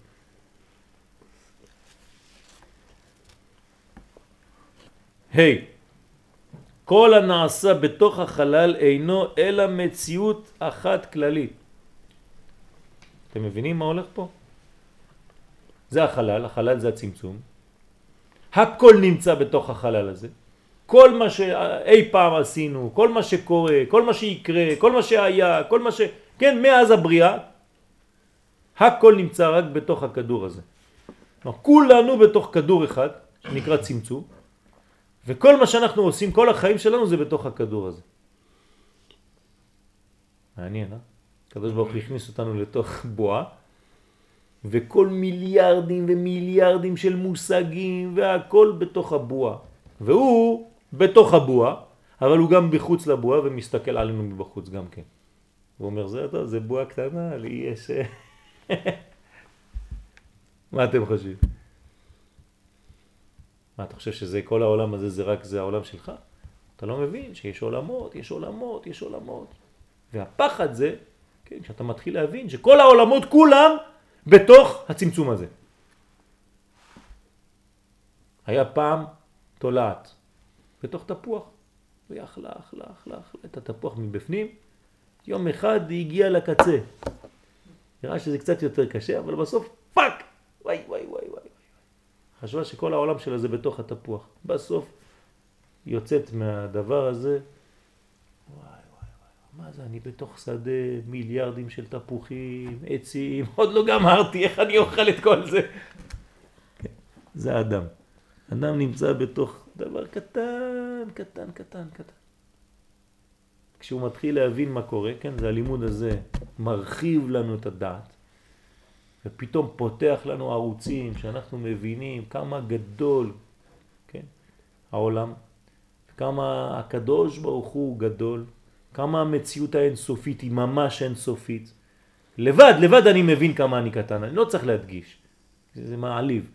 היי, hey, כל הנעשה בתוך החלל אינו אלא מציאות אחת כללית. אתם מבינים מה הולך פה? זה החלל, החלל זה הצמצום. הכל נמצא בתוך החלל הזה. כל מה שאי פעם עשינו, כל מה שקורה, כל מה שיקרה, כל מה שהיה, כל מה ש... כן, מאז הבריאה, הכל נמצא רק בתוך הכדור הזה. כולנו בתוך כדור אחד, שנקרא צמצום, וכל מה שאנחנו עושים, כל החיים שלנו זה בתוך הכדור הזה. מעניין, אה? הקדוש הוא הכניס אותנו לתוך בועה, וכל מיליארדים ומיליארדים של מושגים והכל בתוך הבועה. והוא בתוך הבועה, אבל הוא גם בחוץ לבועה ומסתכל עלינו מבחוץ גם כן. הוא אומר, זה טוב, זה בועה קטנה, לי יש... מה אתם חושבים? מה, אתה חושב שזה כל העולם הזה, זה רק זה העולם שלך? אתה לא מבין שיש עולמות, יש עולמות, יש עולמות. והפחד זה, כן, כשאתה מתחיל להבין שכל העולמות כולם בתוך הצמצום הזה. היה פעם תולעת בתוך תפוח, והיא אכלה, אכלה, אכלה, אכלה את התפוח מבפנים, יום אחד היא הגיעה לקצה. נראה שזה קצת יותר קשה, אבל בסוף פאק! וואי וואי וואי וואי. חשבה שכל העולם שלה זה בתוך התפוח. בסוף יוצאת מהדבר הזה, מה זה, אני בתוך שדה מיליארדים של תפוחים, עצים, עוד לא גמרתי, איך אני אוכל את כל זה? זה אדם. אדם נמצא בתוך דבר קטן, קטן, קטן, קטן. כשהוא מתחיל להבין מה קורה, כן, זה הלימוד הזה מרחיב לנו את הדעת, ופתאום פותח לנו ערוצים שאנחנו מבינים כמה גדול, כן, העולם, כמה הקדוש ברוך הוא גדול, כמה המציאות האינסופית היא ממש אינסופית. לבד, לבד אני מבין כמה אני קטן, אני לא צריך להדגיש, זה, מעליב,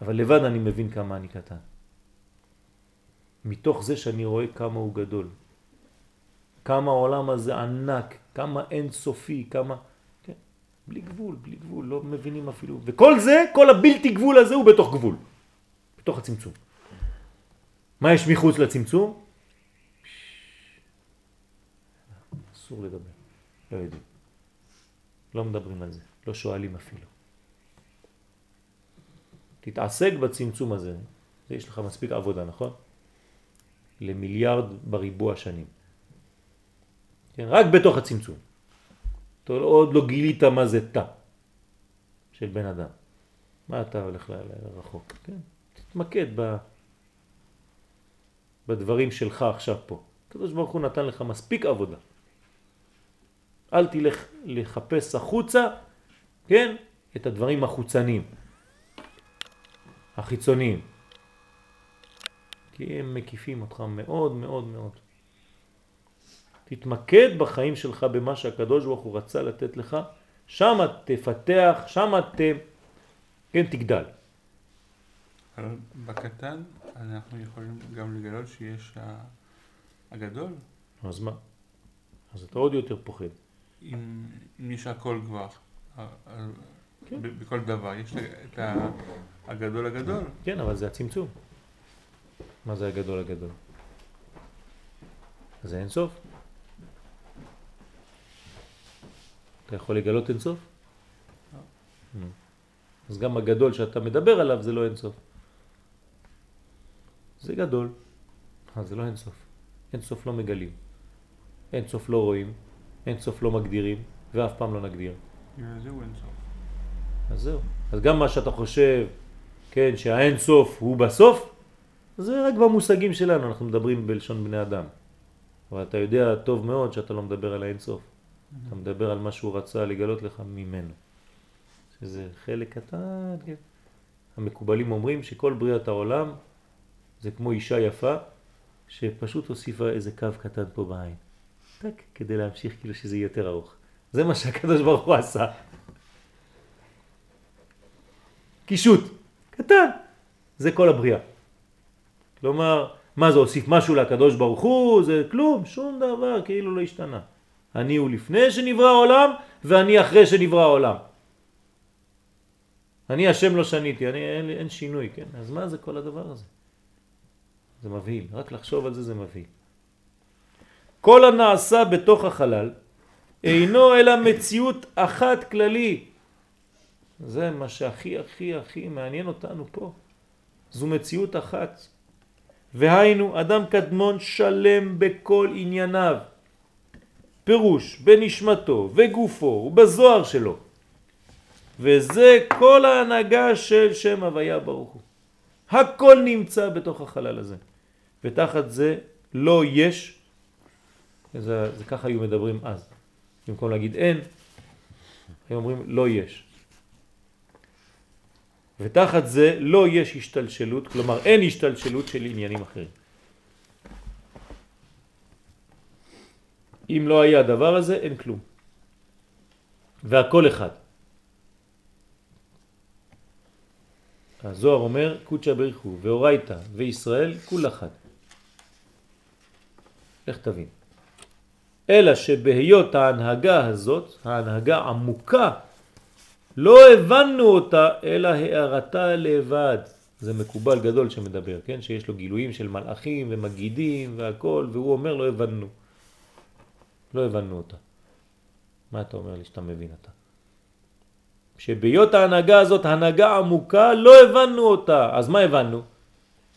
אבל לבד אני מבין כמה אני קטן. מתוך זה שאני רואה כמה הוא גדול, כמה העולם הזה ענק, כמה אינסופי, כמה... כן, בלי גבול, בלי גבול, לא מבינים אפילו. וכל זה, כל הבלתי גבול הזה הוא בתוך גבול, בתוך הצמצום. מה יש מחוץ לצמצום? אסור לדבר, לא יודעים. לא מדברים על זה, לא שואלים אפילו. תתעסק בצמצום הזה, יש לך מספיק עבודה, נכון? למיליארד בריבוע שנים. כן, רק בתוך הצמצום. אתה עוד לא גילית מה זה תא של בן אדם. מה אתה הולך לרחוק? כן? תתמקד ב... בדברים שלך עכשיו פה. הקדוש ברוך הוא נתן לך מספיק עבודה. אל תלך לחפש החוצה, כן? את הדברים החוצניים, החיצוניים. כי הם מקיפים אותך מאוד מאוד מאוד. תתמקד בחיים שלך במה שהקדוש ברוך הוא רצה לתת לך, שם תפתח, שם ת... כן, תגדל. אבל בקטן אנחנו יכולים גם לגלות שיש הגדול. אז מה? אז אתה עוד יותר פוחד. אם, אם יש הכל כבר, כן. בכל דבר, יש את הגדול הגדול. כן, אבל זה הצמצום. מה זה הגדול הגדול? זה אין סוף. אתה יכול לגלות אין סוף? אז גם הגדול שאתה מדבר עליו זה לא אין סוף. זה גדול, אז זה לא אין סוף. אין סוף לא מגלים. אין סוף לא רואים, אין סוף לא מגדירים, ואף פעם לא נגדיר. זהו אין סוף. אז זהו. אז גם מה שאתה חושב, כן, שהאין סוף הוא בסוף, זה רק במושגים שלנו, אנחנו מדברים בלשון בני אדם. אבל אתה יודע טוב מאוד שאתה לא מדבר על האין סוף. אתה מדבר על מה שהוא רצה לגלות לך ממנו. שזה חלק קטן, כן. המקובלים אומרים שכל בריאת העולם זה כמו אישה יפה שפשוט הוסיפה איזה קו קטן פה בעין. טק, כדי להמשיך כאילו שזה יהיה יותר ארוך. זה מה שהקדוש ברוך הוא עשה. קישוט, קטן, זה כל הבריאה. כלומר, מה זה הוסיף משהו לקדוש ברוך הוא? זה כלום, שום דבר כאילו לא השתנה. אני הוא לפני שנברא העולם ואני אחרי שנברא העולם. אני השם לא שניתי, אני, אין, אין שינוי, כן? אז מה זה כל הדבר הזה? זה מבהיל, רק לחשוב על זה זה מבהיל. כל הנעשה בתוך החלל אינו אלא מציאות אחת כללי. זה מה שהכי הכי הכי מעניין אותנו פה. זו מציאות אחת. והיינו אדם קדמון שלם בכל ענייניו, פירוש בנשמתו וגופו ובזוהר שלו. וזה כל ההנהגה של שם הוויה ברוך הוא. הכל נמצא בתוך החלל הזה. ותחת זה לא יש, זה, זה ככה היו מדברים אז. במקום להגיד אין, היו אומרים לא יש. ותחת זה לא יש השתלשלות, כלומר אין השתלשלות של עניינים אחרים. אם לא היה הדבר הזה, אין כלום. והכל אחד. הזוהר אומר, קודשא בריחו ואורייתא וישראל כול אחד. איך תבין? אלא שבהיות ההנהגה הזאת, ההנהגה עמוקה, לא הבנו אותה, אלא הערתה לבד. זה מקובל גדול שמדבר, כן? שיש לו גילויים של מלאכים ומגידים והכל, והוא אומר לא הבנו. לא הבנו אותה. מה אתה אומר לי שאתה מבין אתה? שבהיות ההנהגה הזאת, הנהגה עמוקה, לא הבנו אותה. אז מה הבנו?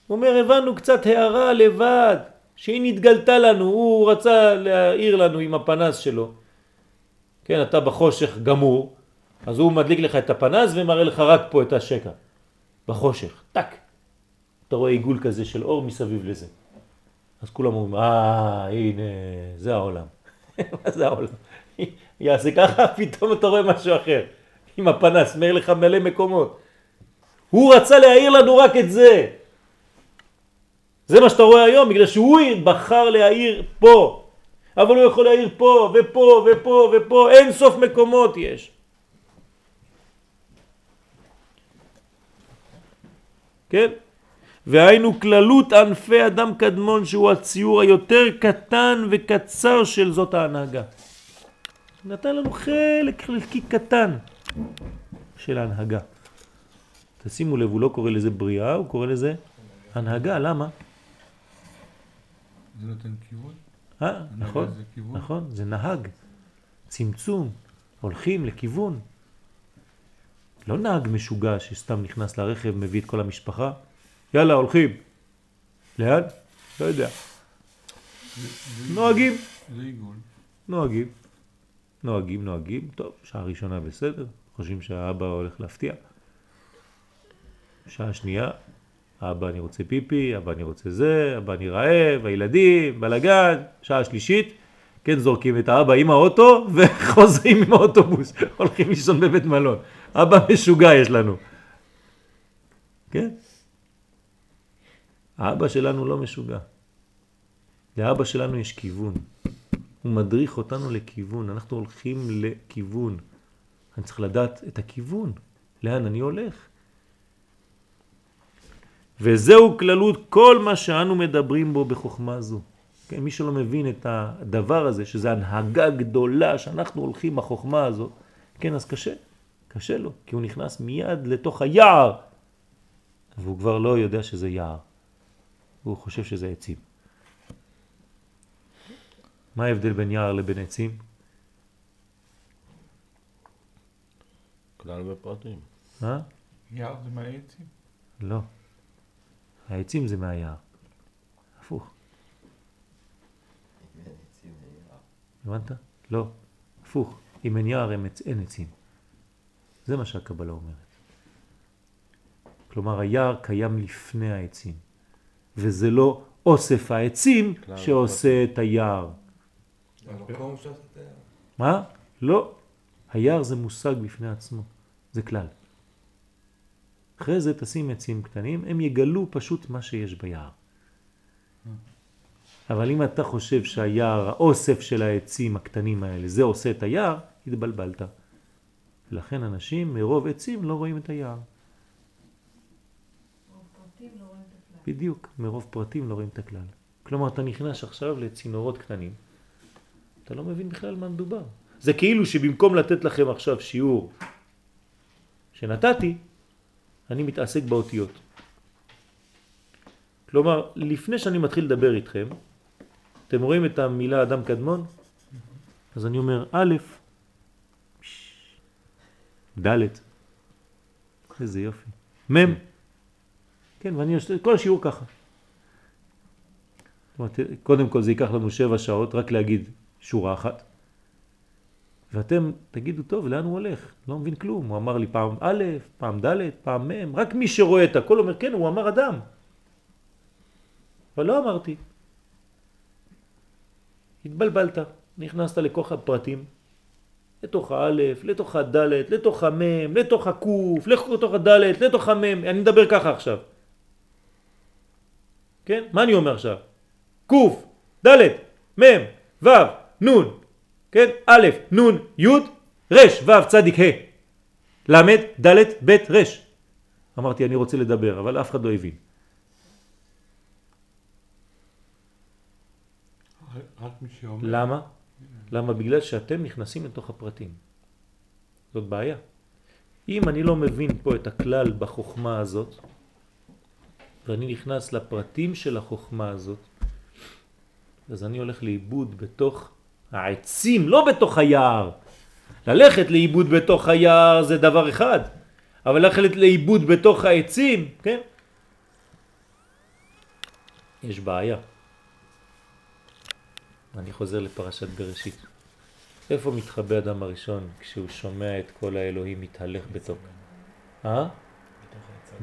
הוא אומר, הבנו קצת הערה לבד, שהיא נתגלתה לנו, הוא רצה להעיר לנו עם הפנס שלו. כן, אתה בחושך גמור, אז הוא מדליק לך את הפנס ומראה לך רק פה את השקע, בחושך, טק. אתה רואה עיגול כזה של אור מסביב לזה. אז כולם אומרים, אה, הנה, זה העולם. מה זה העולם? יעשה ככה, פתאום אתה רואה משהו אחר. עם הפנס, מאיר לך מלא מקומות. הוא רצה להעיר לנו רק את זה. זה מה שאתה רואה היום, בגלל שהוא בחר להעיר פה. אבל הוא יכול להעיר פה, ופה, ופה, ופה, אין סוף מקומות יש. כן? והיינו כללות ענפי אדם קדמון שהוא הציור היותר קטן וקצר של זאת ההנהגה. נתן לנו חלק חלקי קטן של ההנהגה. תשימו לב, הוא לא קורא לזה בריאה, הוא קורא לזה הנהגה, למה? זה נותן כיוון? אה, נכון, זה כיוון? נכון, זה נהג, צמצום, הולכים לכיוון. לא נהג משוגע שסתם נכנס לרכב, מביא את כל המשפחה, יאללה, הולכים. לאן? לא יודע. נוהגים, זה עיגול. נוהגים. נוהגים, נוהגים, טוב, שעה ראשונה בסדר, חושבים שהאבא הולך להפתיע. שעה שנייה, אבא אני רוצה פיפי, אבא אני רוצה זה, אבא אני רעב, הילדים, בלגן, שעה שלישית, כן זורקים את האבא עם האוטו וחוזרים עם האוטובוס, הולכים לישון בבית מלון. אבא משוגע יש לנו. כן? האבא שלנו לא משוגע. לאבא שלנו יש כיוון. הוא מדריך אותנו לכיוון, אנחנו הולכים לכיוון. אני צריך לדעת את הכיוון, לאן אני הולך. וזהו כללות כל מה שאנו מדברים בו בחוכמה זו. כן, מי שלא מבין את הדבר הזה, שזה הנהגה גדולה שאנחנו הולכים בחוכמה הזו, כן, אז קשה, קשה לו, כי הוא נכנס מיד לתוך היער, והוא כבר לא יודע שזה יער, והוא חושב שזה עצים. מה ההבדל בין יער לבין עצים? כלל בפרטים. אה? יער זה מהעצים? לא. העצים זה מהיער. הפוך. הבנת? לא. הפוך. אם אין יער אין עצ- אין עצים. זה מה שהקבלה אומרת. כלומר היער קיים לפני העצים. וזה לא אוסף העצים. המקום שעושה את היער. מה? לא. היער זה מושג בפני עצמו. זה כלל. אחרי זה תשים עצים קטנים, הם יגלו פשוט מה שיש ביער. אבל אם אתה חושב שהיער, האוסף של העצים הקטנים האלה, זה עושה את היער, התבלבלת. ולכן אנשים מרוב עצים לא רואים את היער. לא. בדיוק, מרוב פרטים לא רואים את הכלל. כלומר, אתה נכנס עכשיו לצינורות קטנים, אתה לא מבין בכלל מה מדובר. זה כאילו שבמקום לתת לכם עכשיו שיעור שנתתי, אני מתעסק באותיות. כלומר, לפני שאני מתחיל לדבר איתכם, אתם רואים את המילה אדם קדמון? אז אני אומר א', ד', איזה יופי, מ', כן, ואני עושה כל השיעור ככה. קודם כל זה ייקח לנו שבע שעות רק להגיד שורה אחת. ואתם תגידו, טוב, לאן הוא הולך? לא מבין כלום. הוא אמר לי פעם א', פעם ד', פעם מ', רק מי שרואה את הכל אומר, כן, הוא אמר אדם. אבל לא אמרתי. התבלבלת, נכנסת לכוח הפרטים, לתוך האלף, לתוך הדלת, לתוך המם, לתוך הקוף, לתוך הדלת, לתוך המם, אני מדבר ככה עכשיו. כן? מה אני אומר עכשיו? קוף, דלת, מם, וו, נון, כן? א', נון, י', ר', ו', צדיק, ה', ל', ד', ב', ר'. אמרתי אני רוצה לדבר, אבל אף אחד לא הבין. למה? למה? בגלל שאתם נכנסים לתוך הפרטים. זאת בעיה. אם אני לא מבין פה את הכלל בחוכמה הזאת, ואני נכנס לפרטים של החוכמה הזאת, אז אני הולך לאיבוד בתוך העצים, לא בתוך היער. ללכת לאיבוד בתוך היער זה דבר אחד, אבל ללכת לאיבוד בתוך העצים, כן? יש בעיה. אני חוזר לפרשת בראשית. איפה מתחבא אדם הראשון כשהוא שומע את כל האלוהים מתהלך בתוך? אה?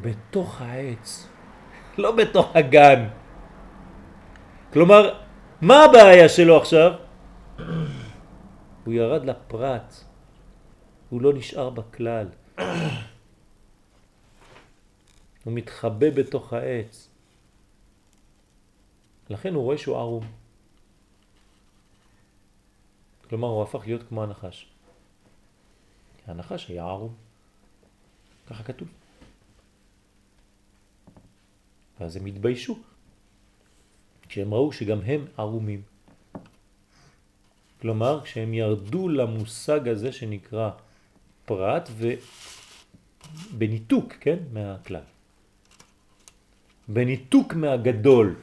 בתוך העץ. לא בתוך הגן. כלומר, מה הבעיה שלו עכשיו? הוא ירד לפרט, הוא לא נשאר בכלל. הוא מתחבא בתוך העץ. לכן הוא רואה שהוא ערום. כלומר, הוא הפך להיות כמו הנחש. הנחש היה ערום. ככה כתוב. ואז הם התביישו, כשהם ראו שגם הם ערומים. כלומר, כשהם ירדו למושג הזה שנקרא פרט ובניתוק, כן, מהכלל. בניתוק מהגדול,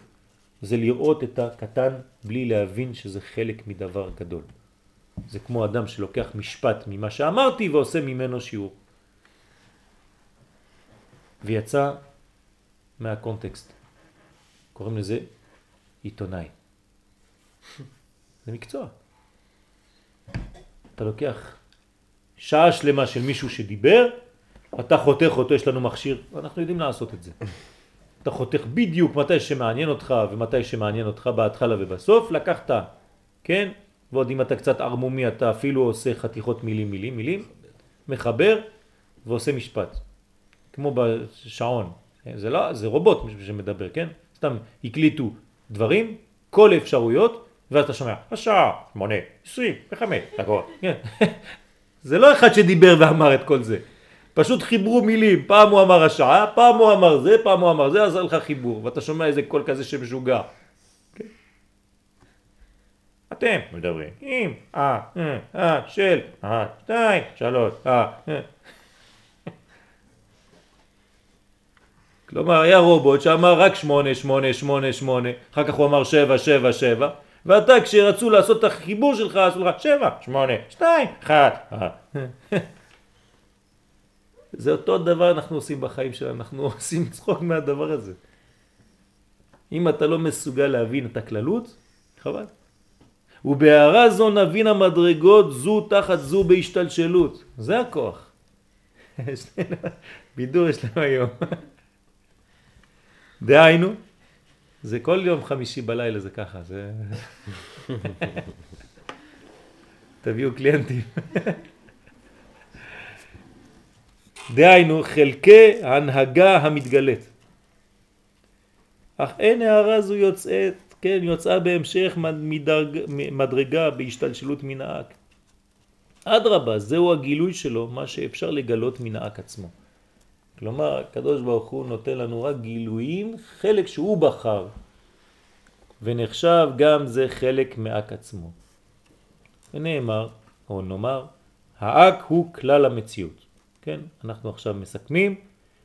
זה לראות את הקטן בלי להבין שזה חלק מדבר גדול. זה כמו אדם שלוקח משפט ממה שאמרתי ועושה ממנו שיעור. ויצא מהקונטקסט. קוראים לזה עיתונאי. זה מקצוע. אתה לוקח שעה שלמה של מישהו שדיבר, אתה חותך אותו, יש לנו מכשיר, אנחנו יודעים לעשות את זה. אתה חותך בדיוק מתי שמעניין אותך ומתי שמעניין אותך בהתחלה ובסוף, לקחת, כן? ועוד אם אתה קצת ערמומי אתה אפילו עושה חתיכות מילים מילים מילים, מחבר ועושה משפט. כמו בשעון, זה לא, זה רובוט שמדבר, כן? סתם הקליטו דברים, כל אפשרויות, ואז אתה שומע, השעה, שמונה, עשרים וחמש דקות, כן? זה לא אחד שדיבר ואמר את כל זה. פשוט חיברו מילים, פעם הוא אמר השעה, פעם הוא אמר זה, פעם הוא אמר זה, אז לך חיבור, ואתה שומע איזה קול כזה שמשוגע. כן? אתם מדברים עם, אה, אה, אה, של, אה, שתיים, שלוש, אה, אה. כלומר, היה רובוט שאמר רק שמונה, שמונה, שמונה, שמונה, אחר כך הוא אמר שבע, שבע, שבע, ואתה כשרצו לעשות את החיבור שלך, עשו לך שבע, שמונה, שתיים, אחת. זה אותו דבר אנחנו עושים בחיים שלנו, אנחנו עושים צחוק מהדבר הזה. אם אתה לא מסוגל להבין את הכללות, חבל. ובהערה זו נבין המדרגות זו תחת זו בהשתלשלות. זה הכוח. בידור יש לנו היום. דהיינו, זה כל יום חמישי בלילה זה ככה, זה... תביאו קליינטים. דהיינו, חלקי הנהגה המתגלית. אך אין הערה זו יוצאת, כן, יוצאה בהמשך מדרג, מדרגה בהשתלשלות מן האק. אדרבה, זהו הגילוי שלו, מה שאפשר לגלות מן האק עצמו. כלומר, הקדוש ברוך הוא נותן לנו רק גילויים, חלק שהוא בחר, ונחשב גם זה חלק מאק עצמו. ונאמר, או נאמר, האק הוא כלל המציאות. כן, אנחנו עכשיו מסכמים,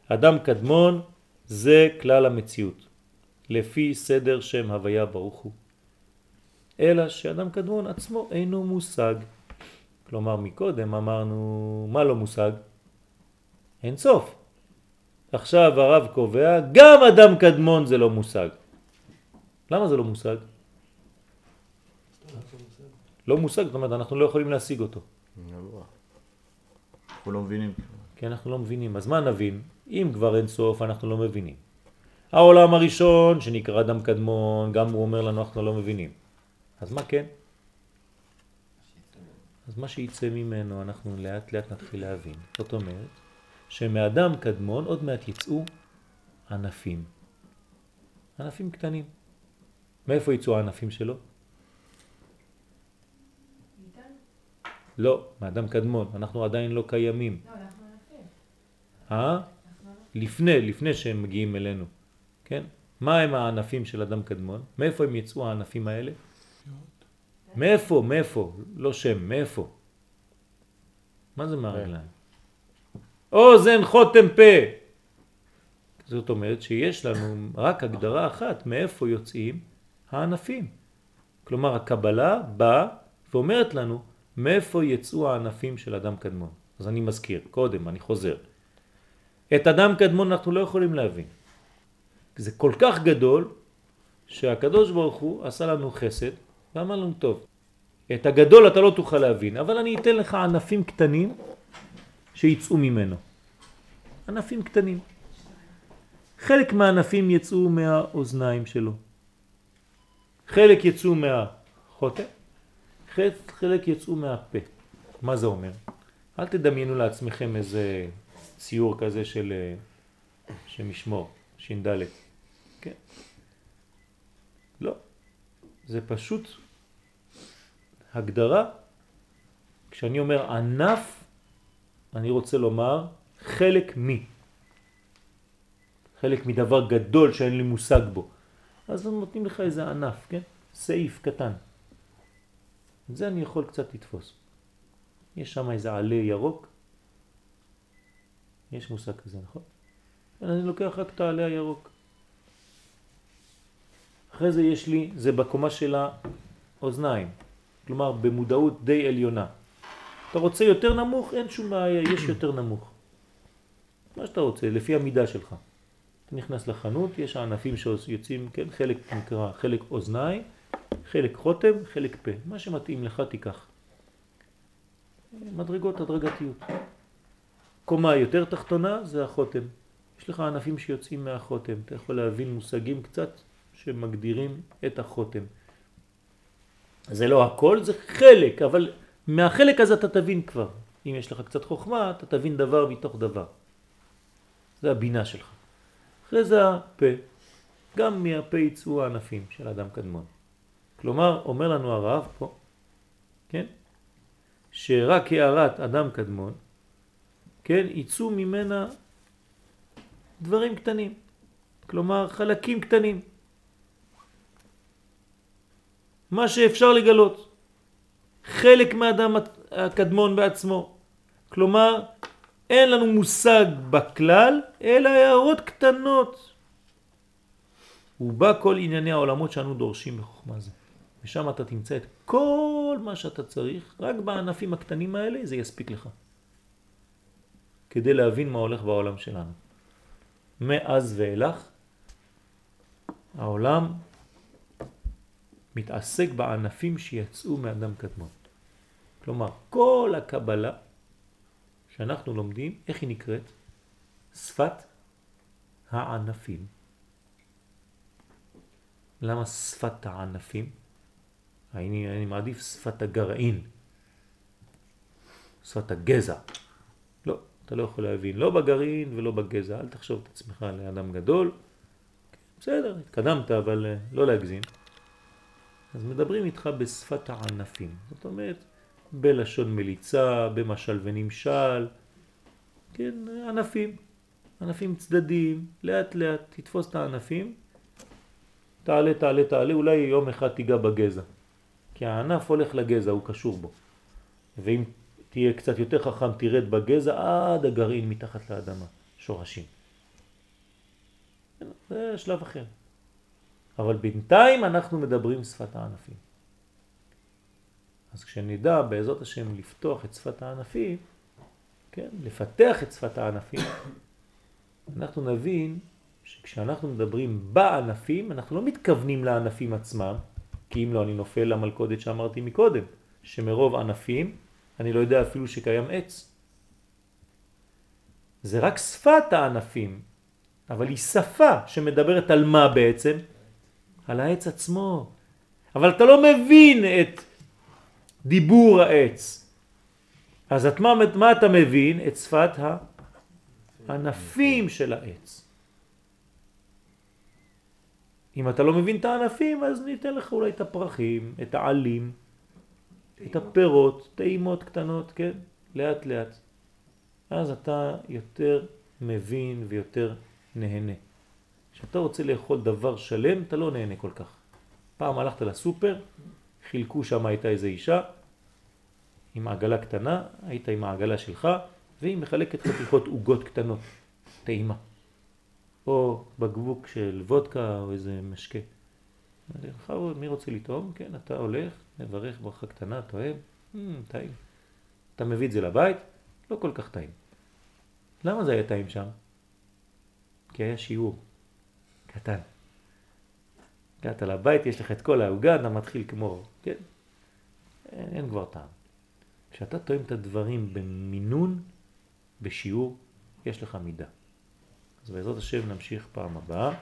אדם קדמון זה כלל המציאות, לפי סדר שם הוויה ברוך הוא. אלא שאדם קדמון עצמו אינו מושג. כלומר, מקודם אמרנו, מה לא מושג? אין סוף. עכשיו הרב קובע, גם אדם קדמון זה לא מושג. למה זה לא מושג? לא מושג, זאת אומרת, אנחנו לא יכולים להשיג אותו. אנחנו לא מבינים. כי אנחנו לא מבינים. אז מה נבין? אם כבר אין סוף, אנחנו לא מבינים. העולם הראשון, שנקרא אדם קדמון, גם הוא אומר לנו, אנחנו לא מבינים. אז מה כן? אז מה שיצא ממנו, אנחנו לאט לאט נתחיל להבין. זאת אומרת, שמאדם קדמון עוד מעט יצאו ענפים. ענפים קטנים. מאיפה יצאו הענפים שלו? לא, מאדם קדמון. אנחנו עדיין לא קיימים. לא, אנחנו ענפים. אה? אנחנו ענפים. לפני, לפני שהם מגיעים אלינו, כן? מה הם הענפים של אדם קדמון? מאיפה הם יצאו הענפים האלה? מאיפה? מאיפה? לא שם, מאיפה? מה זה מהרגליים? אוזן חותם פה. זאת אומרת שיש לנו רק הגדרה אחת מאיפה יוצאים הענפים. כלומר הקבלה באה ואומרת לנו מאיפה יצאו הענפים של אדם קדמון. אז אני מזכיר, קודם, אני חוזר. את אדם קדמון אנחנו לא יכולים להבין. זה כל כך גדול שהקדוש ברוך הוא עשה לנו חסד ואמר לנו טוב, את הגדול אתה לא תוכל להבין, אבל אני אתן לך ענפים קטנים שיצאו ממנו. ענפים קטנים. חלק מהענפים יצאו מהאוזניים שלו, חלק יצאו מהחוטא, חלק- חלק יצאו מהפה. מה זה אומר? אל תדמיינו לעצמכם איזה ציור כזה של, אה, שמשמור, ש"ד. כן. לא. זה פשוט הגדרה. כשאני אומר ענף, אני רוצה לומר חלק מי. חלק מדבר גדול שאין לי מושג בו. אז נותנים לך איזה ענף, כן? סעיף קטן. את זה אני יכול קצת לתפוס. יש שם איזה עלה ירוק. יש מושג כזה, נכון? אני לוקח רק את העלה הירוק. אחרי זה יש לי, זה בקומה של האוזניים. כלומר, במודעות די עליונה. אתה רוצה יותר נמוך? אין שום בעיה, יש יותר נמוך. מה שאתה רוצה, לפי המידה שלך. אתה נכנס לחנות, יש ענפים שיוצאים, כן, חלק נקרא, חלק אוזניים, חלק חותם, חלק פה. מה שמתאים לך תיקח. מדרגות הדרגתיות. קומה יותר תחתונה זה החותם. יש לך ענפים שיוצאים מהחותם. אתה יכול להבין מושגים קצת שמגדירים את החותם. זה לא הכל, זה חלק, אבל מהחלק הזה אתה תבין כבר. אם יש לך קצת חוכמה, אתה תבין דבר מתוך דבר. זה הבינה שלך. אחרי זה הפה. גם מהפה יצאו הענפים של אדם קדמון. כלומר, אומר לנו הרב פה, כן? שרק הערת אדם קדמון, כן, יצאו ממנה דברים קטנים. כלומר, חלקים קטנים. מה שאפשר לגלות. חלק מהאדם הקדמון בעצמו. כלומר, אין לנו מושג בכלל, אלא הערות קטנות. ובה כל ענייני העולמות שאנו דורשים בחוכמה זה. ושם אתה תמצא את כל מה שאתה צריך, רק בענפים הקטנים האלה זה יספיק לך. כדי להבין מה הולך בעולם שלנו. מאז ואילך, העולם מתעסק בענפים שיצאו מאדם קדמון. כלומר, כל הקבלה שאנחנו לומדים, איך היא נקראת? שפת הענפים. למה שפת הענפים? אני, אני מעדיף שפת הגרעין, שפת הגזע. לא, אתה לא יכול להבין, לא בגרעין ולא בגזע, אל תחשוב את עצמך לאדם גדול. בסדר, התקדמת, אבל אה, לא להגזים. אז מדברים איתך בשפת הענפים. זאת אומרת, בלשון מליצה, במשל ונמשל, כן, ענפים, ענפים צדדיים, לאט לאט תתפוס את הענפים, תעלה, תעלה, תעלה, אולי יום אחד תיגע בגזע. כי הענף הולך לגזע, הוא קשור בו. ואם תהיה קצת יותר חכם, תרד בגזע עד הגרעין מתחת לאדמה, שורשים. זה שלב אחר. אבל בינתיים אנחנו מדברים שפת הענפים. אז כשנדע בעזרת השם לפתוח את שפת הענפים, כן, לפתח את שפת הענפים, אנחנו נבין שכשאנחנו מדברים בענפים, אנחנו לא מתכוונים לענפים עצמם, כי אם לא אני נופל למלכודת שאמרתי מקודם, שמרוב ענפים אני לא יודע אפילו שקיים עץ. זה רק שפת הענפים, אבל היא שפה שמדברת על מה בעצם? על העץ עצמו. אבל אתה לא מבין את דיבור העץ. אז את מה, מה אתה מבין? את שפת הענפים של העץ. אם אתה לא מבין את הענפים, אז ניתן לך אולי את הפרחים, את העלים, את הפירות, טעימות קטנות, כן? לאט לאט. אז אתה יותר מבין ויותר נהנה. כשאתה רוצה לאכול דבר שלם, אתה לא נהנה כל כך. פעם הלכת לסופר, חילקו שם הייתה איזו אישה עם עגלה קטנה, היית עם העגלה שלך, והיא מחלקת חתיכות עוגות קטנות, טעימה. או בקבוק של וודקה או איזה משקה. בכבוד, מי רוצה לטעום? כן, אתה הולך, מברך ברכה קטנה, תואם, mm, טעים. אתה מביא את זה לבית, לא כל כך טעים. למה זה היה טעים שם? כי היה שיעור קטן. הגעת לבית, יש לך את כל העוגה, אתה מתחיל כמו, כן? אין, אין כבר טעם. כשאתה טועם את הדברים במינון, בשיעור, יש לך מידה. אז בעזרת השם נמשיך פעם הבאה.